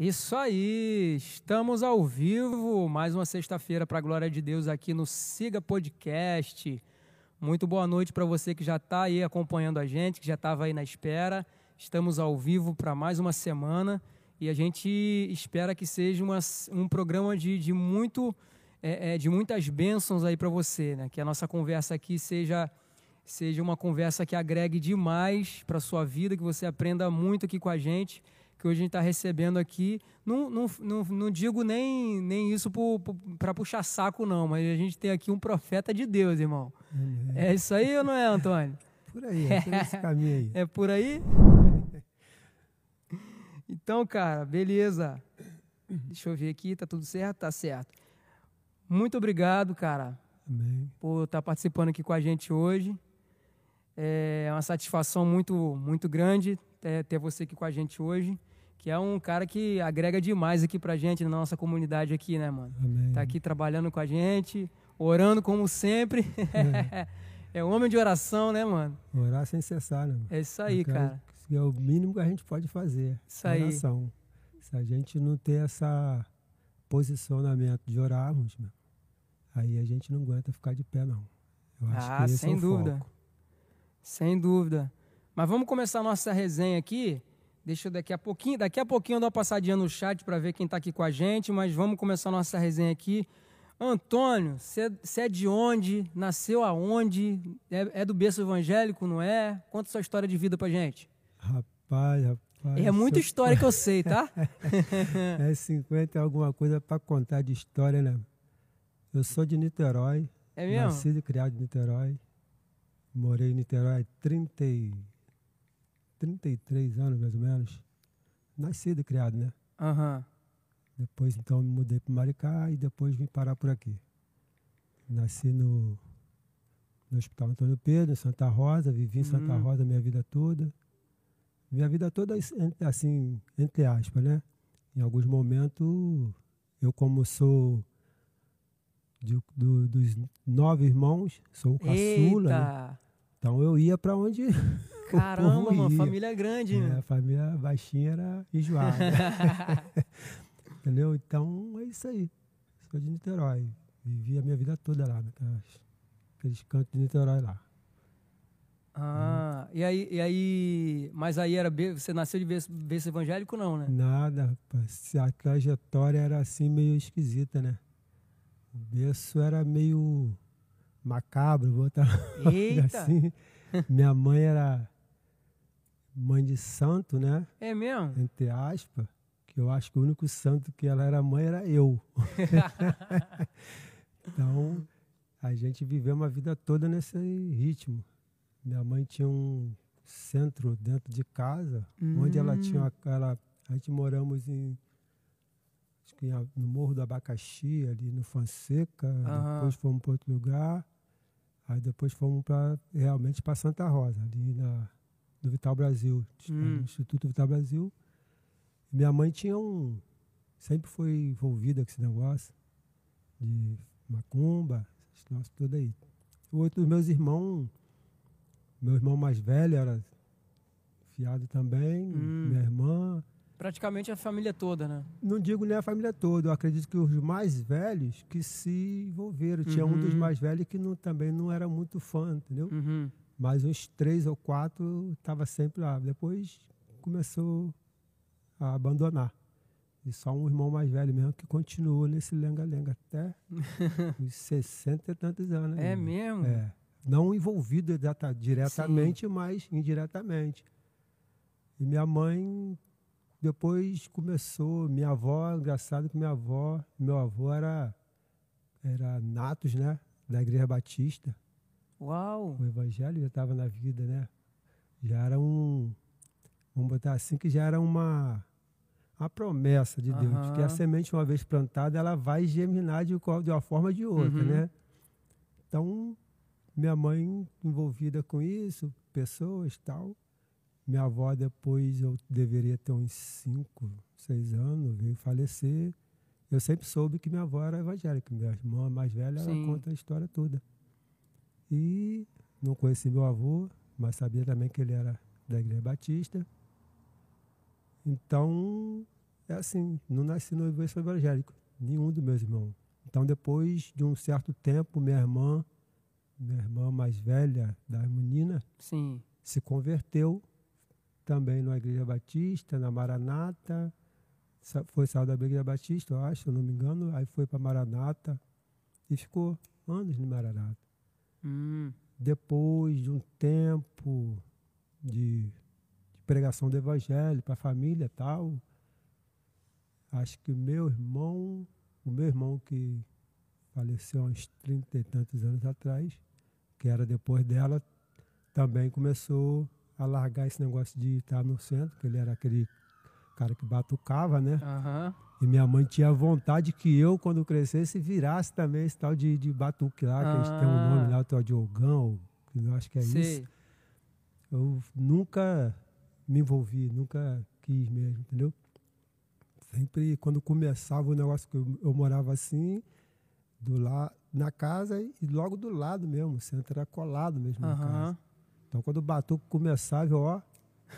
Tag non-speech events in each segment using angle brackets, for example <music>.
Isso aí, estamos ao vivo, mais uma sexta-feira para a glória de Deus aqui no Siga Podcast. Muito boa noite para você que já está aí acompanhando a gente, que já estava aí na espera. Estamos ao vivo para mais uma semana e a gente espera que seja uma, um programa de, de, muito, é, é, de muitas bênçãos aí para você, né? Que a nossa conversa aqui seja seja uma conversa que agregue demais para sua vida, que você aprenda muito aqui com a gente que hoje a gente está recebendo aqui. Não, não, não, não, digo nem, nem isso para puxar saco, não, mas a gente tem aqui um profeta de Deus, irmão. É, é isso aí ou não é, Antônio? Por aí, é por esse caminho aí. É por aí? Então, cara, beleza. Deixa eu ver aqui, tá tudo certo? Tá certo. Muito obrigado, cara, Amém. por estar tá participando aqui com a gente hoje. É uma satisfação muito, muito grande ter, ter você aqui com a gente hoje que é um cara que agrega demais aqui pra gente, na nossa comunidade aqui, né, mano? Amém. Tá aqui trabalhando com a gente, orando como sempre. É, <laughs> é homem de oração, né, mano? Orar sem cessar, né? É isso aí, cara. É o mínimo que a gente pode fazer. Isso aí. Oração. Se a gente não ter essa posicionamento de orarmos, meu, aí a gente não aguenta ficar de pé, não. Eu acho ah, que sem é dúvida. Foco. Sem dúvida. Mas vamos começar a nossa resenha aqui Deixa eu daqui a pouquinho, daqui a pouquinho eu dar uma passadinha no chat para ver quem está aqui com a gente, mas vamos começar a nossa resenha aqui. Antônio, você é de onde? Nasceu aonde? É, é, do berço evangélico, não é? Conta sua história de vida pra gente. Rapaz, rapaz. É muita história que eu sei, tá? <laughs> é 50 é alguma coisa para contar de história, né? Eu sou de Niterói. É mesmo? Nascido e criado em Niterói. Morei em Niterói há 30 33 anos, mais ou menos. Nascido e criado, né? Uhum. Depois, então, me mudei para Maricá e depois vim parar por aqui. Nasci no, no Hospital Antônio Pedro, em Santa Rosa. Vivi em Santa uhum. Rosa minha vida toda. Minha vida toda, assim, entre aspas, né? Em alguns momentos, eu como sou de, do, dos nove irmãos, sou o caçula. Né? Então eu ia para onde Caramba, uma família grande. É, a família baixinha era enjoada. <laughs> Entendeu? Então é isso aí. Sou de Niterói. Vivi a minha vida toda lá, naquelas, naqueles cantos de Niterói lá. Ah, hum. e, aí, e aí. Mas aí era. Você nasceu de berço, berço evangélico, não, né? Nada, rapaz. A trajetória era assim meio esquisita, né? O berço era meio macabro, vou botar <laughs> Eita. assim. Minha mãe era mãe de santo, né? É mesmo? Entre aspas. Que eu acho que o único santo que ela era mãe era eu. <laughs> então, a gente viveu uma vida toda nesse ritmo. Minha mãe tinha um centro dentro de casa, hum. onde ela tinha aquela. A gente moramos em. Acho que no Morro do Abacaxi, ali no Fonseca. Uhum. Depois fomos para outro lugar. Aí depois fomos para realmente para Santa Rosa, ali na do Vital Brasil, hum. Instituto Vital Brasil. Minha mãe tinha um. Sempre foi envolvida com esse negócio de macumba, esses negócios tudo aí. Outros meus irmãos, meu irmão mais velho era fiado também, hum. minha irmã. Praticamente a família toda, né? Não digo nem a família toda, eu acredito que os mais velhos que se envolveram. Tinha um dos uhum. mais velhos que não, também não era muito fã, entendeu? Uhum mas uns três ou quatro estava sempre lá. Depois começou a abandonar. E só um irmão mais velho mesmo que continuou nesse lenga-lenga até <laughs> os 60 e tantos anos. É mesmo? É. Não envolvido diretamente, Sim. mas indiretamente. E minha mãe depois começou, minha avó, engraçado que minha avó, meu avô era, era Natos, né? Da Igreja Batista. Uau! O evangelho já estava na vida, né? Já era um, vamos botar assim, que já era uma, uma promessa de Deus, uhum. que a semente, uma vez plantada, ela vai germinar de, de uma forma ou de outra, uhum. né? Então, minha mãe envolvida com isso, pessoas tal. Minha avó, depois, eu deveria ter uns 5, 6 anos, veio falecer. Eu sempre soube que minha avó era evangélica. Minha irmã mais velha, ela conta a história toda. E não conheci meu avô, mas sabia também que ele era da Igreja Batista. Então, é assim, não nasci no berço evangélico, nenhum dos meus irmãos. Então, depois de um certo tempo, minha irmã, minha irmã mais velha da menina, Sim. se converteu também na Igreja Batista, na Maranata. Foi saiu da Igreja Batista, eu acho, se eu não me engano. Aí foi para Maranata e ficou anos no Maranata. Hum. Depois de um tempo de, de pregação do Evangelho para a família e tal, acho que meu irmão, o meu irmão que faleceu há uns trinta e tantos anos atrás, que era depois dela, também começou a largar esse negócio de estar no centro, que ele era aquele cara que batucava, né? Aham. E minha mãe tinha vontade que eu, quando crescesse, virasse também esse tal de, de batuque lá, que eles têm um Ah. nome lá, o tal de ogão, que eu acho que é Sei. isso. Eu nunca me envolvi, nunca quis mesmo, entendeu? Sempre, quando começava o negócio, que eu, eu morava assim, do lá, na casa e logo do lado mesmo, o centro era colado mesmo na casa. Então, quando o batuque começava, eu, ó,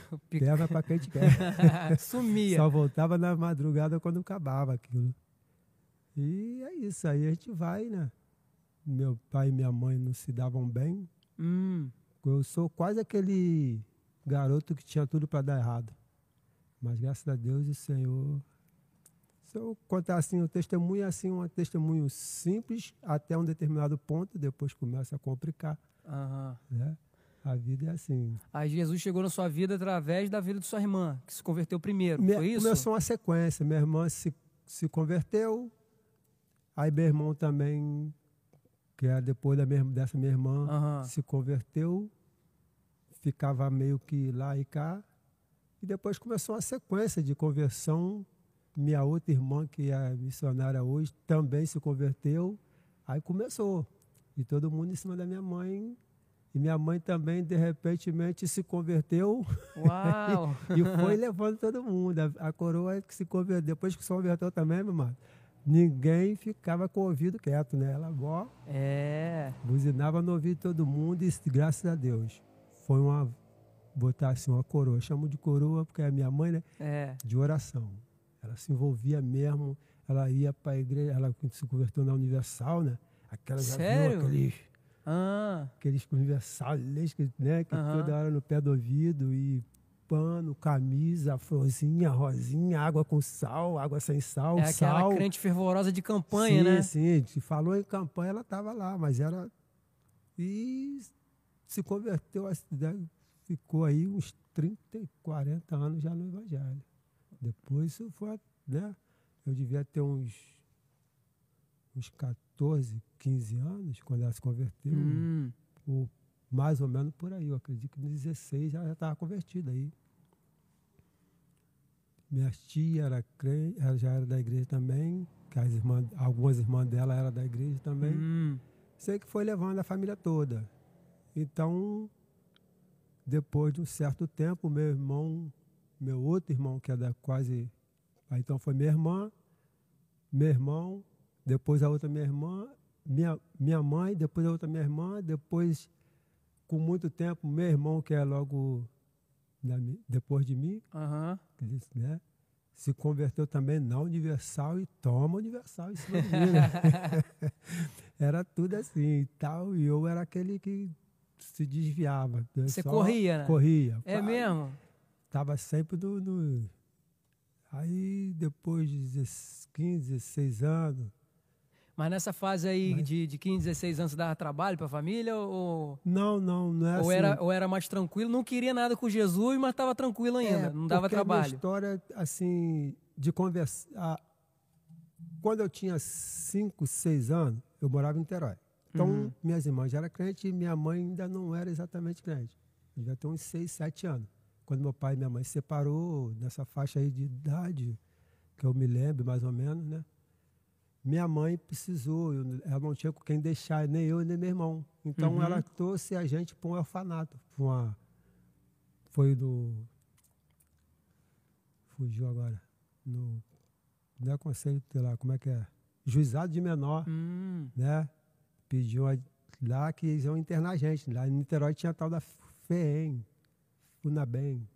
<laughs> Perna pra quem quer. <laughs> Sumia. Só voltava na madrugada quando acabava aquilo. E é isso, aí a gente vai, né? Meu pai e minha mãe não se davam bem. Hum. Eu sou quase aquele garoto que tinha tudo para dar errado. Mas graças a Deus o Senhor. Se eu contar assim, o testemunho é assim, um testemunho simples até um determinado ponto, depois começa a complicar. Aham. Né? A vida é assim. Aí Jesus chegou na sua vida através da vida de sua irmã, que se converteu primeiro. Me- Foi isso? Começou uma sequência. Minha irmã se, se converteu, aí meu irmão também, que era depois da minha, dessa minha irmã, se converteu, ficava meio que lá e cá, e depois começou uma sequência de conversão. Minha outra irmã, que é missionária hoje, também se converteu, aí começou. E todo mundo em cima da minha mãe. E minha mãe também, de repente, se converteu. Uau! <laughs> E foi levando todo mundo. A, a coroa que se converteu, depois que se converteu também, meu irmão, ninguém ficava com o ouvido quieto, né? Ela, ó, É. buzinava no ouvido de todo mundo e, graças a Deus, foi uma, botar assim, uma coroa. Eu chamo de coroa porque é minha mãe, né? É. De oração. Ela se envolvia mesmo, ela ia para a igreja, ela se converteu na Universal, né? Aquela já viu Sério? aqueles Ah. aqueles universais, né, que Aham. toda hora no pé do ouvido e pano, camisa, florzinha, rosinha, água com sal, água sem sal, É aquela sal. crente fervorosa de campanha, sim, né? Sim, se falou em campanha, ela estava lá, mas era e se converteu, ficou aí uns 30, 40 anos já no evangelho. Depois isso foi, né? Eu devia ter uns uns 14, 15 anos quando ela se converteu Hum. ou mais ou menos por aí. Eu acredito que nos 16 ela já estava convertida aí. Minha tia era crente, ela já era da igreja também, que as irmãs, algumas irmãs dela eram da igreja também. Hum. Sei que foi levando a família toda. Então, depois de um certo tempo, meu irmão, meu outro irmão, que é da quase. Aí, então foi minha irmã, meu irmão, depois a outra minha irmã, minha, minha mãe, depois a outra minha irmã, depois, com muito tempo, meu irmão, que é logo depois de mim, Aham. que né? Se converteu também na Universal e toma Universal em cima né? <laughs> era tudo assim e tal. E eu era aquele que se desviava. Eu Você corria, né? Corria. É Pá, mesmo? Tava sempre no, Aí, depois de 16, 15, 16 anos... Mas nessa fase aí Mas- de, de 15, 16 anos, você dava trabalho pra família ou, Não, não, não é ou, assim. era, ou era mais tranquilo? Não queria nada com Jesus, mas estava tranquilo ainda. É, não dava porque a minha trabalho. história, assim, de conversar. Quando eu tinha 5, 6 anos, eu morava em Niterói. Então, Uhum. minhas irmãs já eram crentes e minha mãe ainda não era exatamente crente. Eu devia ter uns 6, 7 anos. Quando meu pai e minha mãe se separou, nessa faixa aí de idade, que eu me lembro mais ou menos, né? Minha mãe precisou, ela não tinha com quem deixar, nem eu, nem meu irmão. Então, Uhum. ela trouxe a gente para um orfanato. pra uma, foi do fugiu agora. No, não é conselho, sei lá, como é que é? Juizado de menor, Hum, né? Pediu a- lá que eles iam internar a gente. Lá em Niterói tinha a tal da FEEM, FUNABEM.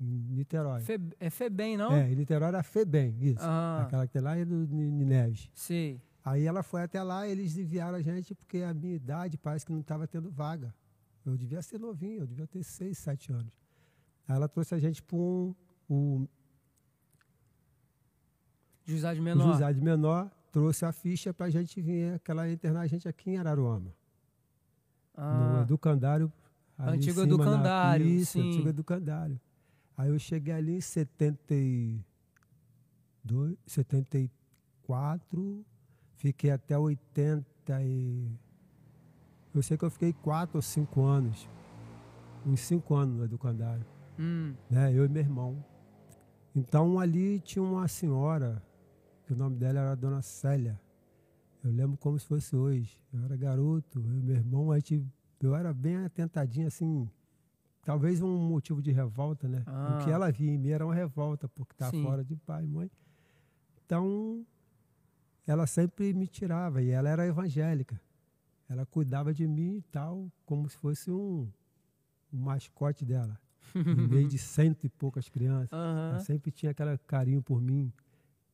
Niterói. Fe, é Febem, não? É, em Niterói era Febem, isso. Ah. Aquela que tem lá é do N- Neves. Sim. Aí ela foi até lá, eles enviaram a gente porque a minha idade parece que não estava tendo vaga. Eu devia ser novinho, eu devia ter seis, sete anos. Aí ela trouxe a gente para um, um Juizade menor. juizado menor, trouxe a ficha para a gente vir, que ela ia internar a gente aqui em Araruama. No Ah, educandário. ali em Antigo educandário, Isso, sim. antigo educandário. Aí eu cheguei ali em 72, 74, fiquei até 80 e... Eu sei que eu fiquei quatro ou cinco anos, uns cinco anos no educandário, hum, né? Eu e meu irmão. Então ali tinha uma senhora, que o nome dela era Dona Célia. Eu lembro como se fosse hoje. Eu era garoto, eu e meu irmão, a gente, eu era bem atentadinho, assim, talvez um motivo de revolta, né? Ah. O que ela via em mim era uma revolta, porque Sim. fora de pai e mãe. Então, ela sempre me tirava, e ela era evangélica. Ela cuidava de mim e tal, como se fosse um, um mascote dela. <laughs> No meio de cento e poucas crianças. aham. Ela sempre tinha aquele carinho por mim.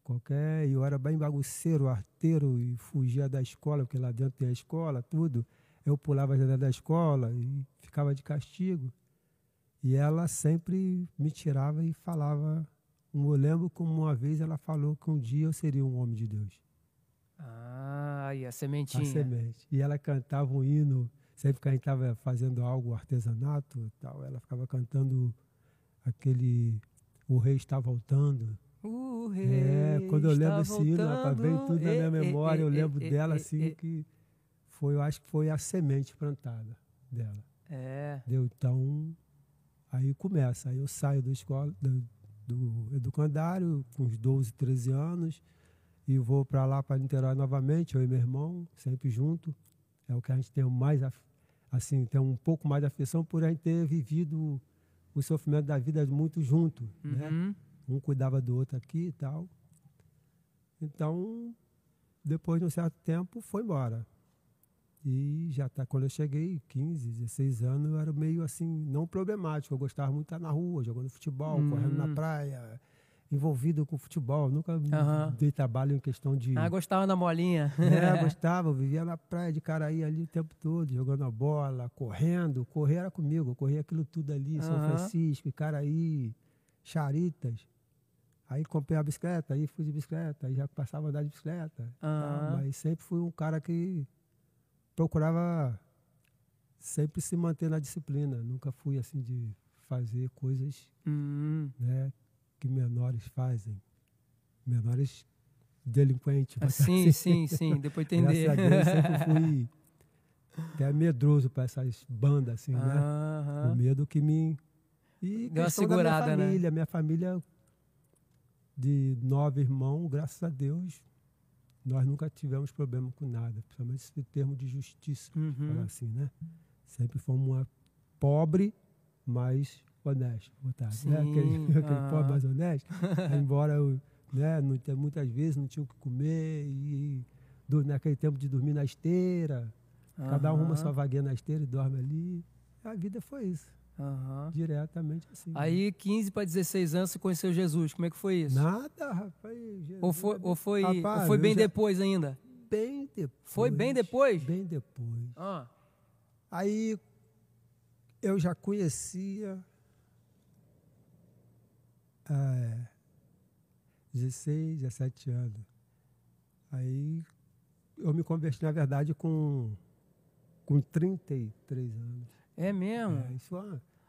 Qualquer, eu era bem bagunceiro, arteiro e fugia da escola, porque lá dentro tem a escola, tudo. Eu pulava a janela da escola e ficava de castigo. E ela sempre me tirava e falava. Eu lembro como uma vez ela falou que um dia eu seria um homem de Deus. Ah, e a A sementinha. semente. E ela cantava um hino, sempre que a gente estava fazendo algo artesanato e tal, ela ficava cantando aquele O Rei está voltando. O É, rei quando eu lembro esse hino, rapaz, vem voltando. tudo na minha E, e, memória. Eu lembro dela assim que foi, eu acho que foi a semente plantada dela. É. Deu então, aí começa. Aí eu saio da escola, do, do educandário, com uns 12, 13 anos, e vou para lá para Niterói novamente, eu e meu irmão, sempre junto. É o que a gente tem mais, assim, tem um pouco mais de afeição por a gente ter vivido o sofrimento da vida muito junto, né? Uhum. Um cuidava do outro aqui e tal. Então, depois de um certo tempo, foi embora. E já tá, quando eu cheguei, 15, 16 anos, eu era meio assim, não problemático. Eu gostava muito de estar na rua, jogando futebol, correndo na Hum. praia, envolvido com futebol. Nunca dei trabalho em questão de. Ah, gostava da molinha. É, <laughs> gostava, eu vivia na praia de Caraí ali o tempo todo, jogando a bola, correndo. Correr era comigo, eu corria aquilo tudo ali, São. Francisco, Caraí, Charitas. Aí comprei a bicicleta, aí fui de bicicleta, aí já passava a andar de bicicleta. tal, Aham. mas sempre fui um cara que procurava sempre se manter na disciplina. Nunca fui assim de fazer coisas Hum. né, que menores fazem. Menores delinquentes. Ah, Sim, assim. sim, sim. Depois <laughs> entender. Graças a Deus, sempre fui <laughs> até medroso para essas bandas, assim, né? Aham. Com medo que me. E Deu uma segurada, da né? minha família. Minha família de nove irmãos, graças a Deus, nós nunca tivemos problema com nada, principalmente esse termo de justiça, Uhum. falar assim, né? Sempre fomos uma pobre, mas honesto, botar, né? Aquele, <laughs> aquele aham. pobre, mas honesto. <laughs> Embora eu, né, não, muitas vezes não tinha o que comer e do- naquele tempo de dormir na esteira, cada um arruma sua vaguinha na esteira e dorme ali. A vida foi isso, Aham. diretamente assim. Aí, 15 para 16 anos, você conheceu Jesus. Como é que foi isso? Nada, rapaz. Jesus Ou foi, ou foi, Rapaz, ou foi bem já- depois ainda? bem depois. Foi bem depois? Bem depois. Ah, Aí eu já conhecia é, 16, 17 anos. Aí eu me converti, na verdade, com, com 33 anos. É mesmo? É, isso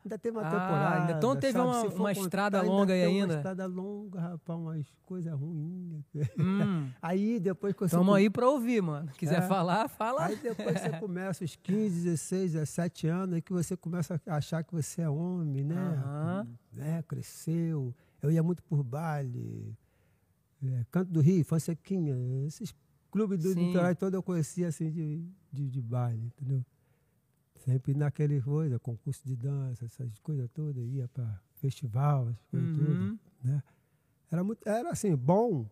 ainda teve uma Ah, temporada. ainda- então teve sabe? uma- uma contar, estrada longa aí tem ainda. Uma estrada longa, rapaz, umas coisas ruins. Hum. <laughs> Aí depois que você Tamo aí pra ouvir, mano. Quiser É. falar, fala. Aí depois você <laughs> começa os 15, 16, 17 anos, aí que você começa a achar que você é homem, né? Aham. né? Cresceu. Eu ia muito por baile, é, Canto do Rio, Fonsequinha, esses clubes do Sim. litoral todo eu conhecia assim de, de, de baile, entendeu? Sempre naquele coisa, concurso de dança, essas coisas todas, ia para festival, essas coisas todas, Uhum. né? Era, muito, era assim, bom,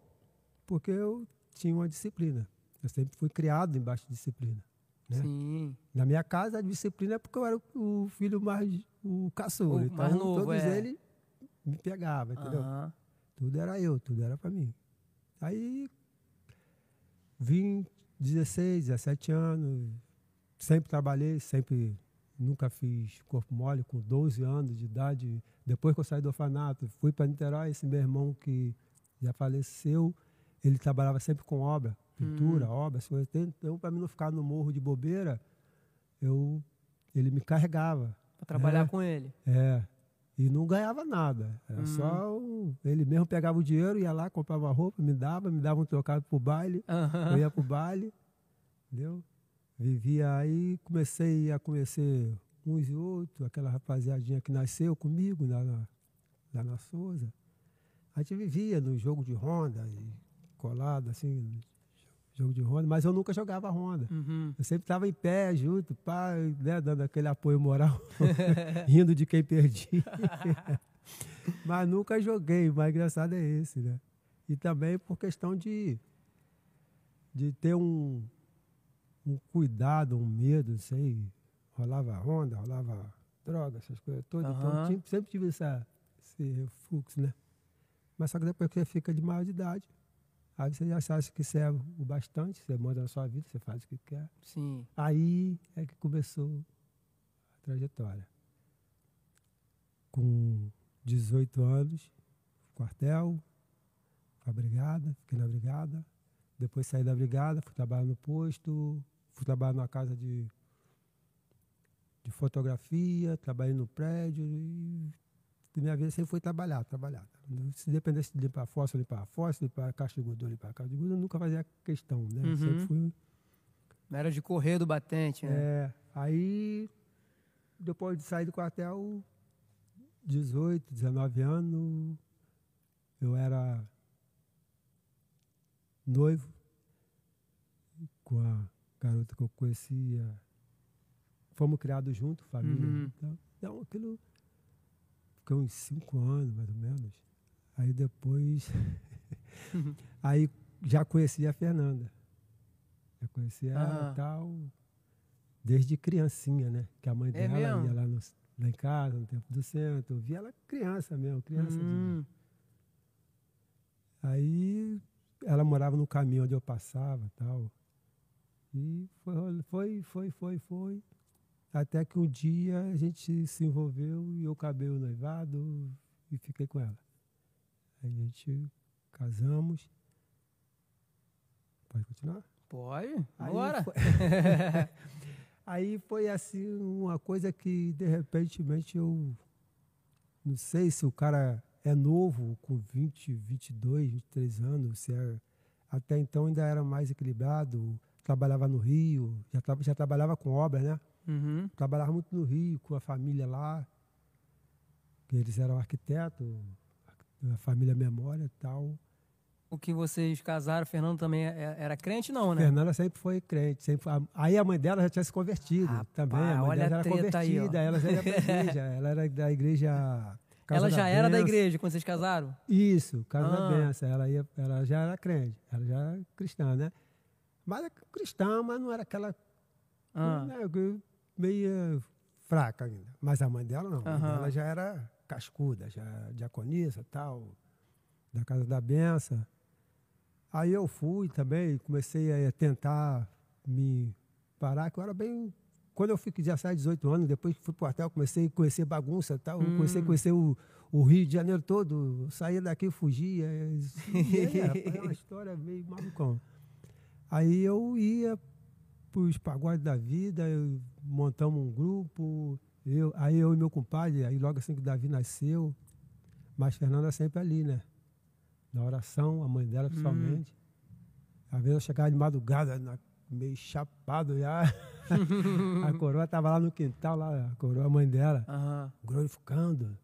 porque eu tinha uma disciplina. Eu sempre fui criado embaixo de disciplina. né? Sim. Na minha casa, a disciplina é porque eu era o- filho mais, o caçula. O então, mais novo, todos é. eles me pegava, entendeu? Aham. Tudo era eu, tudo era para mim. Aí vim 16, 17 anos, sempre trabalhei, sempre nunca fiz corpo mole, com 12 anos de idade. Depois que eu saí do orfanato, fui para Niterói, esse meu irmão que já faleceu, ele trabalhava sempre com obra, pintura, obra, essas coisas. Então, para mim não ficar no morro de bobeira, eu, ele me carregava. Pra trabalhar É. com ele. É. E não ganhava nada. Era Hum. só o- ele mesmo pegava o dinheiro, ia lá, comprava roupa, me dava, me dava um trocado pro baile. Eu Aham. ia pro baile, entendeu? Vivia aí, comecei a conhecer uns e outros, aquela rapaziadinha que nasceu comigo lá na, lá na Souza. A gente vivia no jogo de ronda, colado assim, jogo de ronda, mas eu nunca jogava ronda. Uhum. Eu sempre estava em pé, junto, pá, né, dando aquele apoio moral, <laughs> rindo de quem perdia. <laughs> Mas nunca joguei, o mais engraçado é esse, né? E também por questão de, de ter um, um cuidado, um medo, não sei, rolava onda, rolava droga, essas coisas todas. Então Aham. eu tinha- sempre tive essa, esse refluxo, né? Mas só que depois que você fica de maior de idade, aí você já sabe que você é o bastante, você manda na sua vida, você faz o que quer. Sim. Aí é que começou a trajetória. Com 18 anos, quartel, fui à brigada, fiquei na brigada. Depois saí da brigada, fui trabalhar no posto, fui trabalhar numa casa de, de fotografia, trabalhei no prédio e minha vida sempre foi trabalhar, trabalhar. Se dependesse de limpar a fossa, limpar a fossa, limpar a caixa de gordura, limpar a caixa de gordura, eu nunca fazia questão, né? Uhum. Sempre fui era de correr do batente, né? é, aí, depois de sair do quartel, 18, 19 anos, eu era noivo com a garota que eu conhecia. Fomos criados juntos, família. Uhum. Então, então, aquilo ficou uns cinco anos, mais ou menos. Aí depois, <laughs> aí já conhecia a Fernanda. Já conhecia ela Aham. e tal, desde criancinha, né? Que a mãe É dela ia lá, no, lá em casa, no tempo do centro. Eu via ela criança mesmo, criança. de- Hum. Aí ela morava no caminho onde eu passava tal. E foi, foi, foi, foi, foi. Até que um dia a gente se envolveu e eu acabei o noivado e fiquei com ela. Aí a gente casamos. Pode continuar? Pode? Aí Agora? foi- <laughs> Aí foi assim uma coisa que de repente eu não sei se o cara é novo com 20, 22, 23 anos, se é, até então ainda era mais equilibrado, trabalhava no Rio, já, tra- já trabalhava com obra, né? Uhum. Trabalhava muito no Rio, com a família lá, eles eram arquitetos, a família Memória e tal. O que vocês casaram, Fernando também é- era crente, não, né? Fernanda sempre foi crente. Sempre foi- aí a mãe dela já tinha se convertido Rapaz, também. A mãe dela a já era treta aí, convertida. ela já era da <laughs> igreja. Ela era da igreja. Casa Ela já era da igreja quando vocês casaram? Isso, Casa da Ah. Benção. Ela, ia, ela já era crente. Ela já era cristã, né? Mas era cristã, mas não era aquela. Ah. né, meio fraca ainda. Mas a mãe dela não. A mãe Aham. dela já era cascuda, já diaconisa tal, da Casa da Benção. Aí eu fui também, comecei a tentar me parar, que eu era bem. Quando eu fiquei 17, 18 anos, depois que fui pro quartel, comecei a conhecer bagunça e tal. eu Comecei a Hum. conhecer o, o Rio de Janeiro todo. Saía daqui, fugia. E, é, é uma história meio malucão. Aí eu ia pros pagodes da vida, montamos um grupo. Eu, aí eu e meu compadre, aí logo assim que o Davi nasceu, mas Fernanda sempre ali, né? Na oração, a mãe dela principalmente. Às vezes eu chegava de madrugada, na- meio chapado já. <laughs> a coroa estava lá no quintal, lá, a coroa, a mãe dela, Aham. glorificando.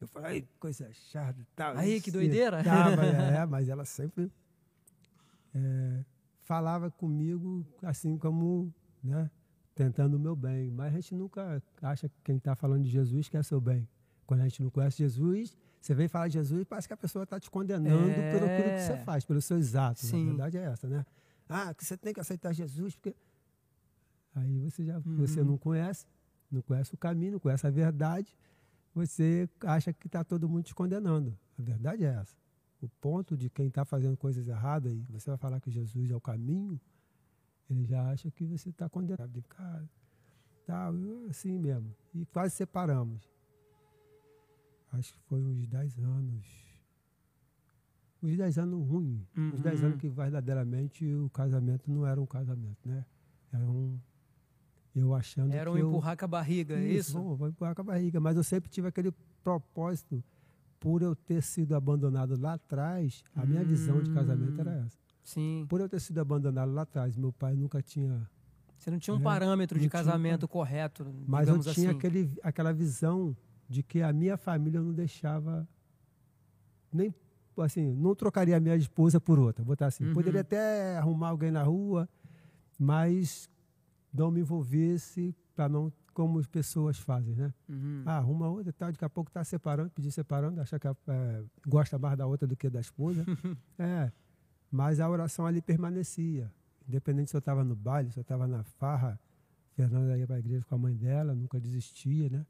Eu falei, "Ai, coisa chata e tal. Aí, que doideira. Tava, <laughs> é, mas ela sempre é, falava comigo assim como, né, tentando o meu bem. Mas a gente nunca acha que quem está falando de Jesus quer seu bem. Quando a gente não conhece Jesus, você vem falar de Jesus, parece que a pessoa está te condenando É. pelo que você faz, pelos seus atos. Sim. A verdade é essa, né? Ah, que você tem que aceitar Jesus, porque. Aí você já Uhum. você não conhece, não conhece o caminho, não conhece a verdade, você acha que está todo mundo te condenando. A verdade é essa. O ponto de quem está fazendo coisas erradas e você vai falar que Jesus é o caminho, ele já acha que você está condenado. De cara, tá, assim mesmo. E quase separamos. Acho que foi uns 10 anos. Uns 10 anos ruins. Uhum. Uns 10 anos que verdadeiramente o casamento não era um casamento, né? Era um. Eu achando Era um que empurrar eu, com a barriga, é isso? Vou, vou empurrar com a barriga. Mas eu sempre tive aquele propósito, por eu ter sido abandonado lá atrás, a minha visão de casamento era essa. Sim. Por eu ter sido abandonado lá atrás, meu pai nunca tinha. Você não tinha um é, parâmetro de casamento tinha, correto. Mas eu tinha assim. aquele, aquela visão de que a minha família não deixava nem assim, não trocaria a minha esposa por outra, botar assim. Uhum. Poderia até arrumar alguém na rua, mas não me envolvesse para não como as pessoas fazem, né? Uhum. Ah, arruma outra, tal, daqui a pouco está separando, pedir separando, acha que é, gosta mais da outra do que da esposa. <laughs> é, mas a oração ali permanecia. Independente se eu estava no baile, se eu estava na farra, Fernanda ia para a igreja com a mãe dela, nunca desistia, né?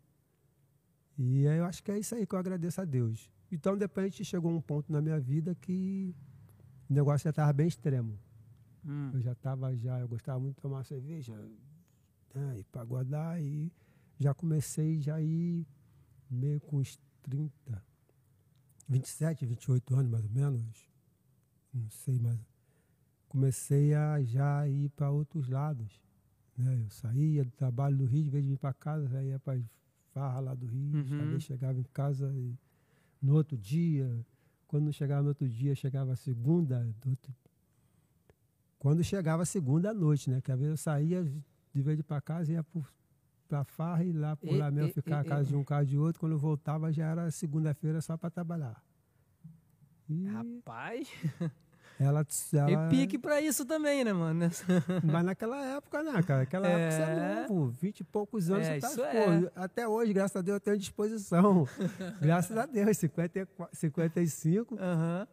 E eu acho que é isso aí que eu agradeço a Deus. Então, de repente, chegou um ponto na minha vida que o negócio já estava bem extremo. Hum. Eu já estava, já, eu gostava muito de tomar cerveja, né, e pagodar, e já comecei já ir meio com uns 30, 27, 28 anos mais ou menos, não sei, mas comecei a já ir para outros lados. Né? Eu saía do trabalho do Rio, de vez de vir para casa, já ia para farra lá do Rio, uhum. chegava em casa e, no outro dia, quando chegava no outro dia, chegava a segunda, outro, quando chegava a segunda à noite, né? Que às vezes eu saía de vez de ir para casa, ia para farra e lá por e, lá mesmo, e, ficar e, a casa de um carro de outro. Quando eu voltava já era segunda-feira só para trabalhar. E Rapaz! <laughs> Ela, ela... E pique pra isso também, né, mano? <laughs> Mas naquela época, né, cara? Naquela é... época você é novo, vinte e poucos anos, é, você tá, é. até hoje, graças a Deus, eu tenho disposição. <laughs> graças a Deus, 54, 55. Uhum.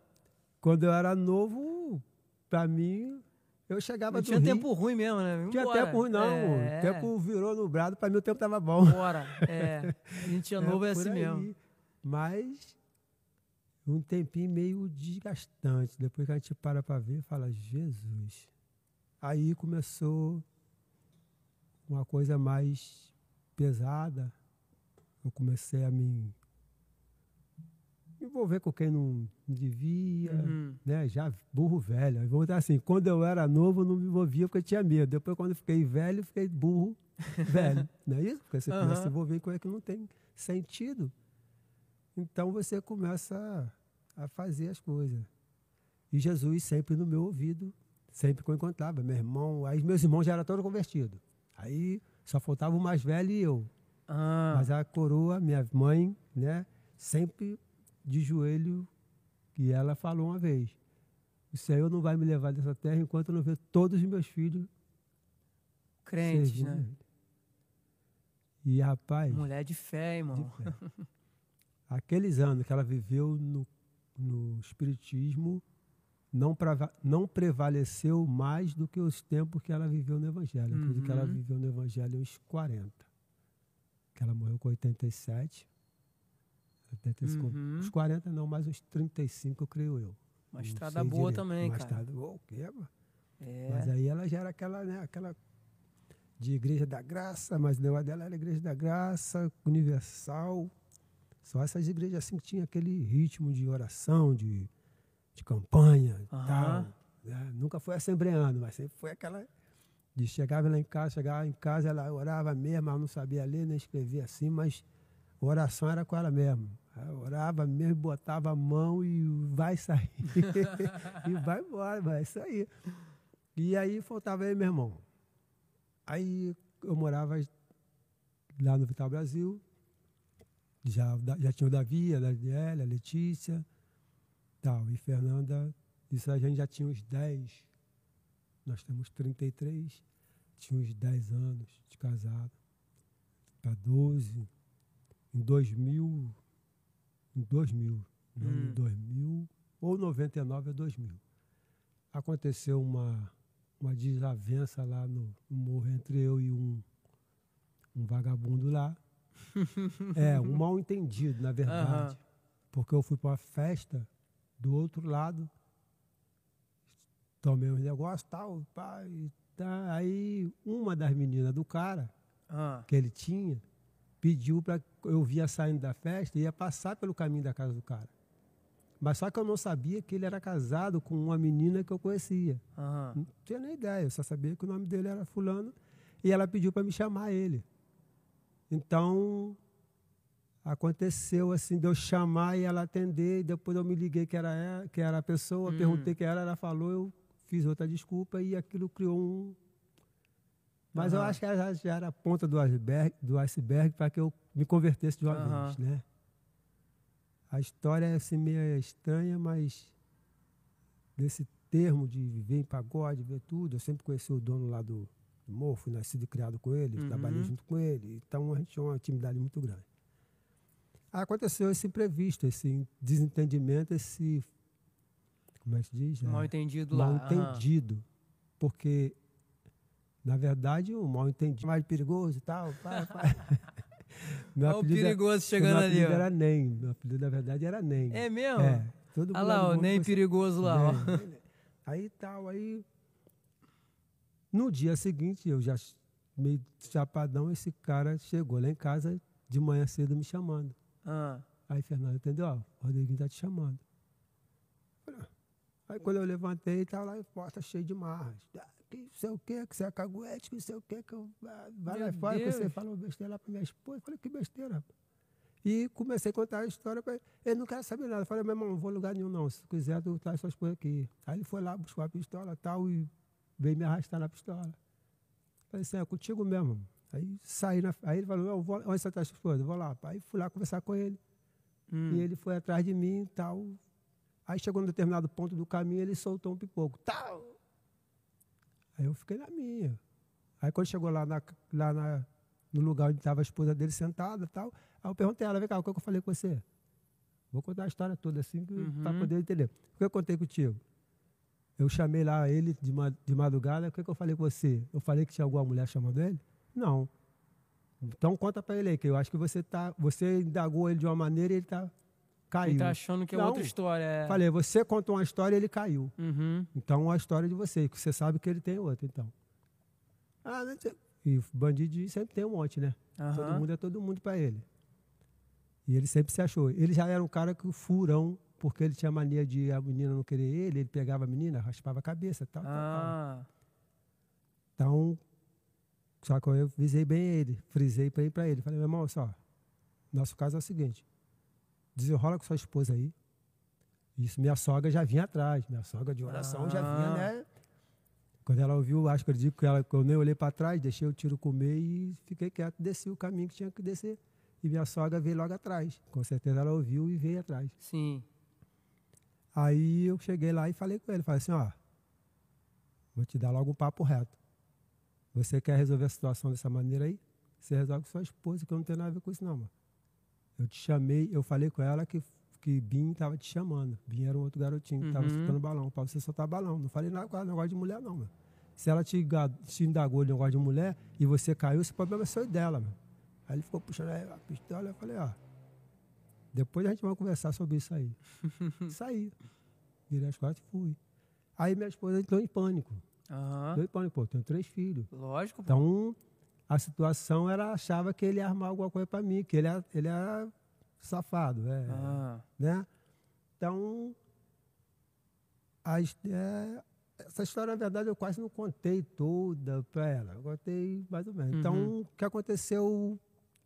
Quando eu era novo, pra mim, eu chegava não tinha Rio, tempo ruim mesmo, né? Não tinha tempo ruim, não. É. O tempo virou nublado, pra mim o tempo tava bom. Bora, é. A gente tinha <laughs> é novo é assim aí. mesmo. Mas um tempinho meio desgastante. Depois que a gente para para ver, fala, Jesus. Aí começou uma coisa mais pesada. Eu comecei a me envolver com quem não, devia, uhum. né? Já burro velho. Vou botar assim, quando eu era novo, eu não me envolvia porque eu tinha medo. Depois, quando eu fiquei velho, fiquei burro <laughs> velho. não é isso? Porque você uhum. começa a se envolver com coisa que não tem sentido. Então você começa a fazer as coisas. E Jesus sempre no meu ouvido, sempre que eu encontrava. Meu irmão, aí meus irmãos já eram todos convertidos. Aí só faltava o mais velho e eu. Ah. Mas a coroa, minha mãe, né, sempre de joelho, e ela falou uma vez: O Senhor não vai me levar dessa terra enquanto eu não ver todos os meus filhos crentes, né? E rapaz. Mulher de fé, irmão. De fé. <laughs> Aqueles anos que ela viveu no, no Espiritismo não, não prevaleceu mais do que os tempos que ela viveu no Evangelho. Uhum. que ela uhum. viveu no Evangelho uns 40. Que ela morreu com 87. 85, uhum. Uns 40 não, mais uns 35, creio eu. Uma estrada boa direito. também, Uma cara. estrada boa, o quê, mano? É. Mas aí ela já era aquela, né, aquela de Igreja da Graça, mas o negócio dela era Igreja da Graça, Universal. Só essas igrejas assim que tinha aquele ritmo de oração, de, de campanha e tal. Né? Nunca foi assembleando, mas sempre foi aquela de chegava lá em casa, chegava em casa, ela orava mesmo, ela não sabia ler nem escrever assim, mas a oração era com ela mesmo. Ela orava mesmo, botava a mão e vai sair. <laughs> e vai embora, vai sair. E aí faltava aí meu irmão. Aí eu morava lá no Vital Brasil, já, já tinha o Davi, a Daniela, a Letícia, tal. E Fernanda, isso a gente já tinha uns 10, nós temos 33, tinha uns 10 anos de casado, para 12, em 2000, em 2000, né? hum. em 2000, ou 99 a 2000. Aconteceu uma, uma desavença lá no, no morro entre eu e um, um vagabundo lá, <laughs> é, um mal entendido, na verdade. Uhum. Porque eu fui para uma festa do outro lado, tomei um negócio tal, pá, e tá. Aí uma das meninas do cara, uhum. que ele tinha, pediu para eu via saindo da festa e ia passar pelo caminho da casa do cara. Mas só que eu não sabia que ele era casado com uma menina que eu conhecia. Uhum. Não tinha nem ideia, eu só sabia que o nome dele era fulano e ela pediu para me chamar ele. Então, aconteceu assim, de eu chamar e ela atender, e depois eu me liguei que era, ela, que era a pessoa, hum. perguntei que era, ela falou, eu fiz outra desculpa e aquilo criou um. Mas uhum. eu acho que já, já, era a ponta do iceberg, do iceberg para que eu me convertesse de uma uhum. vez, né? A história é assim meio estranha, mas desse termo de viver em pagode, ver tudo, eu sempre conheci o dono lá do, do morro, fui nascido e criado com ele, uhum. trabalhei junto com ele, então a gente tinha uma intimidade muito grande. Aconteceu esse imprevisto, esse desentendimento, esse como é que se diz? Mal entendido mal lá. Mal entendido. Porque, na verdade, o mal entendido é mais perigoso e tal. Pá, <laughs> pá. meu Olha o perigoso chegando meu ali. Meu era Nem. Meu apelido, na verdade, era Nem. É mesmo? É. Todo Olha lá, o Nem perigoso lá. Ó. Aí tal, aí. No dia seguinte, eu já meio chapadão, esse cara chegou lá em casa de manhã cedo me chamando. Ah. Aí, Fernando, entendeu? Ó, o Rodriguinho tá te chamando. Aí quando eu levantei, estava lá em porta cheio de marras. Que sei o quê, que você é caguete, que sei o quê, que eu. Vai lá fora, que você falou besteira lá para minha esposa. Eu falei, que besteira, E comecei a contar a história para ele. Ele não quer saber nada. Eu falei, meu irmão, não vou lugar nenhum, não. Se quiser, tu traz suas coisas aqui. Aí ele foi lá, buscou a pistola e tal, e veio me arrastar na pistola. Eu falei assim, é contigo mesmo. Aí saí na. Aí ele falou, vou, onde você está sua esposa? Eu vou lá. Aí fui lá conversar com ele. Hum. E ele foi atrás de mim e tal. Aí chegou num determinado ponto do caminho, ele soltou um pipoco. Tal! Aí eu fiquei na minha. Aí quando chegou lá, na, lá na, no lugar onde estava a esposa dele sentada tal, aí eu perguntei a ela, vem cá, o que eu falei com você? Vou contar a história toda assim uhum. para poder entender. O que eu contei contigo? Eu chamei lá ele de, de madrugada, o que, que eu falei com você? Eu falei que tinha alguma mulher chamando ele? Não. Então conta para ele aí, que eu acho que você tá, você indagou ele de uma maneira e ele está caiu. Ele tá achando que é Não, outra história. É... Falei, você contou uma história e ele caiu. Uhum. Então, a história de você, que você sabe que ele tem outra, então. Ah, não sei. E bandido sempre tem um monte, né? Uhum. Todo mundo é todo mundo para ele. E ele sempre se achou. Ele já era um cara que furão, porque ele tinha mania de a menina não querer ele, ele pegava a menina, raspava a cabeça, tal, ah. tal, Então, só que eu visei bem ele, frisei bem para ele. Falei, meu irmão, só, nosso caso é o seguinte, desenrola com sua esposa aí. Isso, minha sogra já vinha atrás, minha sogra de oração ah. já vinha, né? Quando ela ouviu, acho que eu digo que, ela, eu nem olhei para trás, deixei o tiro comer e fiquei quieto, desci o caminho que tinha que descer. E minha sogra veio logo atrás. Com certeza ela ouviu e veio atrás. Sim. Aí eu cheguei lá e falei com ele, falei assim, ó, vou te dar logo um papo reto. Você quer resolver a situação dessa maneira aí? Você resolve com sua esposa, que eu não tenho nada a ver com isso não, mano. Eu te chamei, eu falei com ela que, que Bim estava te chamando. Bim era um outro garotinho que estava uhum. soltando balão, para você soltar balão. Não falei nada com ela, negócio de mulher, não, mano. Se ela te, te indagou de negócio de mulher e você caiu, esse problema é seu dela, mano. Aí ele ficou puxando a pistola, eu falei, ó, depois a gente vai conversar sobre isso aí. <laughs> Saí. Virei as costas e fui. Aí minha esposa entrou em pânico. Uhum. Entrou em pânico, pô, tenho três filhos. Lógico. Então, a situação era achava que ele ia armar alguma coisa para mim, que ele era, ele era safado, é, ah. né? Então, é, essa história, na verdade, eu quase não contei toda para ela. Eu contei mais ou menos. Então, uhum. Então, o que aconteceu?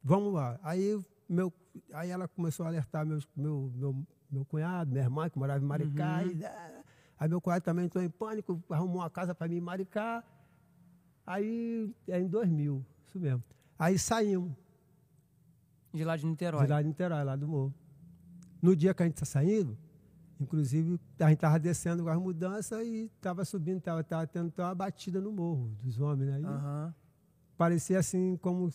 Vamos lá. Aí, meu, aí ela começou a alertar meus, meu, meu, meu cunhado, minha irmã, que morava em Maricá. Uhum. E, é, aí meu cunhado também entrou em pânico, arrumou uma casa para mim em Maricá. Aí, é em 2000, isso mesmo. Aí saímos. De lá de Niterói? De lá de Niterói, lá do morro. No dia que a gente está saindo, inclusive, a gente estava descendo com as mudanças e estava subindo, estava tava tendo uma batida no morro dos homens. Né? Uhum. Parecia assim como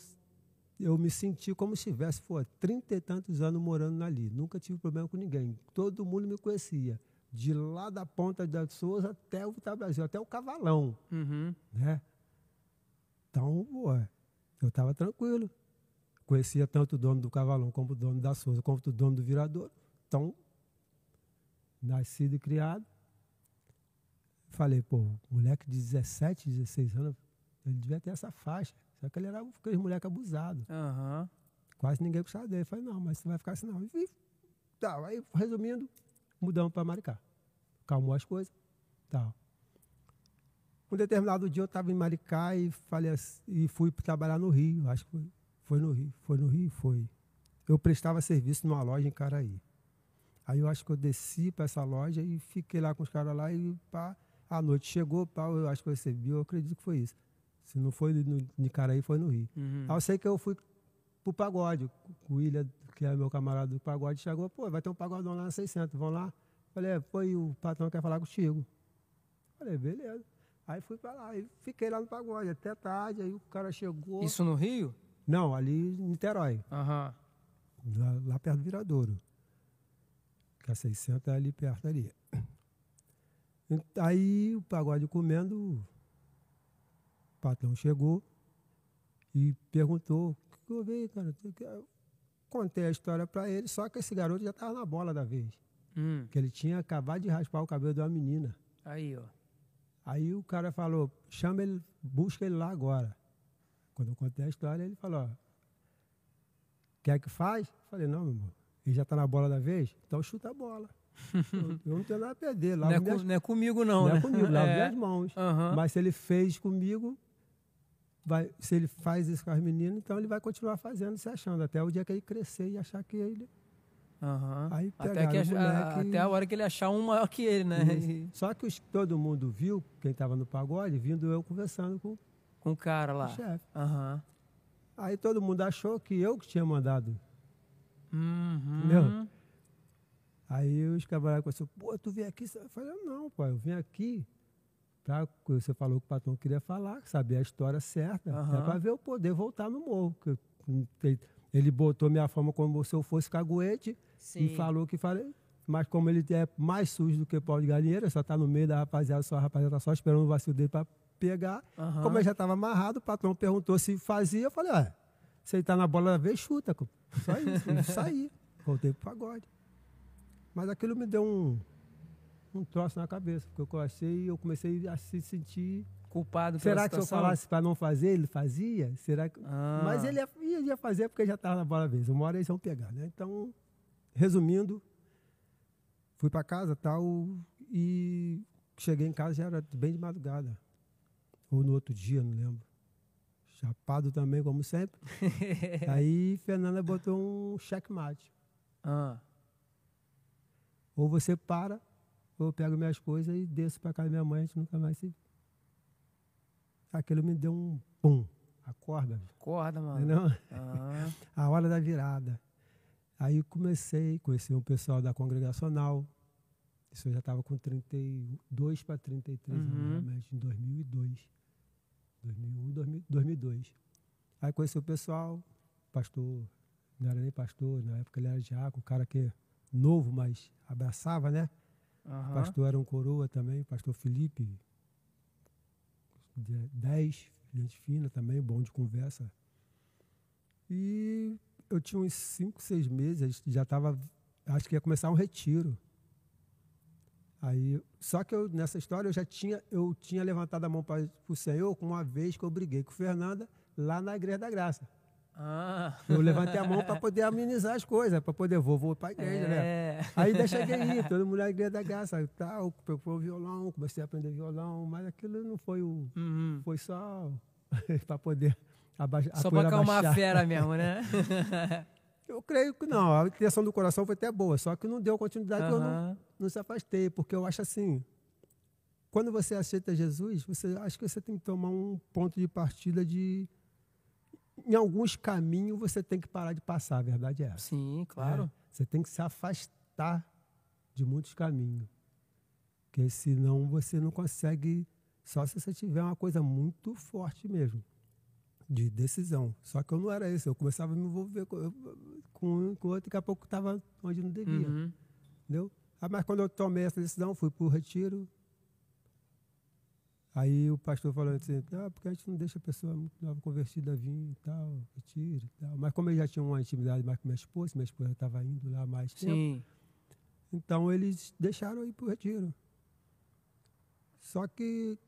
eu me senti como se tivesse, pô, trinta e tantos anos morando ali. Nunca tive problema com ninguém. Todo mundo me conhecia. De lá da ponta da Souza até o Brasil, até o Cavalão. Uhum. Né? Então, pô, eu estava tranquilo. conhecia tanto o dono do Cavalão como o dono da Souza, como o dono do Virador. Então, nascido e criado. Falei, pô, moleque de 17, 16 anos, ele devia ter essa faixa. Só que ele era aquele moleque abusado. Aham. Quase ninguém gostava dele. Falei, não, mas você vai ficar assim não. E, tal. Aí, resumindo, mudamos para Maricá. Calmou as coisas. Tal. Um determinado dia eu estava em Maricá e, falei assim- e fui trabalhar no Rio. Acho que foi, foi no Rio. Foi no Rio? Foi. Eu prestava serviço numa loja em Caraí. Aí eu acho que eu desci para essa loja e fiquei lá com os caras lá e pá, a noite chegou, pá, eu acho que eu recebi, eu acredito que foi isso. Se não foi no, Caraí, foi no Rio. Uhum. Aí eu sei que eu fui pro pagode. O William, que é meu camarada do pagode, chegou, pô, vai ter um pagodão lá na 600, vão lá. Falei, é, foi o patrão quer falar contigo. Falei, beleza. Aí fui pra lá, e fiquei lá no pagode até tarde, aí o cara chegou. Isso no Rio? Não, ali em Niterói, Aham. lá, lá perto do Viradouro. Que a 600 é ali perto ali. Aí o pagode comendo, o patrão chegou e perguntou, o que eu vi, cara? Eu contei a história para ele, só que esse garoto já estava na bola da vez. Hum. Que ele tinha acabado de raspar o cabelo de uma menina. Aí, ó. Aí o cara falou, chama ele, busca ele lá agora. Quando eu contei a história, ele falou, quer que faz? Eu falei, não, meu irmão, ele já está na bola da vez, então chuta a bola. eu, <laughs> eu não tenho nada a perder, Não lavo é, minhas, com- não é comigo, não, não né? é comigo, lavo <laughs> É. minhas mãos. Aham. Mas se ele fez comigo, vai, se ele faz isso com as meninas, então ele vai continuar fazendo, se achando, até o dia que ele crescer e achar que ele... Aham. Aí Até, que a- até a hora que ele achar um maior que ele, né? Só que os- todo mundo viu, quem estava no pagode, vindo eu conversando com com o cara lá. o chefe. Aham. Aí todo mundo achou que eu que tinha mandado. Uhum. Entendeu? Aí os camaradas começaram, pô, tu veio aqui? Eu falei, não, pai, eu vim aqui pra, você falou que o patrão queria falar, saber a história certa, Aham. é para ver eu poder voltar no morro. ele botou minha fama como se eu fosse caguete Sim. e falou que falei. Mas como ele é mais sujo do que pau de galinheira, só tá no meio da rapaziada, só a rapaziada tá só esperando o vacilo dele para pegar. Aham. Como ele já estava amarrado, o patrão perguntou se fazia. Eu falei, ué, se ele tá na bola da vez, chuta. Só isso. <laughs> Saí. Voltei pro pagode. Mas aquilo me deu um, um troço na cabeça, porque eu achei e eu comecei a se sentir. Culpado Será que se eu falasse para não fazer, ele fazia? Será que... Ah. Mas ele ia, ia- fazer porque já estava na bola vez. Uma hora eles iam pegar, né? Então, resumindo, fui para casa tal e cheguei em casa já era bem de madrugada. Ou no outro dia, não lembro. Chapado também, como sempre. <laughs> Aí Fernanda botou um checkmate. Ah. Ou você para, ou eu pego minhas coisas e desço para casa da minha mãe, a gente nunca mais se. Aquilo me deu um pum. Acorda, Acorda, mano. entendeu? Ah. <laughs> a hora da virada. Aí comecei, conheci um pessoal da congregacional. Isso eu já estava com 32 para 33 Uhum. anos, realmente, em 2002. 2001, 2000, 2002. Aí conheci o pessoal, pastor, não era nem pastor, na época ele era diácono, um cara que é novo, mas abraçava, né? Aham. Pastor era um coroa também, pastor Felipe, de- 10, gente fina também, bom de conversa. E eu tinha uns 5, 6 meses, já estava, acho que ia começar um retiro. Aí, só que eu, nessa história eu já tinha, eu tinha levantado a mão para o Senhor com uma vez que eu briguei com Fernanda lá na Igreja da Graça. Ah. Eu levantei a mão para <laughs> poder amenizar as coisas, para poder, vou, vou para a igreja, né? É. Aí daí cheguei aí, todo mundo na igreja da graça tal, o violão, comecei a aprender violão, mas aquilo não foi o. Uhum. Foi só <laughs> para poder abaixar. Só pra acalmar a fera <laughs> mesmo, né? Eu creio que não, a intenção do coração foi até boa, só que não deu continuidade, eu não, não se afastei, porque eu acho assim. Quando você aceita Jesus, você acho que você tem que tomar um ponto de partida de. Em alguns caminhos você tem que parar de passar, a verdade é essa. Sim, claro. É, você tem que se afastar de muitos caminhos. Porque senão você não consegue. Só se você tiver uma coisa muito forte mesmo. De decisão. Só que eu não era isso. Eu começava a me envolver com, com, com outro, daqui a pouco estava onde não devia. Uhum. Entendeu? Ah, mas quando eu tomei essa decisão, fui para o retiro. Aí o pastor falou assim, ah, porque a gente não deixa a pessoa nova convertida vir e tal, retiro e tal. Mas como ele já tinha uma intimidade mais com minha esposa, minha esposa estava indo lá mais tempo, Sim. então eles deixaram eu ir para o retiro. Só que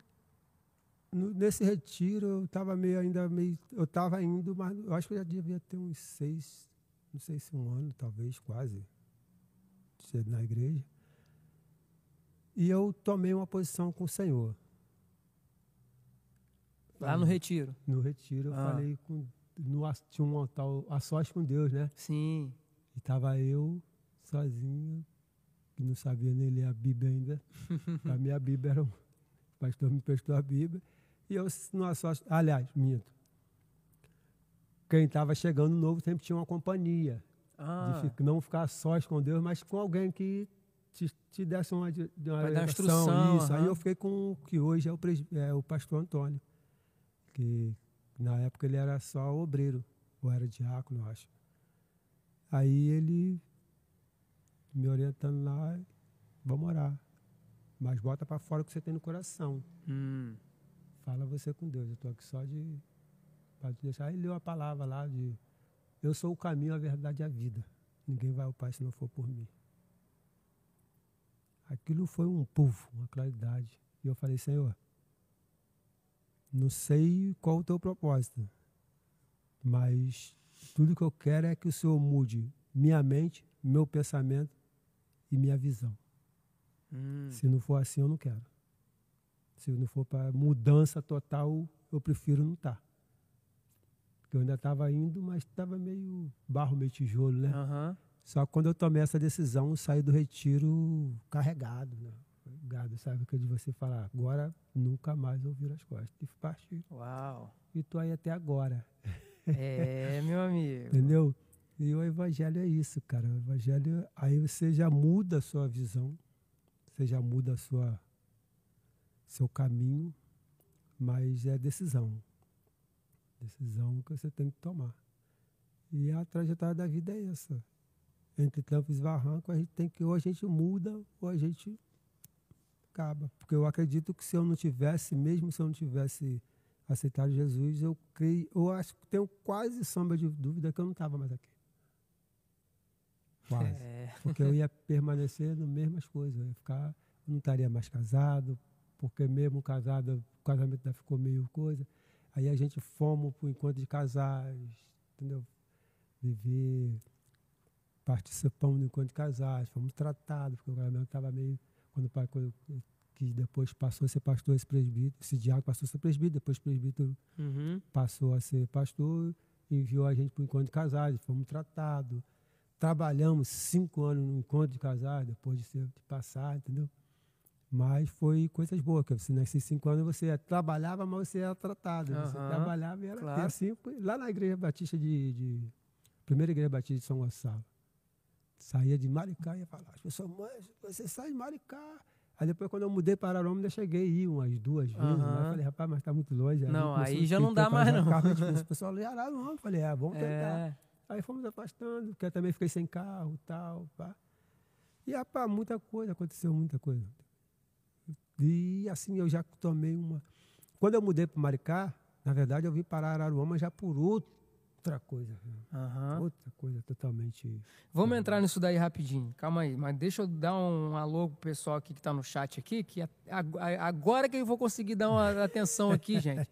nesse retiro eu estava meio ainda meio. Eu estava indo, mas eu acho que eu já devia ter uns seis, não sei se um ano, talvez, quase, na igreja. E eu tomei uma posição com o Senhor. Lá no retiro. No retiro, eu Ah. falei com. No, tinha um altar a sós com Deus, né? Sim. E estava eu sozinho, que não sabia nem ler a Bíblia ainda. <laughs> a minha Bíblia era um. O pastor me prestou a Bíblia. E eu sós. Aliás, minto. Quem estava chegando novo sempre tinha uma companhia. Ah, De não ficar sós com Deus, mas com alguém que te, te desse uma, uma orientação, instrução, Isso. Aí aham. eu fiquei com o que hoje é o, é o pastor Antônio. Que na época ele era só obreiro, ou era diácono, eu acho. Aí ele me orientando lá, vamos orar. Mas bota para fora o que você tem no coração. hum, Fala você com Deus. Eu estou aqui só de. Para te deixar. Aí leu a palavra lá de. Eu sou o caminho, a verdade e a vida. Ninguém vai ao Pai se não for por mim. Aquilo foi um pufo, uma claridade. E eu falei, Senhor, não sei qual o teu propósito, mas tudo que eu quero é que o Senhor mude minha mente, meu pensamento e minha visão. hum. Se não for assim, eu não quero. Se não for para mudança total, eu prefiro não estar. Porque eu ainda estava indo, mas estava meio barro, meio tijolo, né? Aham. Só que quando eu tomei essa decisão, eu saí do retiro carregado, né? Carregado, sabe? Que de você falar, agora nunca mais eu viro as costas. E partir. Uau. E tô aí até agora, É, meu amigo. <laughs> entendeu? E o evangelho é isso, cara. O evangelho, aí você já muda a sua visão, você já muda a sua seu caminho, mas é decisão. Decisão que você tem que tomar. E a trajetória da vida é essa. Entre tampos e barrancos, a gente tem que, ou a gente muda, ou a gente acaba. Porque eu acredito que se eu não tivesse, mesmo se eu não tivesse aceitado Jesus, eu creio, eu acho que tenho quase sombra de dúvida que eu não estava mais aqui. Quase. É. Porque eu ia permanecer nas mesmas coisas. Eu ia ficar, não estaria mais casado, porque mesmo casado, o casamento ainda ficou meio coisa. Aí a gente fomos para o encontro de casais, entendeu? Viver, participamos do encontro de casais, fomos tratados, porque o casamento estava meio. Quando o pai, quando- que depois passou a ser pastor, esse presbítero, esse diácono passou a ser presbítero, depois presbítero Uhum. passou a ser pastor, enviou a gente para o encontro de casais, fomos tratados. Trabalhamos cinco anos no encontro de casais, depois de, ser, de passar, entendeu? Mas foi coisas boas, que você nesses cinco anos você trabalhava, mas você era tratado. Você Aham, trabalhava e era claro. e assim, lá na igreja batista de, de primeira igreja batista de São Gonçalo. Saía de Maricá e ia falar, as pessoas, mas você sai de Maricá. Aí depois, quando eu mudei para Araroma, ainda cheguei a ir umas duas vezes. Né? Aham. Eu falei, rapaz, mas está muito longe. Não, começou aí já não dá mais, não. carro. <laughs> O pessoal ali, Araroma. Eu falei, é, vamos tentar. É. Aí fomos afastando, porque eu também fiquei sem carro e tal. Pá. E rapaz, muita coisa, aconteceu muita coisa. E assim, eu já tomei uma. Quando eu mudei para Maricá, na verdade, eu vim para Araruama já por outra coisa. Aham. Outra coisa totalmente. Vamos entrar nisso daí rapidinho. Calma aí, mas deixa eu dar um alô pro pessoal aqui que tá no chat aqui, que agora que eu vou conseguir dar uma <laughs> atenção aqui, gente.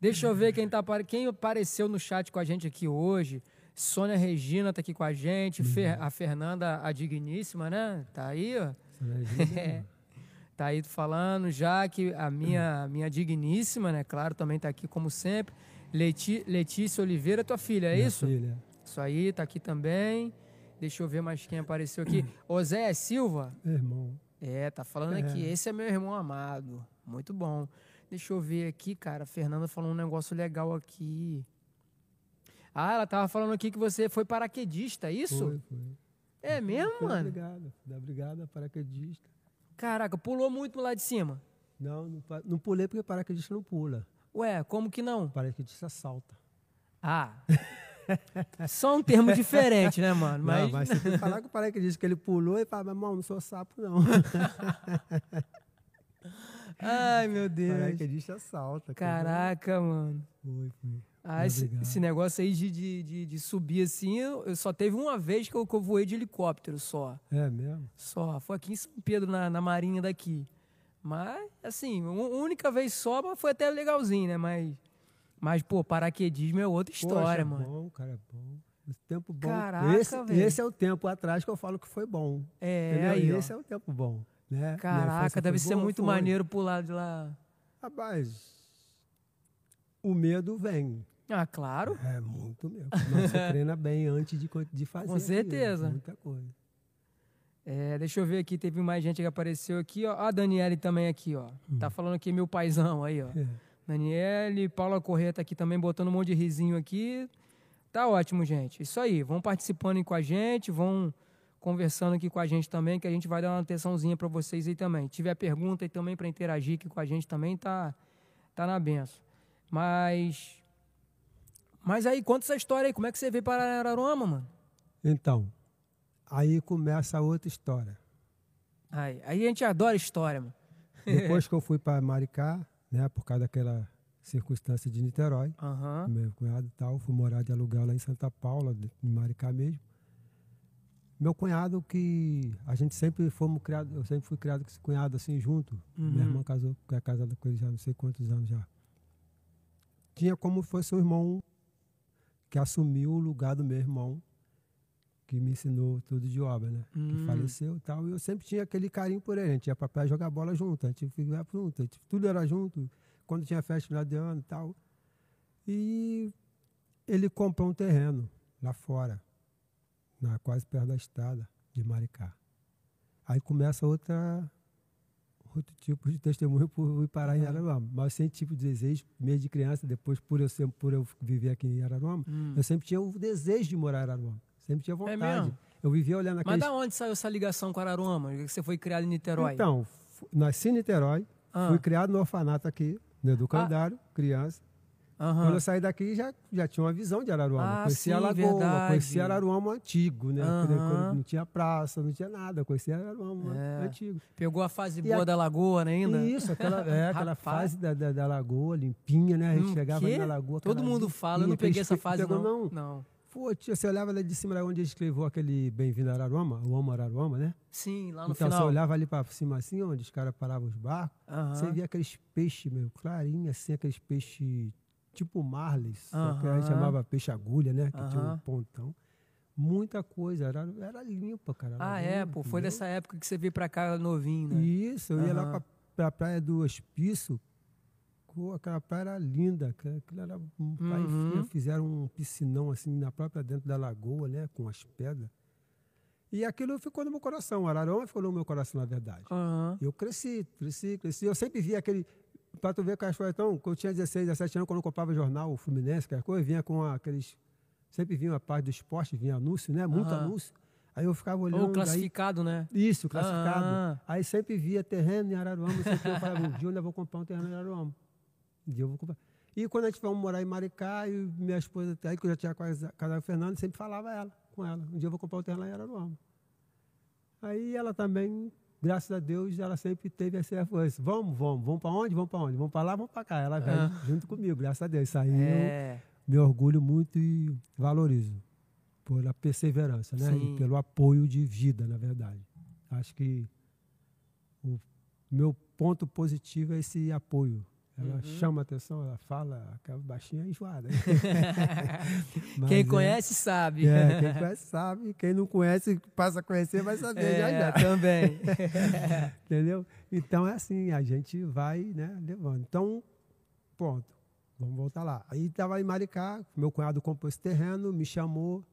Deixa eu ver quem tá quem apareceu no chat com a gente aqui hoje. Sônia Regina tá aqui com a gente, Fer- a Fernanda a digníssima, né? Tá aí, ó. <laughs> É. Tá aí falando já que a minha, a minha digníssima, né? Claro, também tá aqui como sempre. Leti, Letícia Oliveira, tua filha, é Minha isso? Filha. Isso aí, tá aqui também. Deixa eu ver mais quem apareceu aqui. <clears throat> Osé Silva. Meu irmão. É, tá falando É. aqui. Esse é meu irmão amado. Muito bom. Deixa eu ver aqui, cara. A Fernanda falou um negócio legal aqui. Ah, ela tava falando aqui que você foi paraquedista, é isso? Foi, foi. É mesmo, Foi mano? brigada, da brigada paraquedista. Caraca, pulou muito lá de cima. Não, não, não pulei porque paraquedista não pula. Ué, como que não? Paraquedista salta. Ah. <laughs> Só um termo diferente, né, mano? Mas, Não, mas você tem que falar com o paraquedista que ele pulou e fala, meu irmão, não sou sapo, não. <laughs> Ai, meu Deus. Paraquedista assalta. Caraca, mano. Foi, foi. Ah, esse, esse, negócio aí de, de, de, de, subir assim, eu só teve uma vez que eu, que eu, voei de helicóptero só. É mesmo? Só. Foi aqui em São Pedro, na, na Marinha daqui. Mas, assim, uma única vez só, mas foi até legalzinho, né? Mas, mas pô, paraquedismo é outra história, Poxa, mano. É bom, cara, é bom. Esse tempo bom. Caraca, esse, esse, é o tempo atrás que eu falo que foi bom. É, entendeu? aí, Esse é o tempo bom. Né? Caraca, deve ser boa, muito foi. maneiro pular de lá. Rapaz, o medo vem. Ah, claro. É muito mesmo. Mas você <laughs> treina bem antes de, de fazer. Com certeza. Aquilo, muita coisa. É, deixa eu ver aqui, teve mais gente que apareceu aqui, ó. A Daniele também aqui, ó. Hum. Tá falando aqui meu paizão aí, ó. É. Daniele, Paula Corrêa tá aqui também botando um monte de risinho aqui. Tá ótimo, gente. Isso aí. Vão participando aí com a gente, vão conversando aqui com a gente também, que a gente vai dar uma atençãozinha para vocês aí também. Se tiver pergunta aí também para interagir aqui com a gente também, tá, tá na benção. Mas. Mas aí, conta essa história aí. Como é que você veio para Araruama, mano? Então, aí começa a outra história. Aí, aí a gente adora história, mano. <laughs> Depois que eu fui para Maricá, né, por causa daquela circunstância de Niterói, uhum. meu cunhado e tal, fui morar de aluguel lá em Santa Paula, em Maricá mesmo. Meu cunhado que a gente sempre fomos criados, eu sempre fui criado com esse cunhado assim junto. Uhum. Minha irmã casou, é casada com ele já não sei quantos anos já. Tinha como fosse um irmão que assumiu o lugar do meu irmão, que me ensinou tudo de obra, né? Uhum. Que faleceu e tal. E eu sempre tinha aquele carinho por ele. A gente ia pra praia jogar bola junto, a gente ia junto, gente, tudo era junto. Quando tinha festa final de ano e tal. E ele comprou um terreno lá fora, na, quase perto da estrada de Maricá. Aí começa outra outro tipo de testemunho por ir parar em Araruama. Mas sem tipo de desejo, mesmo de criança, depois por eu, ser, por eu viver aqui em Araruama, hum. eu sempre tinha o desejo de morar em Araruama. Sempre tinha vontade. É? Eu vivia olhando aqueles... Mas da onde saiu essa ligação com Araruama? Você foi criado em Niterói? Então, nasci em Niterói, ah. fui criado no orfanato aqui, no Educandário, ah. criança. Uhum. Quando eu saí daqui, já, já tinha uma visão de Araruama. Ah, conhecia sim, a Lagoa, verdade. conhecia Araruama antigo, né? Uhum. Quando não tinha praça, não tinha nada. Conhecia Araruama é. antigo. Pegou a fase boa a- da lagoa né, ainda? Isso, aquela, <laughs> é, aquela fase da, da, da lagoa, limpinha, né? A gente Hum, chegava ali na lagoa. Todo mundo fala, eu limpinha, não peguei essa fase pegou, não. não. Não. Pô, tia, você olhava lá de cima, lá onde a gente levou aquele Bem-vindo a Araruama, o Amo Araruama, né? Sim, lá no então, você final. olhava ali pra cima assim, onde os caras paravam os barcos, Aham. você via aqueles peixes, meu, clarinho, assim, aqueles peixes tipo marles, só que a gente chamava peixe agulha, né? Que tinha um pontão. Muita coisa, era, era limpa, cara. Ah, Araruama, é, pô. Foi entendeu? dessa época que você veio pra cá novinho, né? Isso, eu ia lá pra, pra praia do Hospício, aquela praia era linda, aquilo aquilo era um pai Uhum. fizeram um piscinão assim na própria dentro da lagoa, né, com as pedras. E aquilo ficou no meu coração, Araruama ficou no meu coração, na verdade. Aham. Eu cresci, cresci, cresci. Eu sempre via aquele. Pra tu ver que as coisas tão. Quando eu tinha 16, 17 anos, quando eu comprava jornal, o Fluminense, aquela coisa, vinha com aqueles. Sempre vinha a parte do esporte, vinha anúncio, né? Muito anúncio. Aí eu ficava olhando. Ou aí- classificado, né? isso, classificado. Ah. Aí sempre via terreno em Araruama, não sei o que. Eu falava, um dia eu ainda vou comprar um terreno em Araruama. Um dia eu vou comprar. E quando a gente foi morar em Maricá, e minha esposa, aí que eu já tinha casado com o Fernando, sempre falava ela, com ela. Um dia eu vou comprar um terreno lá em Araruama. Aí ela também, graças a Deus, ela sempre teve essa força. Vamos, vamos, vamos para onde? Vamos para onde? Vamos para lá, vamos para cá. Ela veio Ah. junto comigo, graças a Deus. Isso aí eu É. me orgulho muito e valorizo pela perseverança, né? Sim. E pelo apoio de vida, na verdade. Acho que o meu ponto positivo é esse apoio. Ela Uhum. chama a atenção, ela fala, aquela baixinha é enjoada. <laughs> <laughs> Mas Quem é- conhece sabe. É, quem <laughs> conhece sabe, quem não conhece, passa a conhecer, vai saber já É, já. também. Entendeu? Então é assim, a gente vai né, levando. Então, ponto. Vamos voltar lá. Aí estava em Maricá, meu cunhado comprou esse terreno, me chamou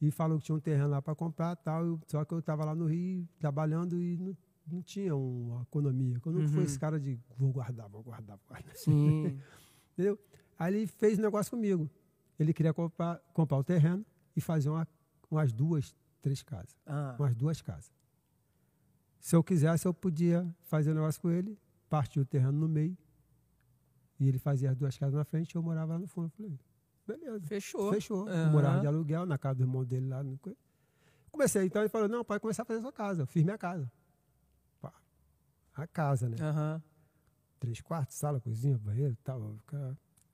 e falou que tinha um terreno lá para comprar tal. Só que eu estava lá no Rio trabalhando e não, não tinha uma economia. Eu nunca fui Uhum. esse cara de vou guardar, vou guardar, vou guardar. Sim. <laughs> Entendeu? Aí ele fez um negócio comigo. Ele queria comprar, comprar o terreno e fazer uma- umas duas, três casas Ah. umas duas casas. Se eu quisesse, eu podia fazer um negócio com ele, partir o terreno no meio, e ele fazia as duas casas na frente e eu morava lá no fundo. Eu falei, beleza, Fechou. fechou. Eu Aham. morava de aluguel na casa do irmão dele lá. Comecei, então ele falou, não, pode começar a fazer a sua casa. Eu fiz minha casa. A casa, né? Aham. três quartos, sala, cozinha, banheiro e tal.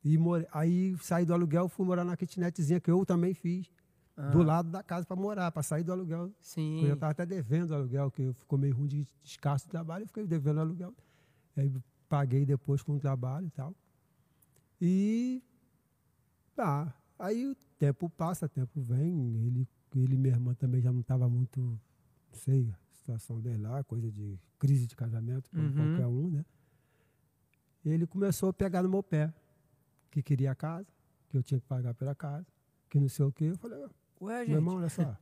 E more... aí saí do aluguel, fui morar na kitnetzinha que eu também fiz. Ah. Do lado da casa para morar, para sair do aluguel. Sim. Eu estava até devendo aluguel, que ficou meio ruim de escasso de trabalho, eu fiquei devendo aluguel. Aí paguei depois com o trabalho e tal. E tá. Aí o tempo passa, o tempo vem, ele, ele e minha irmã também já não estava muito, não sei, a situação dele lá, coisa de crise de casamento, como uhum. qualquer um, né? Ele começou a pegar no meu pé, que queria a casa, que eu tinha que pagar pela casa, que não sei o quê. Eu falei, Ué, meu irmão, olha só.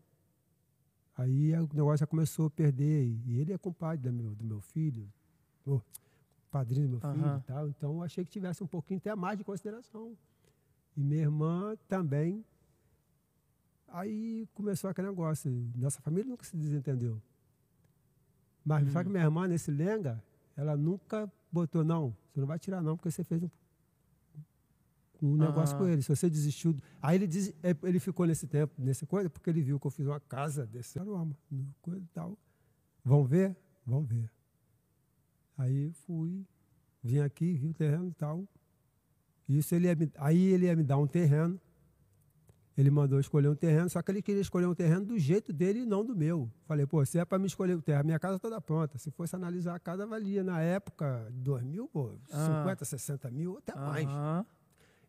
Aí o negócio já começou a perder, e ele é compadre do meu, do meu filho, oh, padrinho do meu filho uhum. e tal, então eu achei que tivesse um pouquinho até mais de consideração. E minha irmã também. Aí começou aquele negócio. Nossa família nunca se desentendeu. Mas hum. só que minha irmã, nesse lenga, ela nunca botou, não, você não vai tirar não, porque você fez um, um negócio com ele. Se você desistiu. Aí ele, diz, é, ele ficou nesse tempo, nessa coisa, porque ele viu que eu fiz uma casa desse aroma, coisa e tal. Vão ver? Vão ver. Aí fui, vim aqui, vi o terreno e tal. Isso ele me, aí ele ia me dar um terreno. Ele mandou escolher um terreno, só que ele queria escolher um terreno do jeito dele e não do meu. Falei, pô, se é para me escolher o terreno, minha casa toda pronta. Se fosse analisar a casa, valia na época 2 mil, pô, ah. 50, 60 mil, até mais.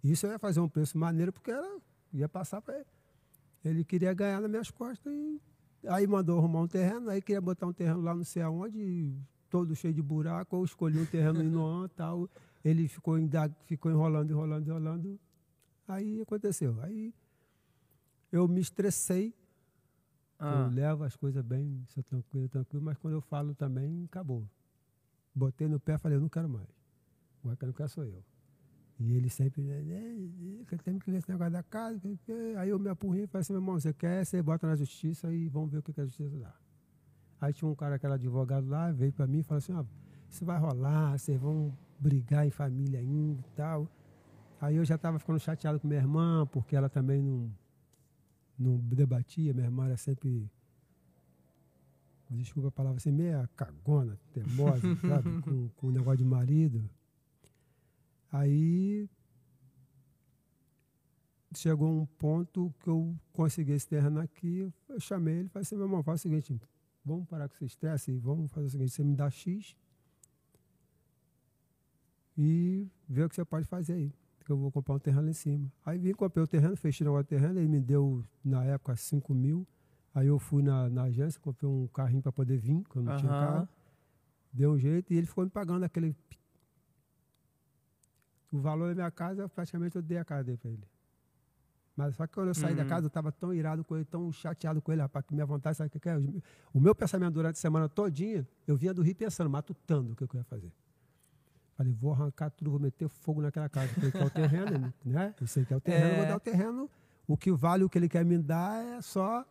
Isso eu ia fazer um preço maneiro, porque era, ia passar para ele. Ele queria ganhar nas minhas costas e aí mandou arrumar um terreno, aí queria botar um terreno lá não sei aonde, todo cheio de buraco, eu escolhi um terreno em Noan <laughs> tal. Ele ficou, ficou enrolando, enrolando, enrolando. Aí aconteceu. Aí eu me estressei. Ah. Eu levo as coisas bem, sou tranquilo, tranquilo, mas quando eu falo também, acabou. Botei no pé falei, eu não quero mais. Agora quem não quer sou eu. E ele sempre, né, né tem que ver esse negócio da casa. Aí eu me apurrei e falei assim, meu irmão, você quer, você bota na justiça e vamos ver o que, a justiça dá. Aí tinha um cara que era advogado lá, veio para mim e falou assim, ó, isso vai rolar, vocês vão brigar em família ainda e tal. Aí eu já estava ficando chateado com minha irmã, porque ela também não, não debatia. Minha irmã era sempre, desculpa a palavra, assim, meia cagona, teimosa, <laughs> sabe? Com, com o negócio de marido. Aí chegou um ponto que eu consegui esse terreno aqui, eu chamei ele e falei assim, meu irmão, faz o seguinte, vamos parar com esse estresse e vamos fazer o seguinte, você me dá X, e ver o que você pode fazer aí. Que eu vou comprar um terreno lá em cima. Aí vim, comprei o terreno, fechei o terreno, ele me deu, na época, 5 mil. Aí eu fui na, na agência, comprei um carrinho para poder vir, quando não uhum. tinha carro. Deu um jeito e ele ficou me pagando aquele. O valor da minha casa, praticamente eu dei a casa dele para ele. Mas só que quando eu saí uhum. da casa, eu estava tão irado com ele, tão chateado com ele, rapaz, que minha vontade, sabe o que é? O meu pensamento durante a semana todinha, eu vinha do Rio pensando, matutando o que eu ia fazer. Falei, vou arrancar tudo, vou meter fogo naquela casa. Falei, que é o terreno, <laughs> né? Eu sei que é o terreno, é. vou dar o terreno. O que vale, o que ele quer me dar é só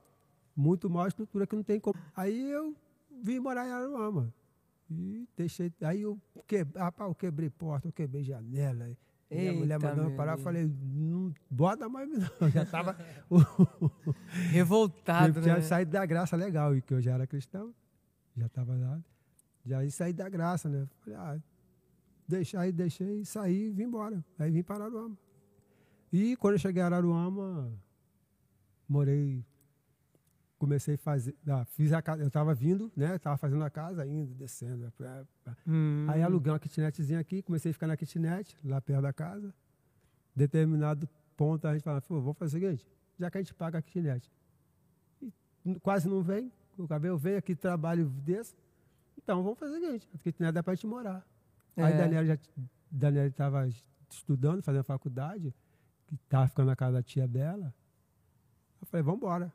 muito maior estrutura que não tem como. Aí eu vim morar em Aruama. E deixei. Aí eu, que, rapaz, eu quebrei porta, eu quebrei janela. E a mulher mandando parar, eu falei, não bota mais não. Já estava <laughs> <laughs> revoltado. Eu tinha né? saído da graça legal, e que eu já era cristão, já estava lá. Já saí da graça, né? Falei, ah, Deixei, aí deixei, saí e vim embora. Aí vim para Araruama. E quando eu cheguei a Araruama, morei, comecei a fazer, ah, fiz a casa, eu estava vindo, né, estava fazendo a casa, indo, descendo. Hum. Aí aluguei uma kitnetzinha aqui, comecei a ficar na kitnet, lá perto da casa. Determinado ponto a gente falava, vamos fazer o seguinte, já que a gente paga a kitnet, e quase não vem, o cabelo vem aqui, trabalho desse, então vamos fazer o seguinte, a kitnet dá para a gente morar. É. Aí Daniela já Daniela estava estudando, fazendo faculdade, que estava ficando na casa da tia dela. Eu falei, vamos embora.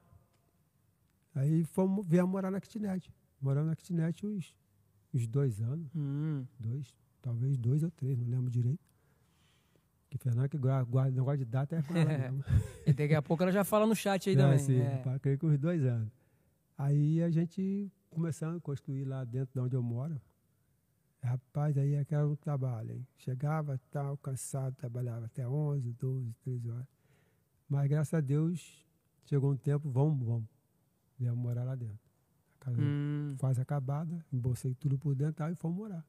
Aí fomos, viemos morar na kitnet. Moramos na kitnet uns, uns dois anos. Hum. Dois, talvez dois ou três, não lembro direito. Que Fernanda que guarda, negócio de data é <laughs> mesmo. e daqui a pouco ela já fala no chat aí também. Sim, é. creio que uns dois anos. Aí a gente começando a construir lá dentro de onde eu moro. Rapaz, aí é que era um trabalho, hein? Chegava, tal, cansado, trabalhava até 11, 12, 13 horas. Mas graças a Deus, chegou um tempo, vamos, vamos. Viemos morar lá dentro. A casa hum. quase acabada, embolsei tudo por dentro e fomos morar.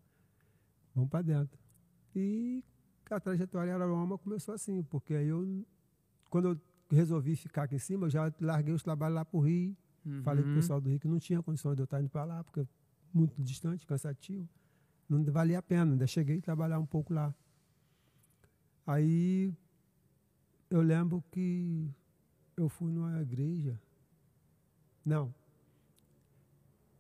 Vamos para dentro. E a trajetória Araroma começou assim, porque aí eu, quando eu resolvi ficar aqui em cima, eu já larguei os trabalhos lá para o Rio. Uhum. Falei pro pessoal do Rio que não tinha condições de eu estar indo para lá, porque é muito distante, cansativo. Não valia a pena. Ainda cheguei a trabalhar um pouco lá. Aí eu lembro que eu fui numa igreja. Não.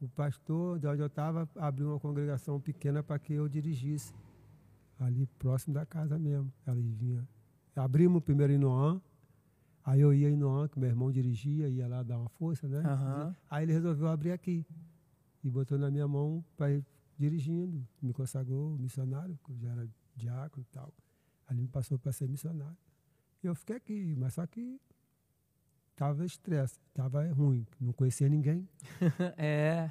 O pastor de onde eu estava abriu uma congregação pequena para que eu dirigisse. Ali próximo da casa mesmo. Ela vinha. Abrimos primeiro em Noã. Aí eu ia em Noã, que meu irmão dirigia, ia lá dar uma força, né? Uhum. Aí ele resolveu abrir aqui. E botou na minha mão para dirigindo. Me consagrou missionário, porque eu já era diácono e tal. Ali me passou para ser missionário. E eu fiquei aqui, mas só que tava estresse, tava ruim, não conhecia ninguém. <laughs> é.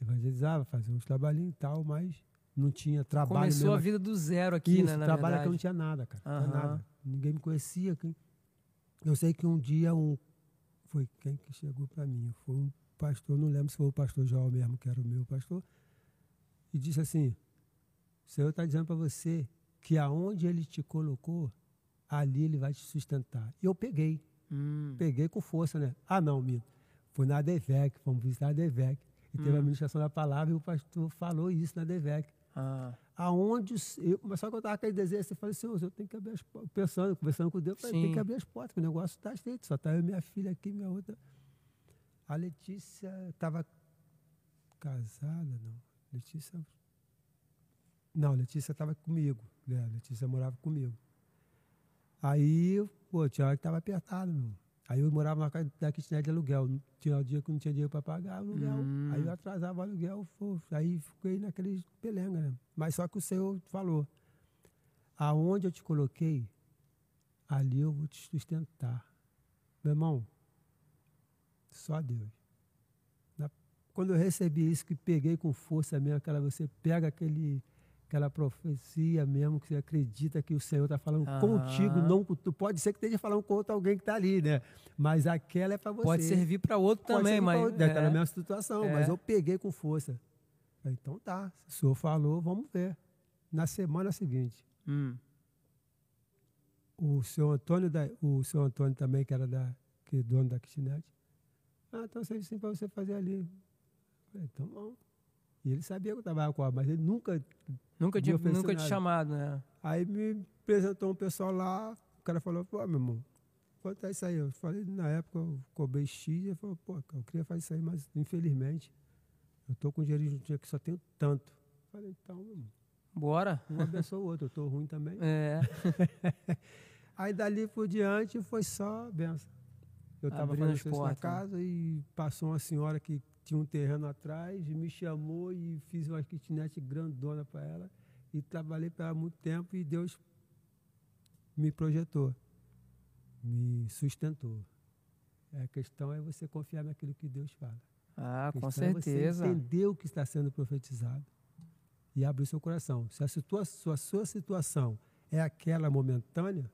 Evangelizava, fazia uns trabalhinhos e tal, mas não tinha trabalho. Começou mesmo. a vida do zero aqui, Isso, né? trabalho verdade. que eu não tinha nada, cara. Uhum. Não tinha nada. Ninguém me conhecia. Quem... Eu sei que um dia um. Foi quem que chegou para mim? Foi um pastor, não lembro se foi o pastor João mesmo, que era o meu pastor, e disse assim: o Senhor está dizendo para você que aonde ele te colocou, ali ele vai te sustentar. E eu peguei. Hum. Peguei com força, né? Ah, não, Mito. Foi na DEVEC, fomos visitar a DEVEC. E teve a Hum. ministração da palavra e o pastor falou isso na DEVEC. Ah. Aonde. Eu, mas só que eu estava com aquele desejo, eu falei, Senhor, eu tenho que abrir as portas. Pensando, conversando com Deus, eu falei, tem que abrir as portas, que o negócio está estreito. Só está eu e minha filha aqui, minha outra. A Letícia estava casada, não. Letícia. Não, Letícia estava comigo. né? Letícia morava comigo. Aí, pô, tinha hora que estava apertado, meu. Aí eu morava na casa da kitnet de aluguel. Não- Tinha o dia que não tinha dinheiro para pagar o aluguel. Hum. Aí eu atrasava o aluguel. pô, aí fiquei naquele pelenga, né? Mas só que o Senhor falou: aonde eu te coloquei, ali eu vou te sustentar. Meu irmão, só Deus. Quando eu recebi isso, que peguei com força mesmo, aquela, você pega aquele, aquela profecia mesmo, que você acredita que o Senhor está falando Aham. contigo, não tu. Pode ser que esteja falando com outro alguém que está ali, né? Mas aquela é para você. Pode servir para outro Pode também, mas. outro, na é. mesma situação, É. mas eu peguei com força. Então tá, se o senhor falou, vamos ver. Na semana seguinte, Hum. o seu Antônio, da, o seu Antônio também, que era da, que é dono da kitnet, ah, então você disse para você fazer ali. Falei, então bom. E ele sabia que eu trabalhava com a mas ele nunca. Nunca, tinha, nunca te chamado, né? Aí me apresentou um pessoal lá, o cara falou, pô, meu irmão, quanto é isso aí? Eu falei, na época eu cobrei X, ele falou, pô, eu queria fazer isso aí, mas infelizmente eu tô com dinheiro juntinho aqui, só tenho tanto. Falei, então, meu irmão, Bora. um abençoa o outro, eu tô ruim também. <laughs> É. <laughs> Aí dali por diante foi só benção. Eu estava fazendo isso na casa e passou uma senhora que tinha um terreno atrás, me chamou e fiz uma kitnet grandona para ela. E trabalhei para ela muito tempo e Deus me projetou, me sustentou. A questão é você confiar naquilo que Deus fala. Ah, com questão é certeza. Você entender o que está sendo profetizado e abrir seu coração. Se a situa sua, sua situação é aquela momentânea,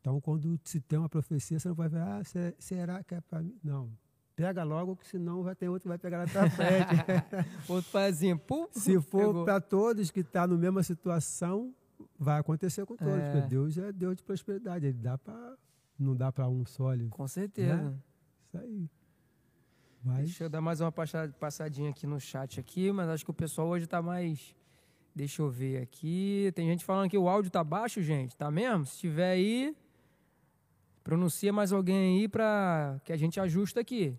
então quando se tem uma profecia, você não vai ver, ah, se- será que é para mim? Não. Pega logo, que senão vai ter outro que vai pegar na tua frente. <laughs> Outro pazinho. Pum, se for para todos que estão tá na mesma situação, vai acontecer com todos, É. porque Deus é Deus de prosperidade. Ele dá para não dá para um só. Com certeza. Né? Isso aí. Mas Deixa eu dar mais uma passa- passadinha aqui no chat aqui, mas acho que o pessoal hoje tá mais. Deixa eu ver aqui. Tem gente falando que o áudio tá baixo, gente. Tá mesmo? Se tiver aí, pronuncia mais alguém aí para que a gente ajusta aqui.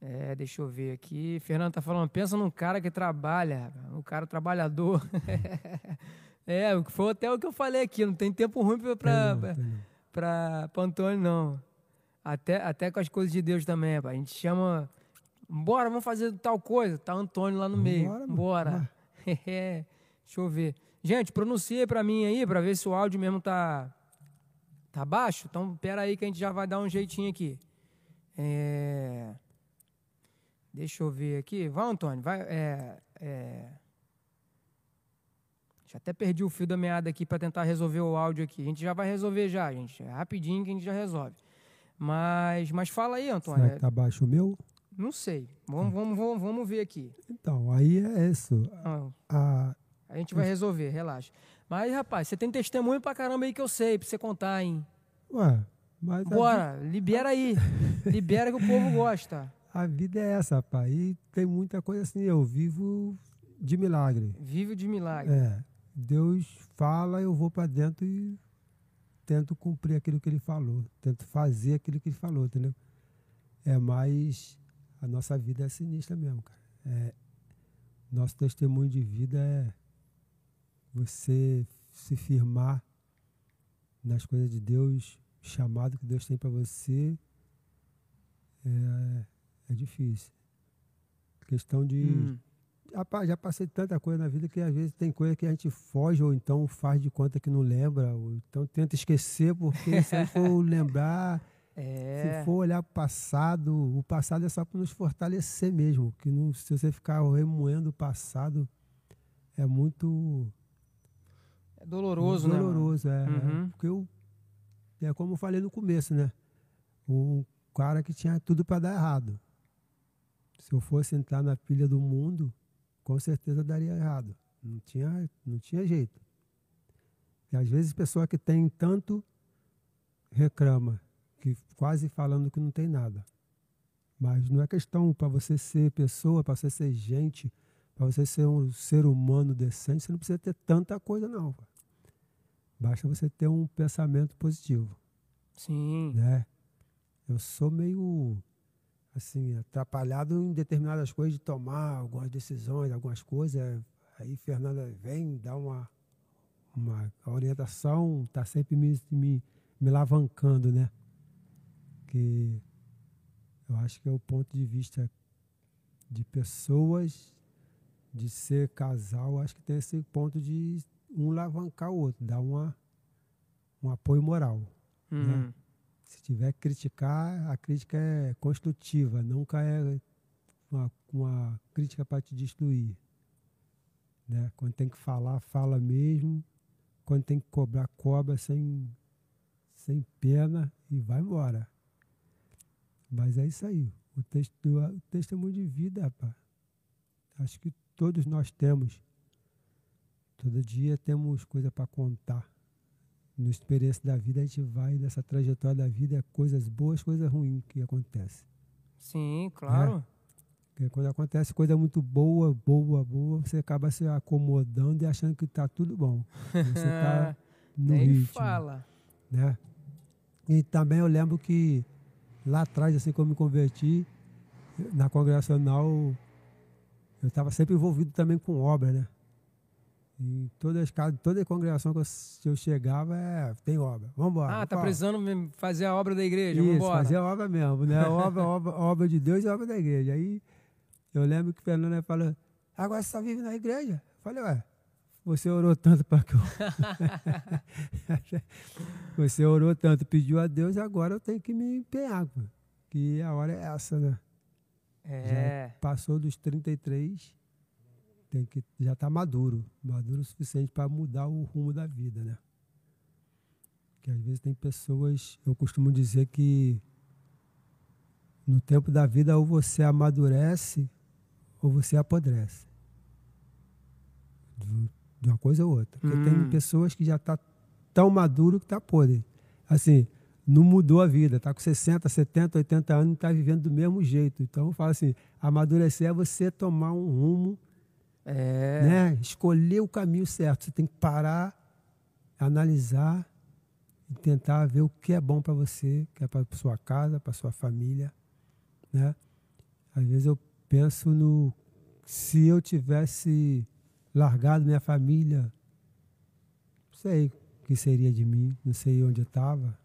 É, deixa eu ver aqui. Fernando tá falando, pensa num cara que trabalha, um cara trabalhador. <laughs> é, foi até o que eu falei aqui, não tem tempo ruim para para Antônio, não. Até, até com as coisas de Deus também. A gente chama. Bora, vamos fazer tal coisa. Tá Antônio lá no meio. Bora. vai. <laughs> É, Deixa eu ver. Gente, pronuncia aí pra mim aí, pra ver se o áudio mesmo tá. Tá baixo? Então, pera aí que a gente já vai dar um jeitinho aqui. É. Deixa eu ver aqui. Vai, Antônio, vai. É. é... Já até perdi o fio da meada aqui para tentar resolver o áudio aqui. A gente já vai resolver já, gente. É rapidinho que a gente já resolve. Mas, mas fala aí, Antônio. Será que tá baixo o meu? Não sei. Vamos, vamos, vamos, vamos ver aqui. Então, aí é isso. Ah, A, a A gente vai resolver, relaxa. Mas, rapaz, você tem testemunho pra caramba aí que eu sei, pra você contar, hein? Ué, mas. Bora, vida... libera aí. <laughs> libera que o povo gosta. A vida é essa, rapaz. E tem muita coisa assim. Eu vivo de milagre. Vive de milagre. É. Deus fala, eu vou para dentro e tento cumprir aquilo que ele falou. Tento fazer aquilo que ele falou, entendeu? É mais. A nossa vida é sinistra mesmo, cara. É, nosso testemunho de vida é você se firmar nas coisas de Deus, chamado que Deus tem para você, é, é, difícil. Questão de. Hum. Rapaz, já passei tanta coisa na vida que às vezes tem coisa que a gente foge ou então faz de conta que não lembra, ou então tenta esquecer, porque se for <laughs> lembrar, é. se for olhar para o passado, o passado é só para nos fortalecer mesmo. Que não, se você ficar remoendo o passado, é muito é doloroso, né? né? Doloroso, é. Uhum. Porque eu, é como eu falei no começo, né? Um cara que tinha tudo para dar errado. Se eu fosse entrar na pilha do mundo, com certeza daria errado. Não tinha, não tinha jeito. E às vezes pessoa que tem tanto reclama, que quase falando que não tem nada. Mas não é questão para você ser pessoa, para você ser gente, para você ser um ser humano decente, você não precisa ter tanta coisa não. Basta você ter um pensamento positivo. Sim. Né? Eu sou meio assim, atrapalhado em determinadas coisas de tomar algumas decisões, algumas coisas. Aí Fernanda vem, dá uma, uma orientação, está sempre me, me, me lavancando, né? Que eu acho que é o ponto de vista de pessoas, de ser casal, acho que tem esse ponto de um alavancar o outro, dar uma, um apoio moral. Uhum. Né? Se tiver que criticar, a crítica é construtiva, nunca é uma, uma crítica para te destruir. Né? Quando tem que falar, fala mesmo. Quando tem que cobrar, cobra sem, sem pena e vai embora. Mas é isso aí. O, texto, o testemunho de vida, rapaz. Acho que todos nós temos. Todo dia temos coisa para contar. Na experiência da vida, a gente vai nessa trajetória da vida, coisas boas, coisas ruins que acontecem. Sim, claro. É? quando acontece coisa muito boa, boa, boa, você acaba se acomodando e achando que está tudo bom. <laughs> Você está <laughs> no Nem ritmo. fala. Né? E também eu lembro que lá atrás, assim eu me converti, na congregacional, eu estava sempre envolvido também com obra, né? Em todas as toda a congregação que eu, chegava, é, tem obra. Vamos embora. Ah, tá precisando fazer a obra da igreja? Isso, Vambora. fazer a obra mesmo, né? obra, obra, obra de Deus e obra da igreja. Aí eu lembro que o Fernando falou, agora você só vive na igreja? Eu falei, ué, você orou tanto para que eu... <laughs> você orou tanto, pediu a Deus, agora eu tenho que me empenhar, pô. que a hora é essa, né? É. Já passou dos 33 tem que já está maduro, maduro o suficiente para mudar o rumo da vida, né? Que às vezes tem pessoas, eu costumo dizer que no tempo da vida ou você amadurece ou você apodrece. De uma coisa ou outra. Porque hum. tem pessoas que já tá tão maduro que tá podre. Assim, não mudou a vida, tá com 60, 70, 80 anos e está vivendo do mesmo jeito. Então, eu falo assim, amadurecer é você tomar um rumo é. Né? Escolher o caminho certo. Você tem que parar, analisar e tentar ver o que é bom para você, que é para sua casa, para sua família. Né? Às vezes eu penso no se eu tivesse largado minha família, não sei o que seria de mim, não sei onde eu estava,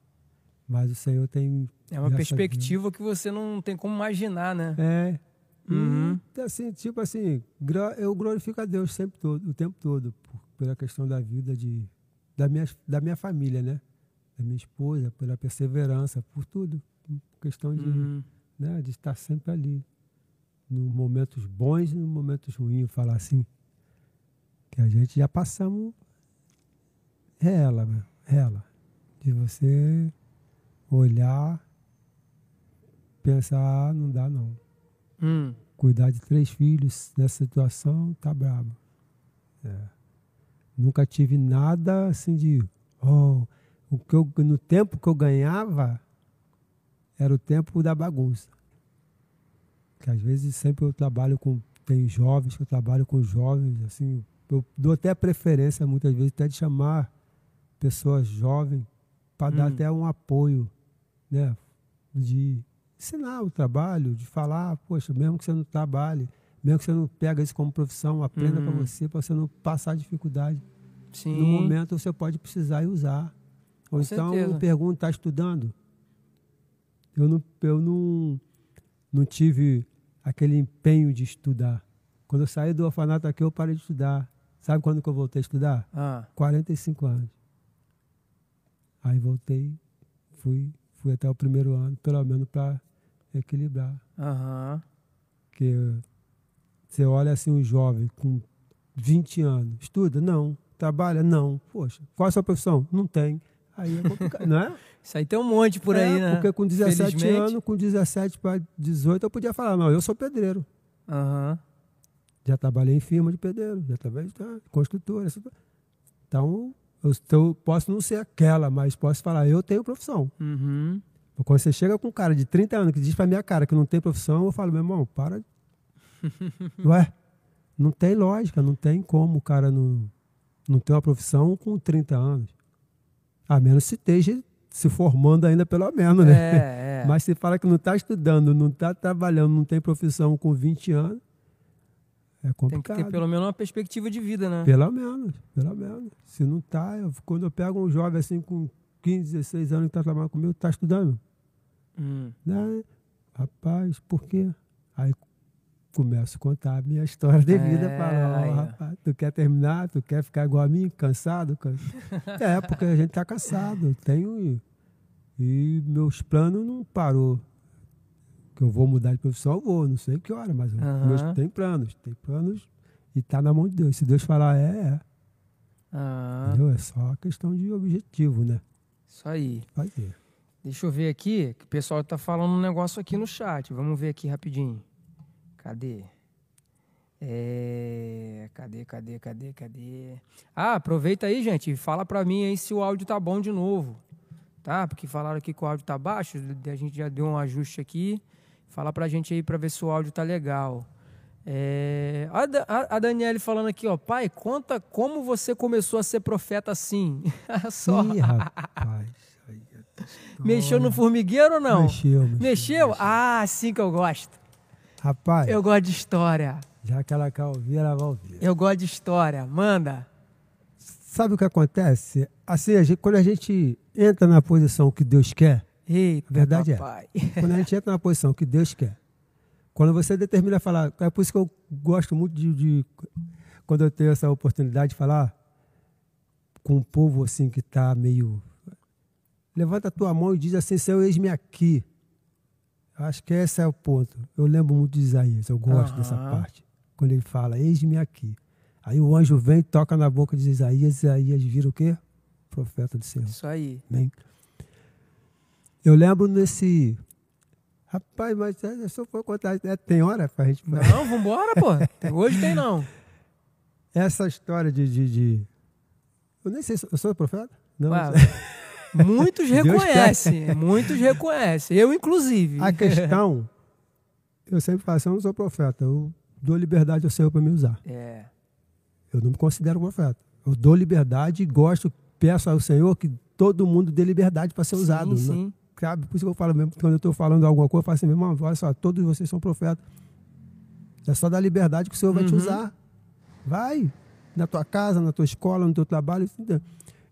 mas o Senhor tem. É uma perspectiva que você não tem como imaginar, né? É. Uhum. E, assim, tipo assim, eu glorifico a Deus sempre todo, o tempo todo, por, pela questão da vida de, da, minha, da minha família, né? Da minha esposa, pela perseverança, por tudo. Questão de, uhum. né, de estar sempre ali. Nos momentos bons e nos momentos ruins, falar assim. Que a gente já passamos ela, ela. De você olhar, pensar, ah, não dá não. Hum. Cuidar de três filhos nessa situação tá brabo. É. Nunca tive nada assim de. Oh, o que eu, no tempo que eu ganhava era o tempo da bagunça. Que às vezes sempre eu trabalho com. Tem jovens que eu trabalho com jovens, assim. Eu dou até preferência, muitas vezes, até de chamar pessoas jovens para hum. dar até um apoio, né? De ensinar o trabalho, de falar, poxa, mesmo que você não trabalhe, mesmo que você não pega isso como profissão, aprenda uhum. para você, para você não passar dificuldade. Sim. No momento você pode precisar e usar. Ou Com então certeza. pergunta, está estudando? Eu não, eu não, não tive aquele empenho de estudar. Quando eu saí do orfanato aqui, eu parei de estudar. Sabe quando que eu voltei a estudar? Ah. 45 anos. Aí voltei, fui, fui até o primeiro ano, pelo menos para equilibrar. Uhum. Porque você olha assim um jovem com 20 anos, estuda? Não. Trabalha? Não. Poxa, qual é a sua profissão? Não tem. Aí é complicado, não é? <laughs> Isso aí tem um monte por é, aí, né? Porque com 17 anos, com 17 para 18, eu podia falar, não, eu sou pedreiro. Uhum. Já trabalhei em firma de pedreiro, já trabalhei em construtora. Então, eu estou, posso não ser aquela, mas posso falar, eu tenho profissão. Uhum. Quando você chega com um cara de 30 anos que diz pra minha cara que não tem profissão, eu falo, meu irmão, para. <laughs> Ué, não tem lógica, não tem como o cara não, não ter uma profissão com 30 anos. A menos se esteja se formando ainda, pelo menos, né? É, é. <laughs> Mas se fala que não está estudando, não está trabalhando, não tem profissão com 20 anos, é complicado. Tem que ter pelo menos uma perspectiva de vida, né? Pelo menos, pelo menos. Se não está, quando eu pego um jovem assim com 15, 16 anos que está trabalhando comigo, está estudando? Hum. Né? Rapaz, por quê? Aí começo a contar a minha história de vida. É, falo, oh, rapaz, tu quer terminar? Tu quer ficar igual a mim, cansado? <laughs> é, porque a gente está cansado. Tenho. E meus planos não parou. Que eu vou mudar de profissão, eu vou, não sei que hora, mas uhum. meus, tem planos, tem planos e está na mão de Deus. Se Deus falar é, é. Uhum. Entendeu? É só questão de objetivo, né? Isso aí. Fazer. Deixa eu ver aqui, que o pessoal está falando um negócio aqui no chat. Vamos ver aqui rapidinho. Cadê? É... Cadê, cadê, cadê, cadê? Ah, aproveita aí, gente, fala para mim aí se o áudio tá bom de novo. Tá? Porque falaram aqui que o áudio tá baixo, a gente já deu um ajuste aqui. Fala pra gente aí para ver se o áudio tá legal. É... A, a, a Daniele falando aqui, ó, pai, conta como você começou a ser profeta assim. <laughs> Só. Ih, rapaz. Mexeu no formigueiro ou não? Mexeu, mexeu. Mexeu? Ah, assim que eu gosto. Rapaz. Eu gosto de história. Já que ela quer ouvir, ela vai ouvir. Eu gosto de história. Manda. Sabe o que acontece? Assim, a gente, quando a gente entra na posição que Deus quer, Eita, a verdade é, papai. é. Quando a gente entra na posição que Deus quer, quando você determina falar, é por isso que eu gosto muito de, de quando eu tenho essa oportunidade de falar com um povo assim que está meio. Levanta a tua mão e diz assim: Senhor, eis-me aqui. Acho que esse é o ponto. Eu lembro muito de Isaías, eu gosto uhum. dessa parte. Quando ele fala, eis-me aqui. Aí o anjo vem, toca na boca de Isaías, Isaías vira o quê? Profeta do Senhor. Isso aí. Bem, eu lembro nesse. Rapaz, mas se eu for contar, é, tem hora pra gente. Não, vambora, pô. Hoje tem não. <laughs> Essa história de, de, de. Eu nem sei se eu sou profeta? Não. Ué, <laughs> Muitos reconhecem, muitos reconhecem. Eu, inclusive. A questão, <laughs> eu sempre falo assim, eu não sou profeta, eu dou liberdade ao Senhor para me usar. É. Eu não me considero profeta. Eu dou liberdade e gosto, peço ao Senhor que todo mundo dê liberdade para ser sim, usado. Sim. Né? Sabe? Por isso que eu falo mesmo, quando eu estou falando alguma coisa, eu falo assim, meu irmão, olha só, todos vocês são profetas. É só dar liberdade que o Senhor vai te uhum. usar. Vai. Na tua casa, na tua escola, no teu trabalho.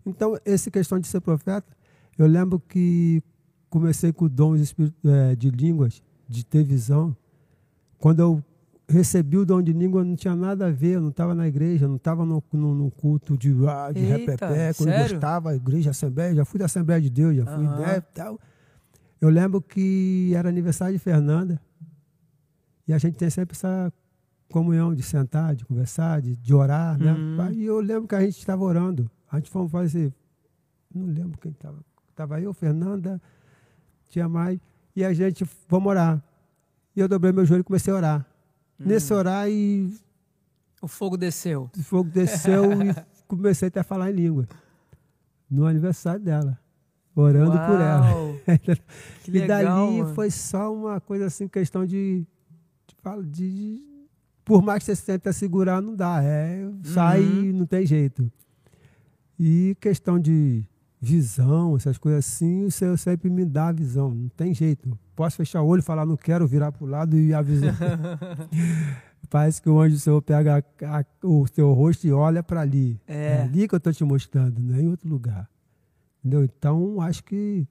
Então, essa questão de ser profeta, eu lembro que comecei com dons é, de línguas, de ter visão. Quando eu recebi o dom de língua, não tinha nada a ver, eu não estava na igreja, não estava no, no, no, culto de, ah, de Eita, repepé, quando sério? gostava, igreja, assembleia, já fui da Assembleia de Deus, já fui, uhum. né, tal. Eu lembro que era aniversário de Fernanda, e a gente tem sempre essa comunhão de sentar, de conversar, de, de orar, né? Uhum. E eu lembro que a gente estava orando. A gente fomos fazer. Não lembro quem estava. Estava eu, Fernanda, tinha mais. E a gente, vamos orar. E eu dobrei meu joelho e comecei a orar. Hum. Nesse orar e. O fogo desceu. O fogo desceu <laughs> e comecei até a falar em língua. No aniversário dela. Orando Uau, por ela. <laughs> E legal, dali mano. foi só uma coisa assim, questão de. de, de- de- por mais que você tenta segurar, não dá. É, sai Uhum. e não tem jeito. E questão de visão, essas coisas assim, o Senhor sempre me dá a visão. Não tem jeito. Posso fechar o olho, falar, não quero, virar para o lado e a visão. <laughs> <laughs> Parece que o anjo do Senhor pega a- a- o teu rosto e olha para ali. É. ali que eu estou te mostrando, não é em outro lugar. Entendeu? Então, acho que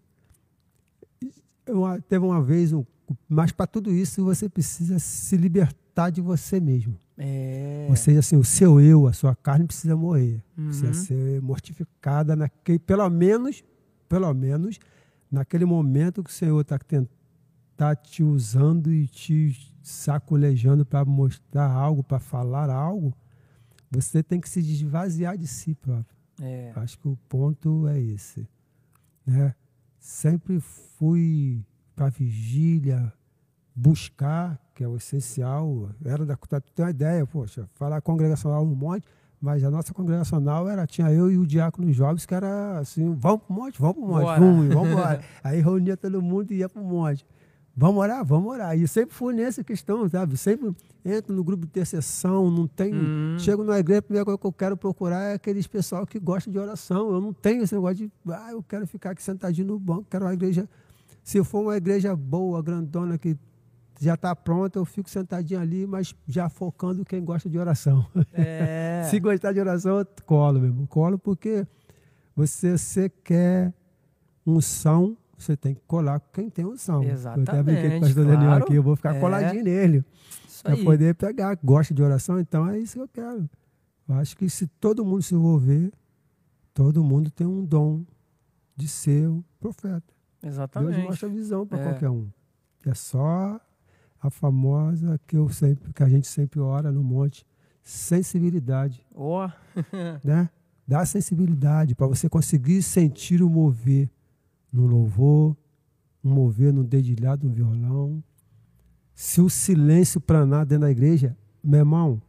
eu, teve uma vez, um, mas para tudo isso você precisa se libertar de você mesmo. É. Ou seja, assim, o seu eu, a sua carne precisa morrer. Precisa Uhum. ser mortificada naquele, pelo menos, pelo menos, naquele momento que o Senhor está tá te usando e te sacolejando para mostrar algo, para falar algo, você tem que se esvaziar de si próprio. É. Acho que o ponto é esse. Né? Sempre fui para vigília, buscar, que é o essencial. Era da tu tem uma ideia, poxa, falar congregacional no monte, mas a nossa congregacional era, tinha eu e o diácono jovens, que era assim, vamos pro monte, vamos pro monte, Bora. vamos, vamos embora. <laughs> Aí reunia todo mundo e ia pro monte. Vamos orar? Vamos orar. E sempre fui nessa questão, sabe? Sempre entro no grupo de intercessão, não tenho. Hum. Chego na igreja, a primeira coisa que eu quero procurar é aqueles pessoal que gosta de oração. Eu não tenho esse negócio de, ah, eu quero ficar aqui sentadinho no banco, quero uma igreja. Se for uma igreja boa, grandona, que já está pronta, eu fico sentadinho ali, mas já focando quem gosta de oração. É. <laughs> Se gostar de oração, eu colo mesmo. Colo porque você, você quer unção, você tem que colar com quem tem unção. Eu até brinquei com o Exatamente, pastor Daniel claro. aqui, eu vou ficar É. coladinho nele. Para poder pegar. Gosta de oração, então é isso que eu quero. Eu acho que se todo mundo se envolver, todo mundo tem um dom de ser um profeta. Exatamente. Deus mostra a visão para É. qualquer um. É só a famosa que eu sempre, que a gente sempre ora no monte, sensibilidade, Ó. <laughs> né? Dá sensibilidade para você conseguir sentir o mover no louvor, um mover no dedilhado, no violão. Se o silêncio planar dentro da igreja, meu irmão,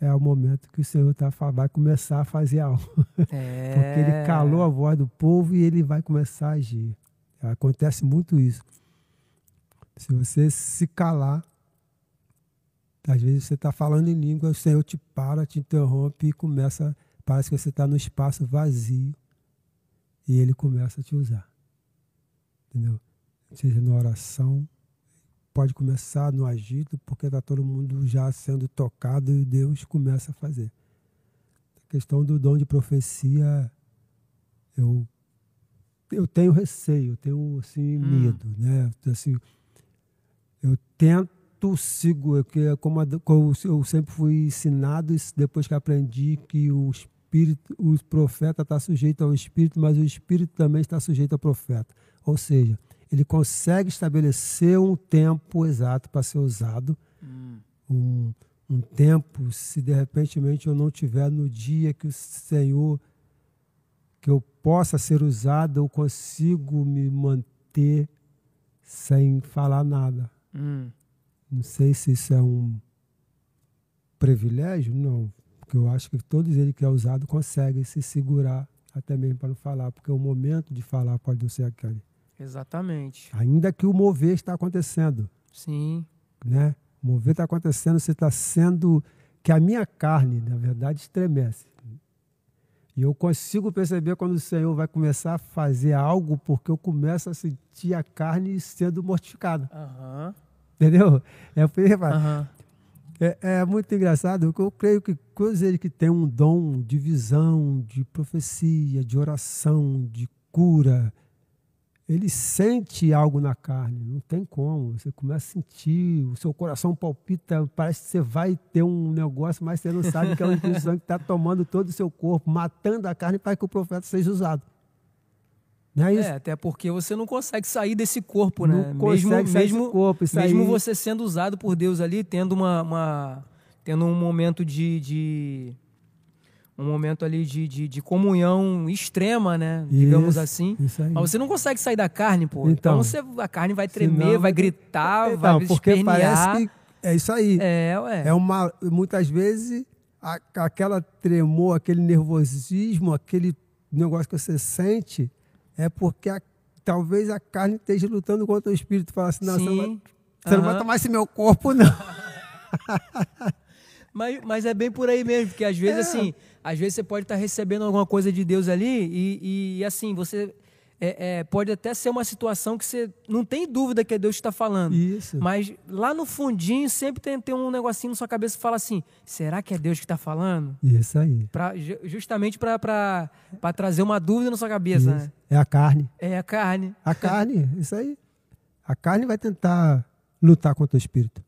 é o momento que o Senhor tá, vai começar a fazer algo. <laughs> É. Porque ele calou a voz do povo e ele vai começar a agir. Acontece muito isso. Se você se calar, às vezes você está falando em língua, o Senhor te para, te interrompe e começa. Parece que você está no espaço vazio e ele começa a te usar. Entendeu? Seja na oração, pode começar no agito, porque está todo mundo já sendo tocado e Deus começa a fazer. A questão do dom de profecia, eu, eu tenho receio, eu tenho assim, Hum. medo. Né? Assim, eu tento, sigo, é que é como, eu sempre fui ensinado, depois que aprendi que o espírito, o profeta está sujeito ao espírito, mas o espírito também está sujeito ao profeta. Ou seja, ele consegue estabelecer um tempo exato para ser usado, Hum. um, um tempo, se de repente eu não tiver no dia que o Senhor, que eu possa ser usado, eu consigo me manter sem falar nada. Hum. Não sei se isso é um privilégio, não. Porque eu acho que todos eles que é usado conseguem se segurar até mesmo para não falar, porque o momento de falar pode não ser aquele. Exatamente. Ainda que o mover está acontecendo, Sim. né? O mover está acontecendo, você está sendo que a minha carne, na verdade, estremece. E eu consigo perceber quando o Senhor vai começar a fazer algo, porque eu começo a sentir a carne sendo mortificada. Aham. Entendeu? É, porque, Aham. É, é muito engraçado, eu creio que todos eles que têm um dom de visão, de profecia, de oração, de cura, ele sente algo na carne, não tem como. Você começa a sentir, o seu coração palpita, parece que você vai ter um negócio, mas você não sabe que é uma <laughs> intuição que está tomando todo o seu corpo, matando a carne para que o profeta seja usado. Não é isso? É, até porque você não consegue sair desse corpo, Não né? consegue mesmo sair mesmo, desse corpo, mesmo você sendo usado por Deus ali, tendo uma, uma- tendo um momento de, de- um momento ali de, de, de comunhão extrema, né? Digamos Isso, assim. Isso aí. Mas você não consegue sair da carne, pô. Então, Então, você, a carne vai tremer, vai gritar, Então, vai porque espernear. parece que é isso aí. É, ué. É uma, muitas vezes a, aquela tremor, aquele nervosismo, aquele negócio que você sente, é porque a, talvez a carne esteja lutando contra o espírito. Fala assim, não, Sim. você, não vai, você uhum. não vai tomar esse meu corpo, não. <laughs> mas, mas é bem por aí mesmo, porque às vezes, é. assim, às vezes você pode estar recebendo alguma coisa de Deus ali e, e assim, você é, é, pode até ser uma situação que você não tem dúvida que é Deus que está falando. Isso. Mas lá no fundinho sempre tem, tem um negocinho na sua cabeça que fala assim: será que é Deus que está falando? Isso aí. Pra, justamente para trazer uma dúvida na sua cabeça. Né? É a carne. É a carne. A carne, isso aí. A carne vai tentar lutar contra o espírito.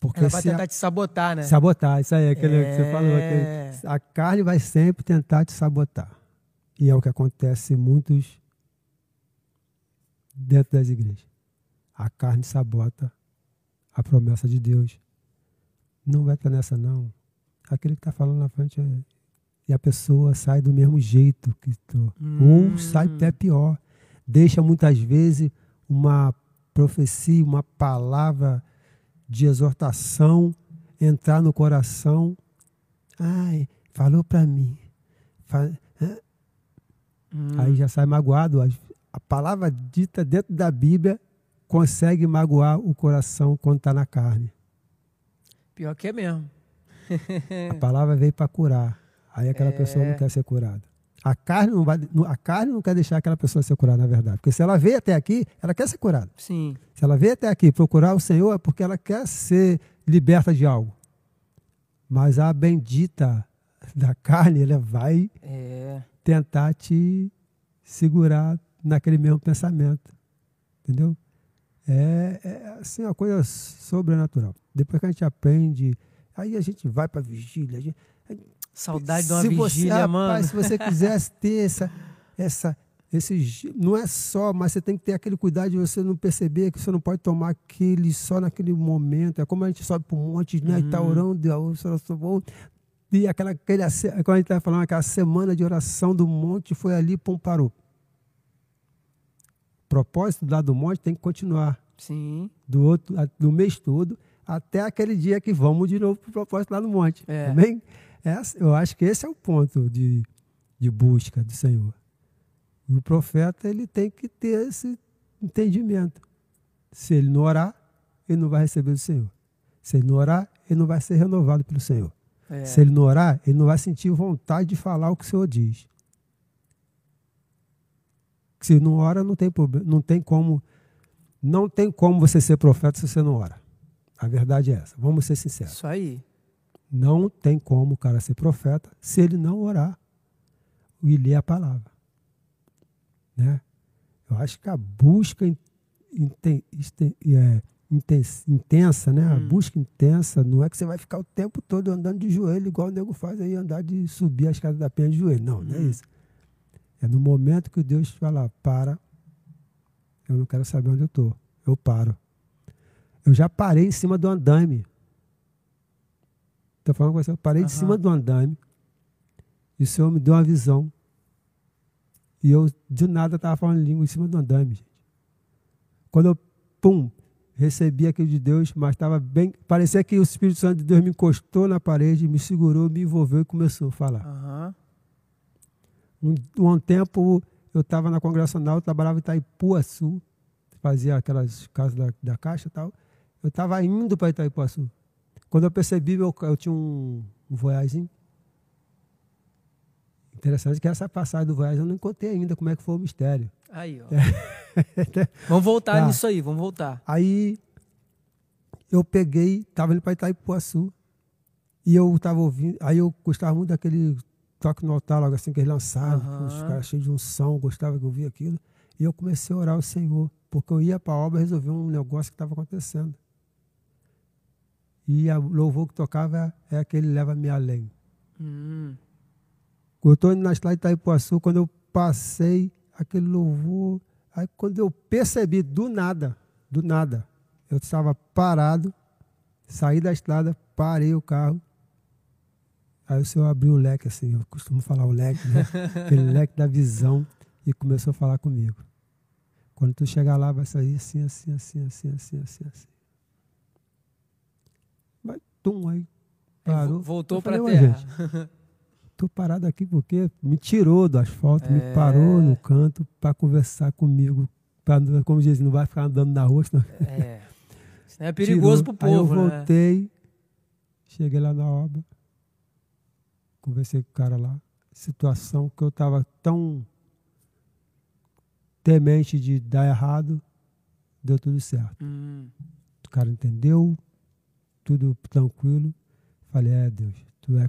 Porque Ela vai tentar a... te sabotar, né? Sabotar, isso aí, aquele é... que você falou. Aquele... A carne vai sempre tentar te sabotar. E é o que acontece muitos dentro das igrejas. A carne sabota a promessa de Deus. Não vai estar nessa, não. Aquele que está falando na frente é... E a pessoa sai do mesmo jeito que estou. Hum. Ou sai até pior. Deixa muitas vezes uma profecia, uma palavra de exortação entrar no coração. Ai, falou para mim. Fal... Hum. Aí já sai magoado. A palavra dita dentro da Bíblia consegue magoar o coração quando está na carne. Pior que é mesmo. a palavra veio para curar. Aí aquela é... pessoa não quer ser curada. A carne, não vai, a carne não quer deixar aquela pessoa ser curada, na verdade. Porque se ela veio até aqui, ela quer ser curada. Sim. Se ela veio até aqui procurar o Senhor, é porque ela quer ser liberta de algo. Mas a bendita da carne, ela vai é tentar te segurar naquele mesmo pensamento. Entendeu? É, é assim uma coisa sobrenatural. Depois que a gente aprende, aí a gente vai para a vigília. Gente, Saudade de uma se vigília, você, mano. Rapaz, se você quisesse ter essa, essa, esse, não é só, mas você tem que ter aquele cuidado de você não perceber que você não pode tomar aquele só naquele momento. É como a gente sobe para um monte, né? Uhum. Tá uhum. orando, e aquela, aquele, quando a gente está falando, aquela semana de oração do monte foi ali, pum, parou. O propósito lá do monte tem que continuar. Sim. Do, outro, do mês todo, até aquele dia que vamos de novo para o propósito lá no monte. É. Também, essa, eu acho que esse é o ponto de, de busca do Senhor. E o profeta ele tem que ter esse entendimento. Se ele não orar, ele não vai receber do Senhor. Se ele não orar, ele não vai ser renovado pelo Senhor. É. Se ele não orar, ele não vai sentir vontade de falar o que o Senhor diz. Se não ora, não tem problema, não tem como, não tem como você ser profeta se você não ora. A verdade é essa. Vamos ser sinceros. Isso aí. Não tem como o cara ser profeta se ele não orar e ler a palavra. Né? Eu acho que a busca é, intensa, né? Hum. A busca intensa não é que você vai ficar o tempo todo andando de joelho, igual o nego faz aí, andar de subir a escada da penha de joelho. Não, hum. não é hum. isso. É no momento que Deus fala, para, eu não quero saber onde eu estou. Eu paro. Eu já parei em cima do andame. Estou falando com você, eu parei uhum. em cima do andame e o Senhor me deu uma visão. E eu, de nada, estava falando língua em cima do andame, gente. Quando eu, pum, recebi aquilo de Deus, mas estava bem. Parecia que o Espírito Santo de Deus me encostou na parede, me segurou, me envolveu e começou a falar. Uhum. Um, um tempo eu estava na congregacional, eu trabalhava em Itaipuaçu, fazia aquelas casas da, da caixa e tal. Eu estava indo para Itaipuaçu. Quando eu percebi, eu, eu tinha um, um. Interessante que essa passagem do voyage eu não contei ainda como é que foi o mistério. Aí, ó. <laughs> vamos voltar tá. nisso aí, vamos voltar. Aí eu peguei, estava indo para Itaipuaçu, e eu estava ouvindo, aí eu gostava muito daquele toque no altar, logo assim que eles lançavam, uhum. os caras cheios de unção, gostava que eu ouvia aquilo. E eu comecei a orar ao Senhor, porque eu ia para a obra resolver um negócio que estava acontecendo. E o louvor que tocava é aquele Leva-me Além. Hum. Eu estou indo na estrada de Itaipuaçu, quando eu passei aquele louvor. Aí quando eu percebi, do nada, do nada, eu estava parado, saí da estrada, parei o carro. Aí o senhor abriu o leque, assim, eu costumo falar o leque, né? <laughs> Aquele leque da visão, e começou a falar comigo. Quando tu chegar lá, vai sair assim, assim, assim, assim, assim, assim, assim. Vai, tum, aí. Parou. Voltou para "Ué, terra. <laughs> Tô parado aqui porque me tirou do asfalto, É. me parou no canto para conversar comigo. Pra, como diz, não vai ficar andando na rua, senão É. Isso não é <laughs> perigoso tirou. pro Aí eu povo, né? voltei, cheguei lá na obra, conversei com o cara lá. Situação que eu estava tão temente de dar errado, deu tudo certo. Hum. O cara entendeu, tudo tranquilo. Falei, é Deus, tu é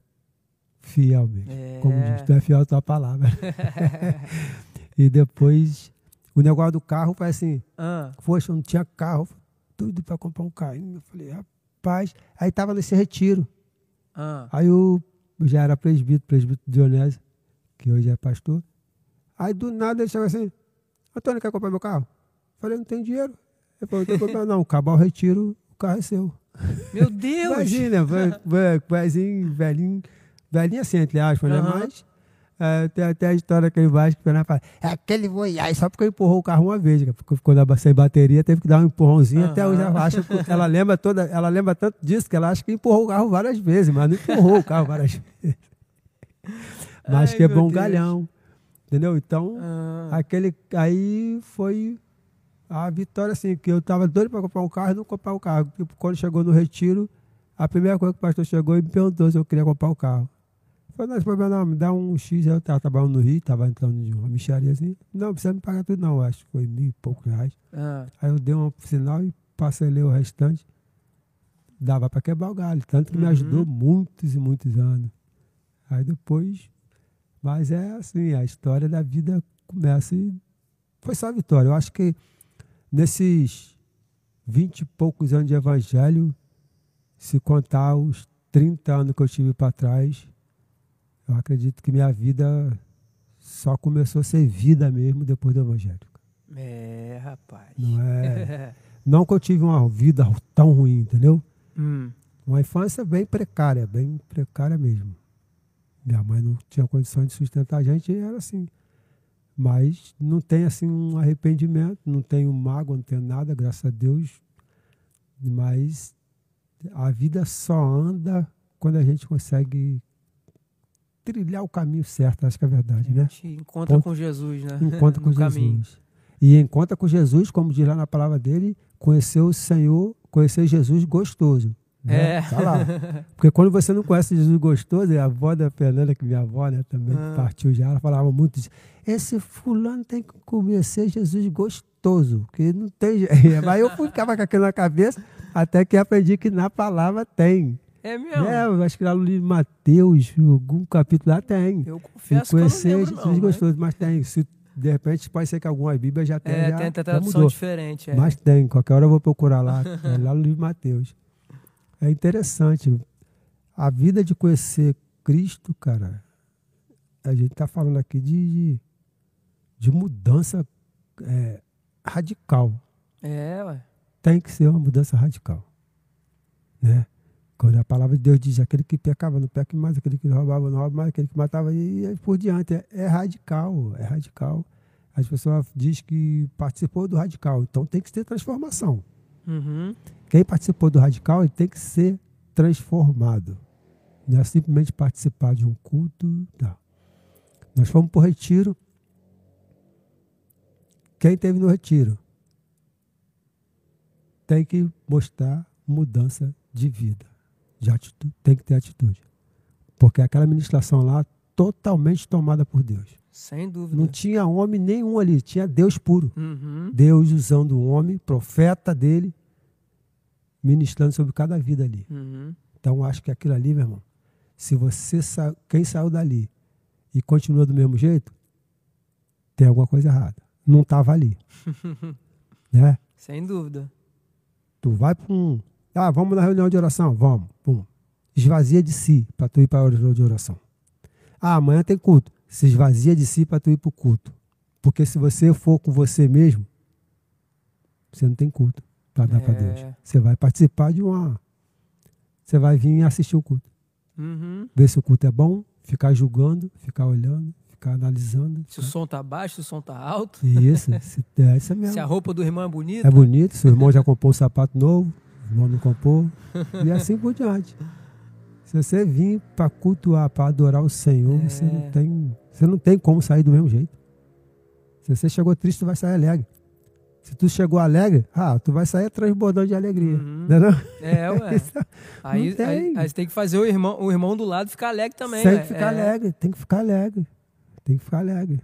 fiel mesmo. É. Como diz, tu é fiel à tua palavra. <laughs> e depois, o negócio do carro foi assim, Ah, poxa, eu não tinha carro, tudo para comprar um carrinho. Eu falei, rapaz, aí tava nesse retiro. ah. Aí eu, eu já era presbítero, presbítero Dionésio, que hoje é pastor. Aí do nada ele chegou assim, Antônio, quer comprar meu carro? Eu falei, não tem dinheiro. Ele falou, não tem problema não, acabar o retiro, o carro é seu. Meu Deus! Imagina, vai- vai- vaizinho, velhinho, velhinho assim, entre aspas, né? Aham. Mas é, tem até a história que ele vai que o Fernando fala, é aquele Goiás, só porque empurrou o carro uma vez, porque ficou sem bateria, teve que dar um empurrãozinho, até hoje ela acha, que- ela lembra toda, ela lembra tanto disso que ela acha que empurrou o carro várias vezes, mas não empurrou o carro várias <laughs> vezes. Mas Ai, quebrou meu um Deus. galhão. Entendeu? Então, Ah, aquele aí foi a vitória, assim, que eu estava doido para comprar um carro e não comprar o carro. Porque quando chegou no retiro, a primeira coisa que o pastor chegou e me perguntou se eu queria comprar o carro. Falei, não, problema não, me dá um X. Eu estava trabalhando no Rio, estava entrando de uma micharia assim. Não, precisa me pagar tudo não, acho que foi mil e poucos reais. ah. Aí eu dei um sinal e parcelei o restante. Dava para quebrar o galho, tanto que me Uhum. ajudou muitos e muitos anos. Aí depois, mas é assim, a história da vida começa e foi só vitória. Eu acho que nesses vinte e poucos anos de evangelho, se contar os 30 anos que eu tive para trás, eu acredito que minha vida só começou a ser vida mesmo depois do evangelho. É, rapaz. Não é. <laughs> Não que eu tive uma vida tão ruim, entendeu? Hum. Uma infância bem precária, bem precária mesmo. Minha mãe não tinha condições de sustentar a gente, e era assim. Mas não tem assim um arrependimento, não tenho mágoa, não tenho nada, graças a Deus. Mas a vida só anda quando a gente consegue trilhar o caminho certo, acho que é a verdade, A né? gente encontra Ponto. com Jesus, né? encontra <laughs> com Jesus. caminho. E encontra com Jesus, como diz lá na palavra dele, conhecer o Senhor, conhecer Jesus gostoso. Né? É. Tá lá. <laughs> Porque quando você não conhece Jesus gostoso, e a avó da Fernanda, que minha avó né, também Ah. partiu já, ela falava muito disso. Esse fulano tem que conhecer Jesus gostoso, que não tem <laughs> jeito. Mas eu ficava com aquilo na cabeça, até que aprendi que na palavra tem. É mesmo? É, eu acho que lá no livro de Mateus, algum capítulo lá tem. Eu E confesso que eu não conhecer lembro, Jesus mas- gostoso, mas tem. Se, de repente pode ser que algumas Bíblias já tenha. É, já, tem até tradução diferente. É. Mas tem, qualquer hora eu vou procurar lá, <laughs> é lá no livro de Mateus. É interessante. A vida de conhecer Cristo, cara, a gente está falando aqui de, de, de mudança é, radical. É, ué. Tem que ser uma mudança radical. Né? Quando a palavra de Deus diz aquele que pecava não peca mais, aquele que roubava não rouba mais, aquele que matava e por diante. É, é radical, é radical. As pessoas dizem que participou do radical, então tem que ter transformação. Uhum. Quem participou do radical ele tem que ser transformado. Não é simplesmente participar de um culto. Não. Nós fomos para o retiro. Quem teve no retiro tem que mostrar mudança de vida, de atitude. Tem que ter atitude. Porque aquela ministração lá totalmente tomada por Deus. Sem dúvida. Não tinha homem nenhum ali, tinha Deus puro. Uhum. Deus usando o homem, profeta dele, ministrando sobre cada vida ali. Uhum. Então, acho que aquilo ali, meu irmão, se você sa... quem saiu dali e continua do mesmo jeito, tem alguma coisa errada. Não estava ali. <laughs> né? Sem dúvida. Tu vai para um. Ah, vamos na reunião de oração? Vamos. Pum. Esvazia de si para tu ir para a reunião de oração. Ah, amanhã tem culto. Se esvazia de si para tu ir para o culto. Porque se você for com você mesmo, você não tem culto para dar para Deus. É. Você vai participar de uma. Você vai vir assistir o culto. Uhum. Ver se o culto é bom, ficar julgando, ficar olhando, ficar analisando. Se o som tá baixo, se o som tá alto. Isso, se, é isso <laughs> mesmo. Se a roupa do irmão é bonita. É bonito, seu irmão já comprou um sapato novo, não comprou, <laughs> e assim por diante. Se você vir para cultuar, para adorar o Senhor, é. você, não tem, você não tem como sair do mesmo jeito. Se você chegou triste, tu vai sair alegre. Se tu chegou alegre, ah, tu vai sair transbordando de alegria. Uhum. Não é, não? é ué. <laughs> aí, tem. Aí, aí, você tem que fazer o irmão, o irmão do lado ficar alegre também. Tem que ficar é. alegre, tem que ficar alegre. Tem que ficar alegre.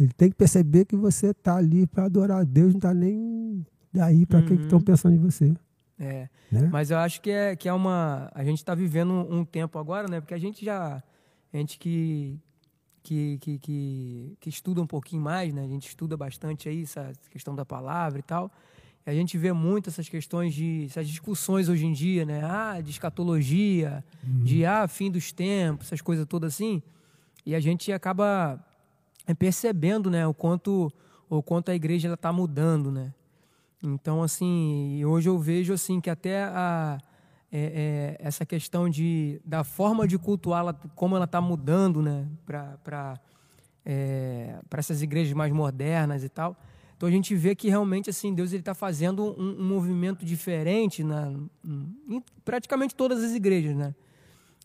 Ele tem que perceber que você está ali para adorar a Deus, não está nem daí para uhum. que estão pensando em você. É. Né? Mas eu acho que é, que é uma. A gente está vivendo um, um, tempo agora, né? Porque a gente já. A gente que, que, que, que, que, estuda um pouquinho mais, né? A gente estuda bastante aí essa questão da palavra e tal. E a gente vê muito essas questões de. essas discussões hoje em dia, né? Ah, de escatologia, uhum. de ah, fim dos tempos, essas coisas todas assim. E a gente acaba é, percebendo, né? O quanto, o quanto a igreja está mudando, né? Então, assim, hoje eu vejo assim que até a, é, é, essa questão de, da forma de cultuar, como ela está mudando né, para é, essas igrejas mais modernas e tal. Então a gente vê que realmente assim Deus está fazendo um, um, movimento diferente na, em praticamente todas as igrejas, né?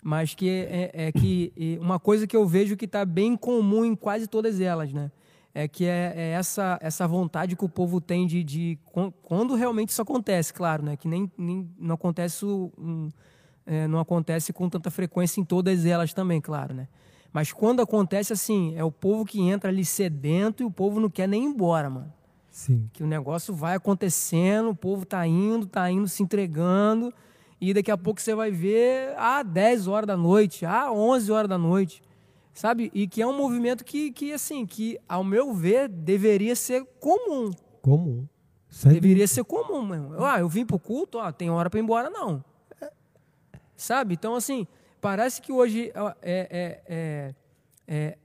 Mas que é, é, é que uma coisa que eu vejo que está bem comum em quase todas elas, né? É que é, é, essa, essa vontade que o povo tem de, de, quando realmente isso acontece, claro, né? Que nem, nem não acontece um, é, não acontece com tanta frequência em todas elas também, claro, né? Mas quando acontece assim, é o povo que entra ali sedento e o povo não quer nem ir embora, mano. Sim. Que o negócio vai acontecendo, o povo tá indo, tá indo, se entregando, e daqui a pouco você vai ver, ah, 10 horas da noite, ah, 11 horas da noite sabe? E que é um movimento que, que assim, que ao meu ver deveria ser comum. Comum. Deveria ser comum, meu. Ah, eu vim pro culto, ó, tem hora para ir embora não. Sabe? Então assim, parece que hoje é, é, é, é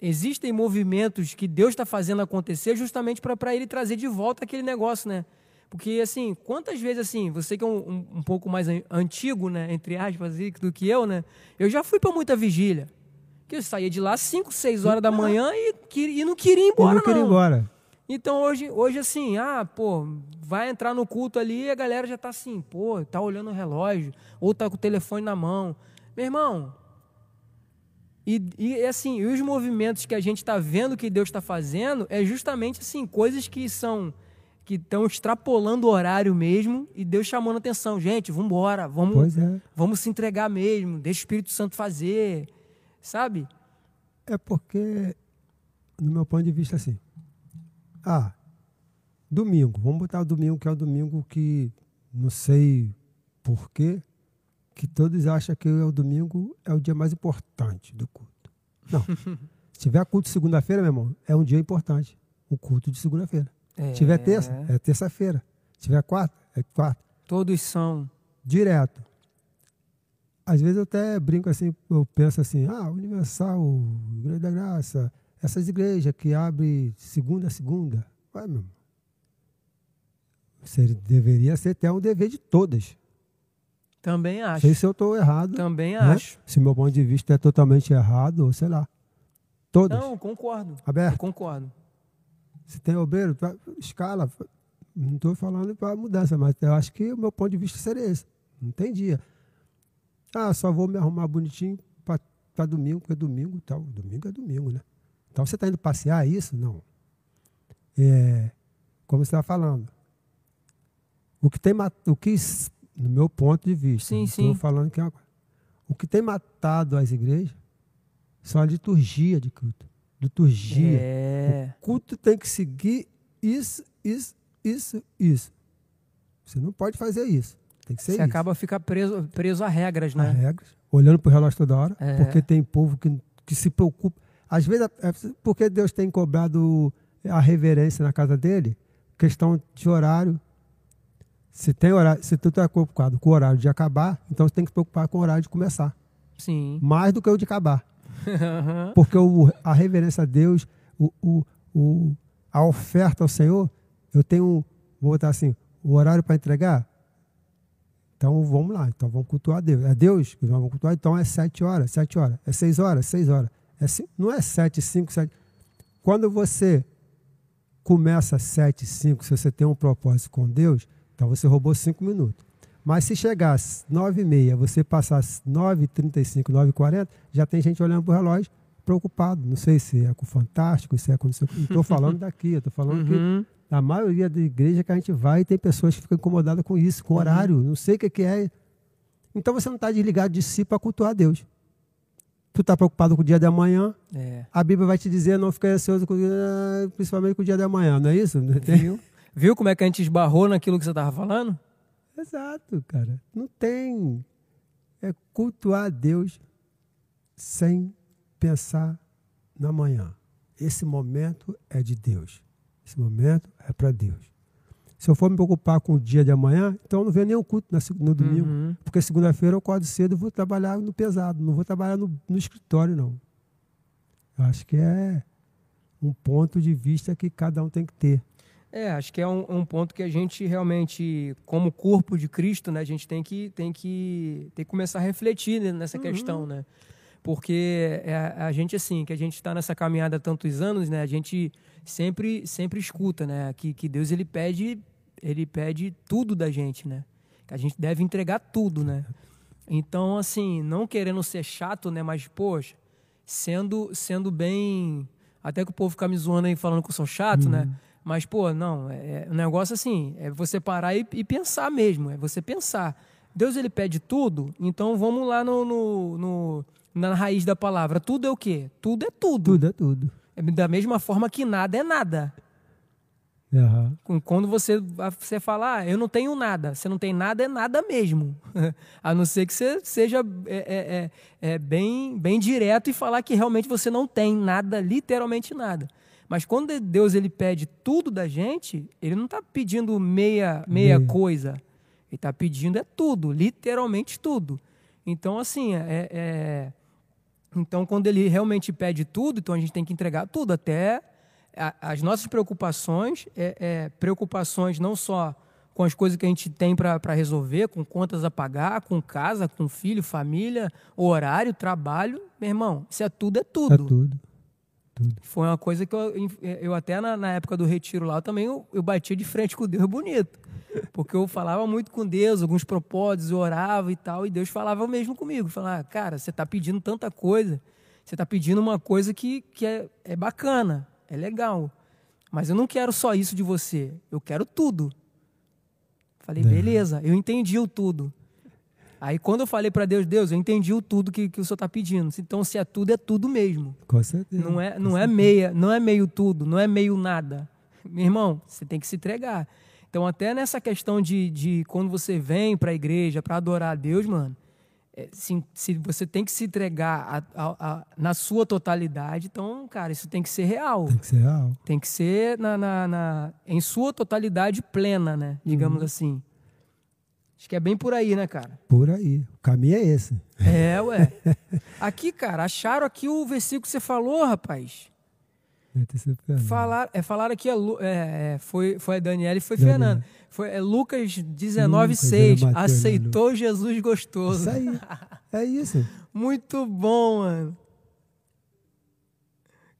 existem movimentos que Deus está fazendo acontecer justamente para ele trazer de volta aquele negócio, né? Porque, assim, quantas vezes, assim, você que é um, um, um pouco mais antigo, né, entre aspas, do que eu, né? Eu já fui para muita vigília. Que eu saía de lá 5, 6 horas da manhã e, e não queria ir embora, não. queria ir embora. Então hoje, hoje assim, ah, pô, vai entrar no culto ali e a galera já tá assim, pô, tá olhando o relógio, ou tá com o telefone na mão. Meu irmão, e, e assim, e os movimentos que a gente está vendo que Deus está fazendo é justamente assim, coisas que são que estão extrapolando o horário mesmo e Deus chamando atenção. Gente, vamos embora, vamos, é. vamos se entregar mesmo, deixa o Espírito Santo fazer sabe? É porque, no meu ponto de vista, assim, ah, domingo, vamos botar o domingo, que é o domingo que não sei porquê, que todos acham que o domingo é o dia mais importante do culto. Não. <laughs> Se tiver culto segunda-feira, meu irmão, é um dia importante. O culto de segunda-feira. É. Se tiver terça, é terça-feira. Se tiver quarta, é quarta. Todos são. Direto às vezes eu até brinco assim, eu penso assim, ah, Universal, Igreja da Graça, essas igrejas que abrem segunda a segunda. Ué, meu irmão, deveria ser até um dever de todas. Também acho. Sei se eu estou errado. Também né? acho. Se meu ponto de vista é totalmente errado, ou sei lá. Todas. Não, concordo. Aberto. Eu concordo. Se tem obreiro, escala. Não estou falando para mudança, mas eu acho que o meu ponto de vista seria esse. Não tem dia. Ah, só vou me arrumar bonitinho para domingo, porque é domingo tal. Domingo é domingo, né? Então você está indo passear isso? Não. É, como você está falando. O que tem o que, no meu ponto de vista, sim, sim. falando que é uma, o que tem matado as igrejas são a liturgia de culto. Liturgia. É. O culto tem que seguir isso, isso, isso, isso. Você não pode fazer isso. Tem que ser Você isso. acaba ficar preso, preso a regras, né? A regras. Olhando para o relógio toda hora. É. Porque tem povo que, que se preocupa. Às vezes, é porque Deus tem cobrado a reverência na casa dele, questão de horário. Se tem horário, se tu está preocupado com o horário de acabar, então você tem que se preocupar com o horário de começar. Sim. Mais do que o de acabar. Porque o, a reverência a Deus, o, o, o, a oferta ao Senhor, eu tenho, vou botar assim, o horário para entregar, então vamos lá, então vamos cultuar Deus. É Deus que vamos cultuar, então é sete horas, sete horas. É seis horas, seis horas. É cinco, não é sete, cinco, sete. Quando você começa sete, cinco, se você tem um propósito com Deus, então você roubou cinco minutos. Mas se chegar às 9h30, você passar às 9h35, 9h40, já tem gente olhando para o relógio preocupado. Não sei se é com o Fantástico, se é com. Não estou falando daqui, estou falando uhum. que a maioria da igreja que a gente vai tem pessoas que ficam incomodadas com isso, com uhum. horário. Não sei o que, é. Então você não está desligado de si para cultuar a Deus. Tu está preocupado com o dia de amanhã, é. a Bíblia vai te dizer não ficar ansioso, com, principalmente com o dia de amanhã, não é isso? Viu? <laughs> Viu como é que a gente esbarrou naquilo que você estava falando? Exato, cara. Não tem. É cultuar a Deus sem pensar na manhã. Esse momento é de Deus. Esse momento é para Deus. Se eu for me preocupar com o dia de amanhã, então eu não venho nenhum culto no domingo. Uhum. Porque segunda-feira eu acordo cedo e vou trabalhar no pesado. Não vou trabalhar no, no escritório, não. Eu acho que é um ponto de vista que cada um tem que ter. É, acho que é um, um, ponto que a gente realmente, como corpo de Cristo, né, a gente tem que, tem que, tem que começar a refletir nessa uhum. questão, né? Porque é, a gente, assim, que a gente está nessa caminhada há tantos anos, né? A gente sempre, sempre escuta, né? Que, que Deus, ele pede, ele pede tudo da gente, né? Que a gente deve entregar tudo, né? Então, assim, não querendo ser chato, né? Mas, poxa, sendo, sendo bem... Até que o povo fica me zoando aí falando que eu sou chato, né? uhum. né? Mas, pô, não, é, é um negócio assim, é você parar e, e, pensar mesmo, é você pensar. Deus, ele pede tudo, então vamos lá no, no, no, na raiz da palavra. Tudo é o quê? Tudo é tudo. Tudo é tudo. É da mesma forma que nada é nada. Uhum. Quando você, você fala, ah, eu não tenho nada, você não tem nada, é nada mesmo. <laughs> A não ser que você seja é, é, é, é, bem, bem direto e falar que realmente você não tem nada, literalmente nada. Mas quando Deus ele pede tudo da gente, ele não está pedindo meia, meia coisa. Ele está pedindo é tudo, literalmente tudo. Então, assim, é, é, Então, quando ele realmente pede tudo, então a gente tem que entregar tudo, até as nossas preocupações, é, é, preocupações não só com as coisas que a gente tem para resolver, com contas a pagar, com casa, com filho, família, horário, trabalho. Meu irmão, isso é tudo, é tudo. É tudo. Tudo. Foi uma coisa que eu, eu até na, na época do retiro lá, também eu, eu batia de frente com Deus bonito. Porque eu falava muito com Deus, alguns propósitos, eu orava e tal, e Deus falava mesmo comigo. Falava, cara, você está pedindo tanta coisa, você está pedindo uma coisa que, que é, é bacana, é legal. Mas eu não quero só isso de você, eu quero tudo. Falei, é. beleza, eu entendi o tudo. Aí quando eu falei para Deus, Deus, eu entendi o tudo que, que o Senhor está pedindo. Então, se é tudo, é tudo mesmo. Com certeza. Não é, não é meia, não é meio tudo, não é meio nada. Meu irmão, você tem que se entregar. Então, até nessa questão de, de quando você vem para a igreja para adorar a Deus, mano, é, se, se, você tem que se entregar a, a, a, na sua totalidade, então, cara, isso tem que ser real. Tem que ser real. Tem que ser na, na, na em sua totalidade plena, né? Digamos uhum. assim. Acho que é bem por aí, né, cara? Por aí. O caminho é esse. É, ué. <laughs> Aqui, cara, acharam aqui o versículo que você falou, rapaz. Falar, é, falaram aqui, é, é, foi, foi a Daniela e foi Daniela. Fernando. Foi é, Lucas 19, 6. Aceitou Jesus gostoso. Isso aí. <laughs> É isso. Muito bom, mano.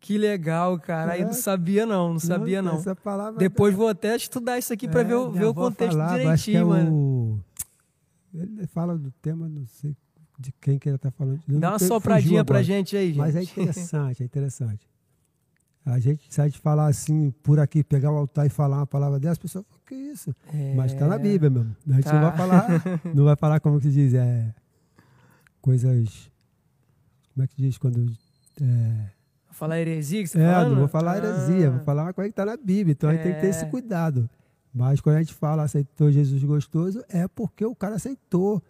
Que legal, cara. É. Aí não sabia não, não sabia não. Depois vou até estudar isso aqui para é, ver, ver o contexto falava, direitinho, é mano. O... Ele fala do tema, não sei de quem que ele está falando. Dá uma sopradinha pra gente aí, gente. Mas é interessante, é interessante. A gente sai de falar assim, por aqui, pegar o altar e falar uma palavra dessa, as pessoas falam, que isso? É... Mas está na Bíblia mesmo. A gente tá. não vai falar, <laughs> não vai falar como que diz, é coisas. Como é que diz quando. É, falar heresia que você tá é, falando? não vou falar heresia, vou ah. falar uma coisa que está na Bíblia. Então é. a gente tem que ter esse é. cuidado. Mas quando a gente fala aceitou Jesus gostoso, é porque o cara aceitou.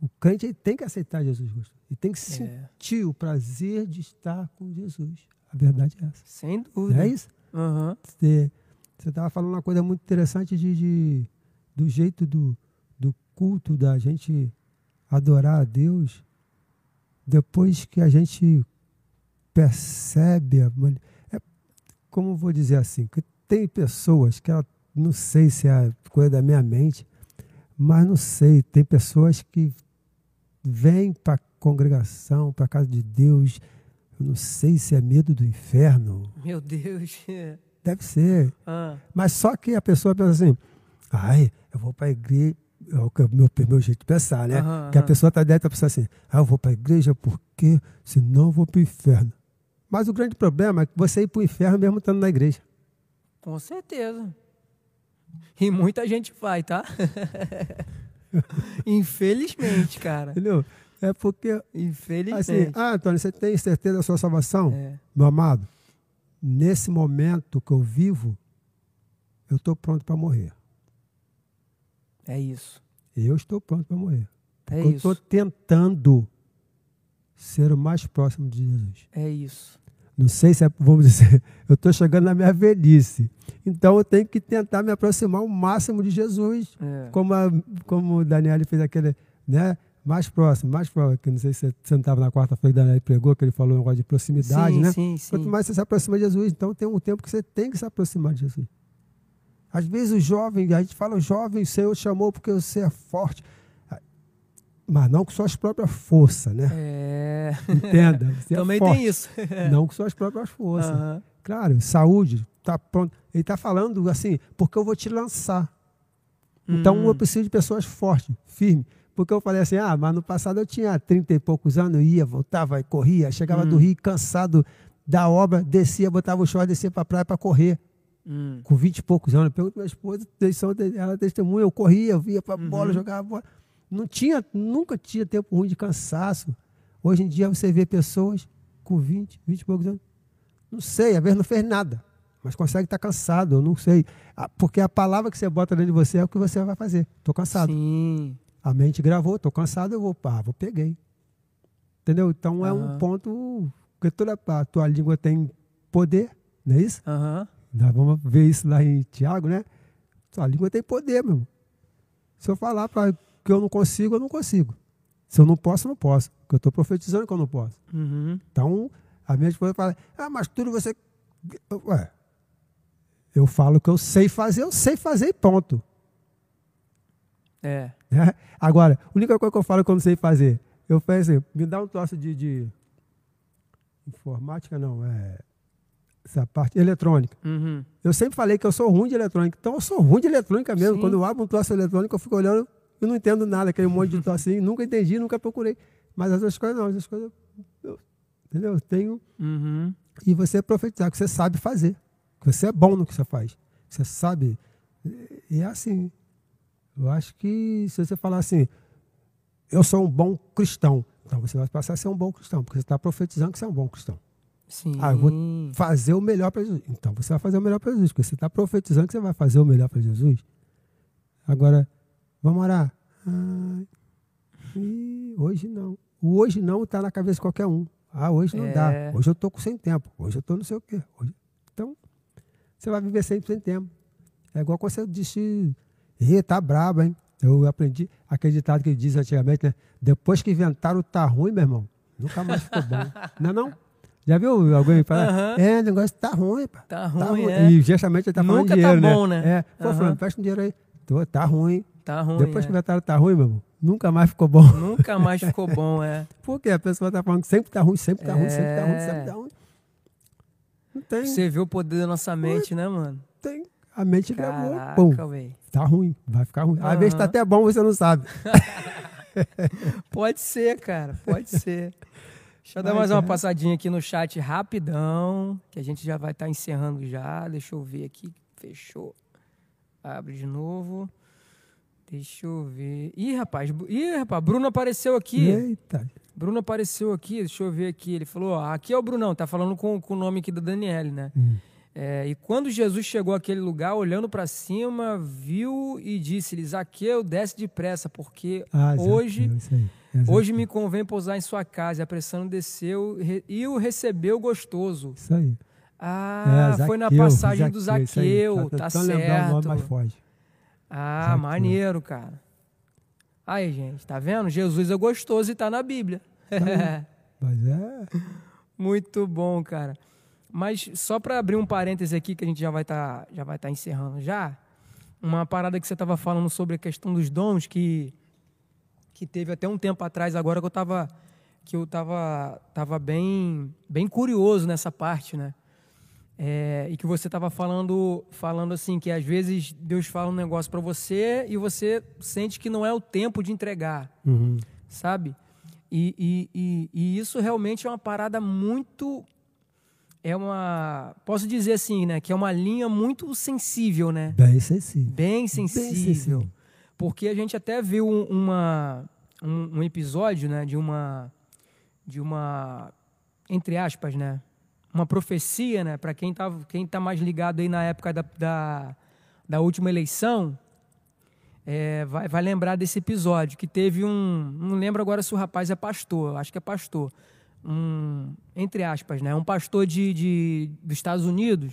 O crente tem que aceitar Jesus gostoso. E tem que é. sentir o prazer de estar com Jesus. A verdade é essa. Sem dúvida. Não é isso? Uhum. Você estava falando uma coisa muito interessante de, de, do jeito do, do culto da gente adorar a Deus depois que a gente percebe, é, como vou dizer assim, que tem pessoas que ela, não sei se é coisa da minha mente, mas não sei, tem pessoas que vêm para a congregação, para a casa de Deus, eu não sei se é medo do inferno. Meu Deus. <laughs> Deve ser. Ah. Mas só que a pessoa pensa assim, ai, eu vou para a igreja, é o meu, meu jeito de pensar, né? Aham, que a aham. pessoa está dentro pensar assim, ah, eu vou para a igreja porque senão eu vou para o inferno. Mas o grande problema é que você ir para o inferno mesmo estando na igreja. Com certeza. <laughs> E muita gente vai, tá? <laughs> Infelizmente, cara. Entendeu? É porque, assim, Infelizmente. ah, Antônio, você tem certeza da sua salvação? É. Meu amado, nesse momento que eu vivo, eu estou pronto para morrer. É isso. Eu estou pronto para morrer. É eu estou tentando ser o mais próximo de Jesus. É isso. Não sei se é, vamos dizer, <laughs> eu estou chegando na minha velhice. Então eu tenho que tentar me aproximar o máximo de Jesus. É. Como, a, como o Daniel fez aquele, né? Mais próximo, mais próximo. Que não sei se você, não estava na quarta-feira que o Daniel pregou, que ele falou um negócio de proximidade, sim, né? sim, sim. Quanto mais você se aproxima de Jesus, então tem um tempo que você tem que se aproximar de Jesus. Às vezes o jovem, a gente fala, o jovem, o Senhor chamou porque você é forte. Mas não com suas próprias forças, né? É. Entenda. Você Também é tem isso. <laughs> Não com suas próprias forças. Claro, saúde, tá pronto. Ele está falando assim, porque eu vou te lançar. Então Hum. eu preciso de pessoas fortes, firmes. Porque eu falei assim, ah, mas no passado eu tinha 30 e poucos anos, eu ia, voltava, corria, chegava Hum. do Rio cansado da obra, descia, botava o short, descia para a praia para correr. Hum. Com 20 e poucos anos. Eu pergunto minha esposa, ela testemunha, eu corria, eu via para a bola, Uhum. jogava bola. Não tinha, nunca tinha tempo ruim de cansaço. Hoje em dia você vê pessoas com 20, 20 e poucos anos. Não sei, às vezes não fez nada, mas consegue estar cansado, eu não sei. Porque a palavra que você bota dentro de você é o que você vai fazer. Estou cansado. Sim. A mente gravou, estou cansado, eu vou, pá, vou peguei. Entendeu? Então é Aham. um ponto que toda a tua língua tem poder, não é isso? Aham. Nós vamos ver isso lá em Tiago, né? Sua língua tem poder, meu irmão. Se eu falar para que eu não consigo, eu não consigo. Se eu não posso, eu não posso. Porque eu estou profetizando que eu não posso. Uhum. Então, a minha esposa fala, ah, mas tudo você. Ué, eu falo que eu sei fazer, eu sei fazer e ponto. É. né? Agora, a única coisa que eu falo que eu não sei fazer, eu faço assim, me dá um troço de, de informática, não, é essa parte eletrônica. Uhum. Eu sempre falei que eu sou ruim de eletrônica, então eu sou ruim de eletrônica mesmo. Sim. Quando eu abro um troço eletrônico, eu fico olhando, eu não entendo nada, aquele monte de assim, nunca entendi, nunca procurei. Mas as outras coisas não, as outras coisas, eu, entendeu? Eu tenho Uhum. e você profetizar que você sabe fazer, que você é bom no que você faz, que você sabe. E é assim. Eu acho que se você falar assim, eu sou um bom cristão, então você vai passar a ser um bom cristão, porque você está profetizando que você é um bom cristão. Sim. Ah, eu vou Fazer o melhor para Jesus. Então você vai fazer o melhor para Jesus, porque você está profetizando que você vai fazer o melhor para Jesus. Agora, vamos orar. Ai, ih, hoje não. O hoje não está na cabeça de qualquer um. Ah, hoje não É. dá. Hoje eu estou com sem tempo. Hoje eu estou não sei o quê. Hoje- Então, você vai viver sempre sem tempo. É igual quando você disse, Ih, tá brabo, hein? Eu aprendi aquele ditado que diz antigamente, né? Depois que inventaram tá ruim, meu irmão, nunca mais ficou bom. <laughs> não é não? Já viu alguém falar? Aham. É, o negócio tá ruim, pá. Tá Tá ruim, ruim. é. E justamente ele tá falando Nunca tá dinheiro, bom, né? né? É. Pô, Aham. Fulano, presta um dinheiro aí. Tô, tá ruim. Tá ruim. Depois é. que inventaram tá ruim, meu irmão, nunca mais ficou bom. <laughs> Nunca mais ficou bom, é. Por quê? A pessoa tá falando que sempre tá ruim, sempre tá ruim, sempre tá ruim, É. sempre tá ruim. Não tem, Você vê o poder da nossa mente, né, mano? tem. A mente gravou, Caraca, pum, tá ruim, vai ficar ruim. Às vezes tá até bom, você não sabe. <laughs> Pode ser, cara, pode ser. Deixa eu dar mais uma cara. passadinha aqui no chat rapidão, que a gente já vai estar encerrando já. Deixa eu ver aqui. Fechou. Abre de novo. Deixa eu ver. Ih, rapaz. Ih, rapaz, Bruno apareceu aqui. Eita. Bruno apareceu aqui, deixa eu ver aqui. Ele falou, ó, aqui é o Brunão, tá falando com, com o nome aqui da Daniele, né? Hum. É, e quando Jesus chegou àquele lugar, olhando para cima, viu e disse-lhe, Zaqueu, desce depressa, porque Ah, hoje, Zaqueu. É hoje Zaqueu. me convém pousar em sua casa. E apressando desceu e o recebeu gostoso. Isso aí. Ah, É, foi na Zaqueu, passagem do isso aí. Zaqueu, tá tentando lembrar o nome, mas certo. foge. Ah, maneiro, cara. Aí, gente, tá vendo? Jesus é gostoso e tá na Bíblia. <laughs> Mas é. Muito bom, cara. Mas só para abrir um parêntese aqui, que a gente já vai estar já vai tá encerrando já, uma parada que você estava falando sobre a questão dos dons, que, que teve até um tempo atrás, agora que eu estava que eu tava, tava bem, bem curioso nessa parte, né? É, e que você estava falando, falando assim que às vezes Deus fala um negócio para você e você sente que não é o tempo de entregar, Uhum. sabe? E, e, e, e isso realmente é uma parada muito, é uma, posso dizer assim, né, que é uma linha muito sensível, né? Bem sensível. Bem sensível, sensível. porque a gente até viu um- uma, um, um episódio, né, de uma, de uma, entre aspas, né, uma profecia, né, para quem tá, quem tá mais ligado aí na época da, da, da última eleição, é, vai, vai lembrar desse episódio que teve um, não lembro agora se o rapaz é pastor, acho que é pastor, um, entre aspas, né, um pastor de, de dos Estados Unidos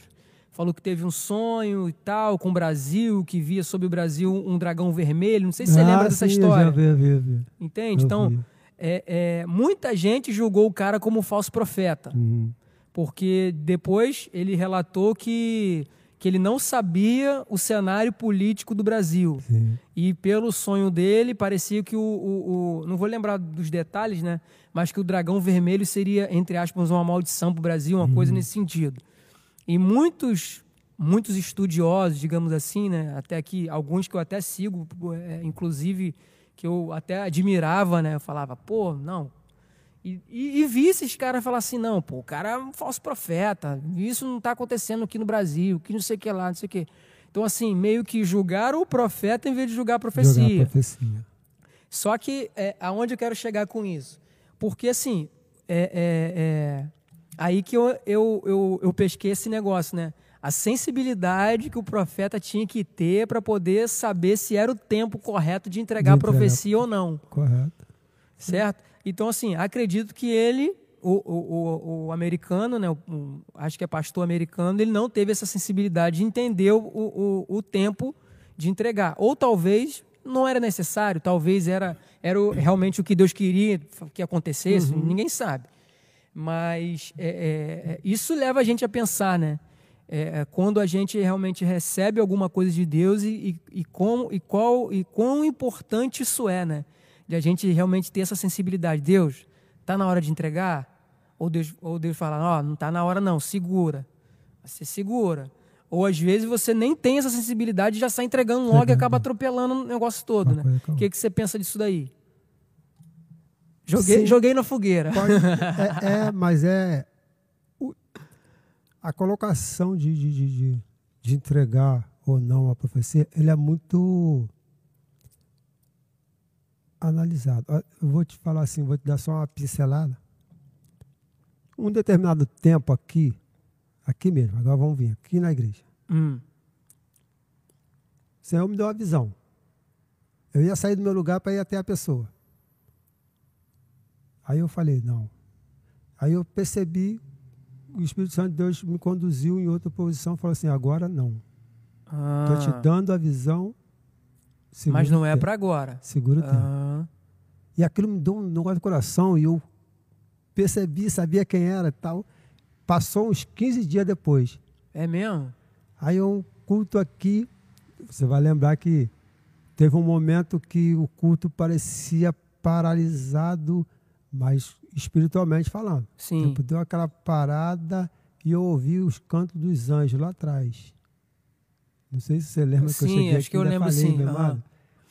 falou que teve um sonho e tal com o Brasil, que via sobre o Brasil um dragão vermelho. Não sei se você Ah, lembra dessa sim, história. Eu vi, vi, vi. Entende? Eu Então, é, é, muita gente julgou o cara como falso profeta, Uhum. Porque depois ele relatou que, que ele não sabia o cenário político do Brasil. Sim. E pelo sonho dele, parecia que o, o- o- Não vou lembrar dos detalhes, né? Mas que o dragão vermelho seria, entre aspas, uma maldição para o Brasil, uma coisa nesse sentido. E muitos, muitos estudiosos, digamos assim, né? Até que alguns que eu até sigo, é, inclusive, que eu até admirava, né? Eu falava, pô, não. E, e, e vi esses caras falar assim, não, pô, o cara é um falso profeta, isso não está acontecendo aqui no Brasil, que não sei o que lá, não sei o que. Então, assim, meio que julgaram o profeta em vez de julgar a profecia. Jogar a profecia. Só que é, aonde eu quero chegar com isso? Porque assim, é, é- é aí que eu, eu, eu, eu pesquei esse negócio, né? A sensibilidade que o profeta tinha que ter para poder saber se era o tempo correto de entregar De a entregar. profecia ou não, Correto. certo? Então, assim, acredito que ele, o, o, o, americano, né? o- acho que é pastor americano, ele não teve essa sensibilidade de entender o, o, o tempo de entregar. Ou talvez não era necessário, talvez era, era realmente o que Deus queria que acontecesse, ninguém sabe. Mas é, é, é, isso leva a gente a pensar, né? É, é, quando a gente realmente recebe alguma coisa de Deus e, e, e, como, e, qual, e quão importante isso é, né? De a gente realmente ter essa sensibilidade. Deus, tá na hora de entregar? Ou Deus, ou Deus fala, ó, não tá na hora não, segura. Você segura. Ou às vezes você nem tem essa sensibilidade e já sai entregando logo e acaba atropelando o negócio todo, Uma né? O que, que você pensa disso daí? Joguei, Sim. joguei na fogueira. Pode- <laughs> é, é, mas é o- a colocação de, de, de, de- de entregar ou não a profecia, ele é muito analisado. Ó, Eu vou te falar assim, vou te dar só uma pincelada. Um determinado tempo aqui, aqui mesmo, agora vamos vir, aqui na igreja. Hum, O Senhor me deu uma visão. Eu ia sair do meu lugar para ir até a pessoa. Aí eu falei, não. Aí eu percebi, o Espírito Santo de Deus me conduziu em outra posição, falou assim, agora não. Estou te ah, dando a visão. Segura mas não é para agora. Segura o tempo. Ah, E aquilo me deu um negócio do coração e eu percebi, sabia quem era e tal. Passou uns 15 dias depois. é mesmo? Aí um culto aqui, você vai lembrar que teve um momento que o culto parecia paralisado, mas espiritualmente falando. Sim. Tipo, deu aquela parada e eu ouvi os cantos dos anjos lá atrás. Não sei se você lembra que eu Sim, cheguei acho aqui, que eu lembro falei, sim, amado.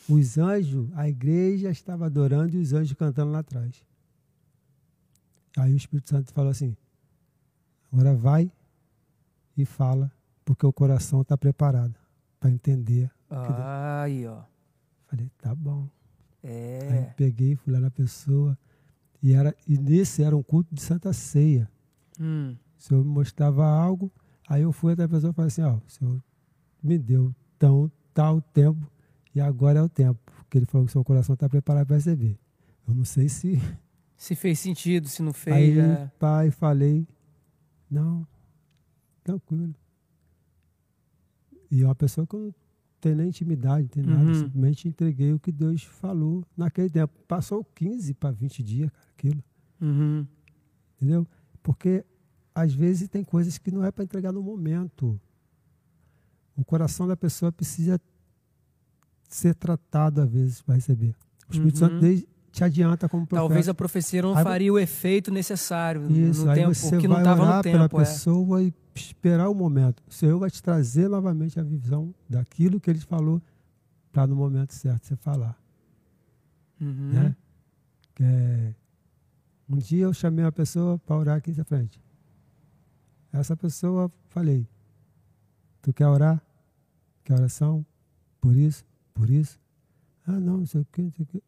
Os anjos, a igreja estava adorando e os anjos cantando lá atrás. Aí o Espírito Santo falou assim: agora vai e fala, porque o coração está preparado para entender. Ah, Aí, ó. Falei, tá bom. Aí É. peguei, fui lá na pessoa. E, era, e nesse era um culto de Santa Ceia. Hum, O Senhor me mostrava algo, aí eu fui até a pessoa e falei assim, ó, o Senhor me deu tão, tal tempo, e agora é o tempo. Porque ele falou que seu coração está preparado para receber. Eu não sei se. <laughs> se fez sentido, se não fez. Aí, é. pai, falei, não, tranquilo. E é uma pessoa que eu não tenho nem intimidade, não tem nada, Uhum. simplesmente entreguei o que Deus falou naquele tempo. Passou 15 para 20 dias, cara, aquilo, Uhum. entendeu? Porque às vezes tem coisas que não é para entregar no momento. O coração da pessoa precisa ser tratado às vezes para receber. O Espírito Uhum. Santo te adianta como profeta. Talvez a profecia não Aí- faria o efeito necessário Isso, no aí tempo, você não vai estava orar no pela tempo. É. pessoa e que esperar o momento. O Senhor vai te trazer novamente a visão daquilo que Ele falou para no momento certo você falar. Uhum. Né? É, um dia eu chamei uma pessoa para orar aqui na frente. Essa pessoa, falei, tu quer orar? Oração? Por isso? Por isso? Ah, não, não sei o que, não sei o que.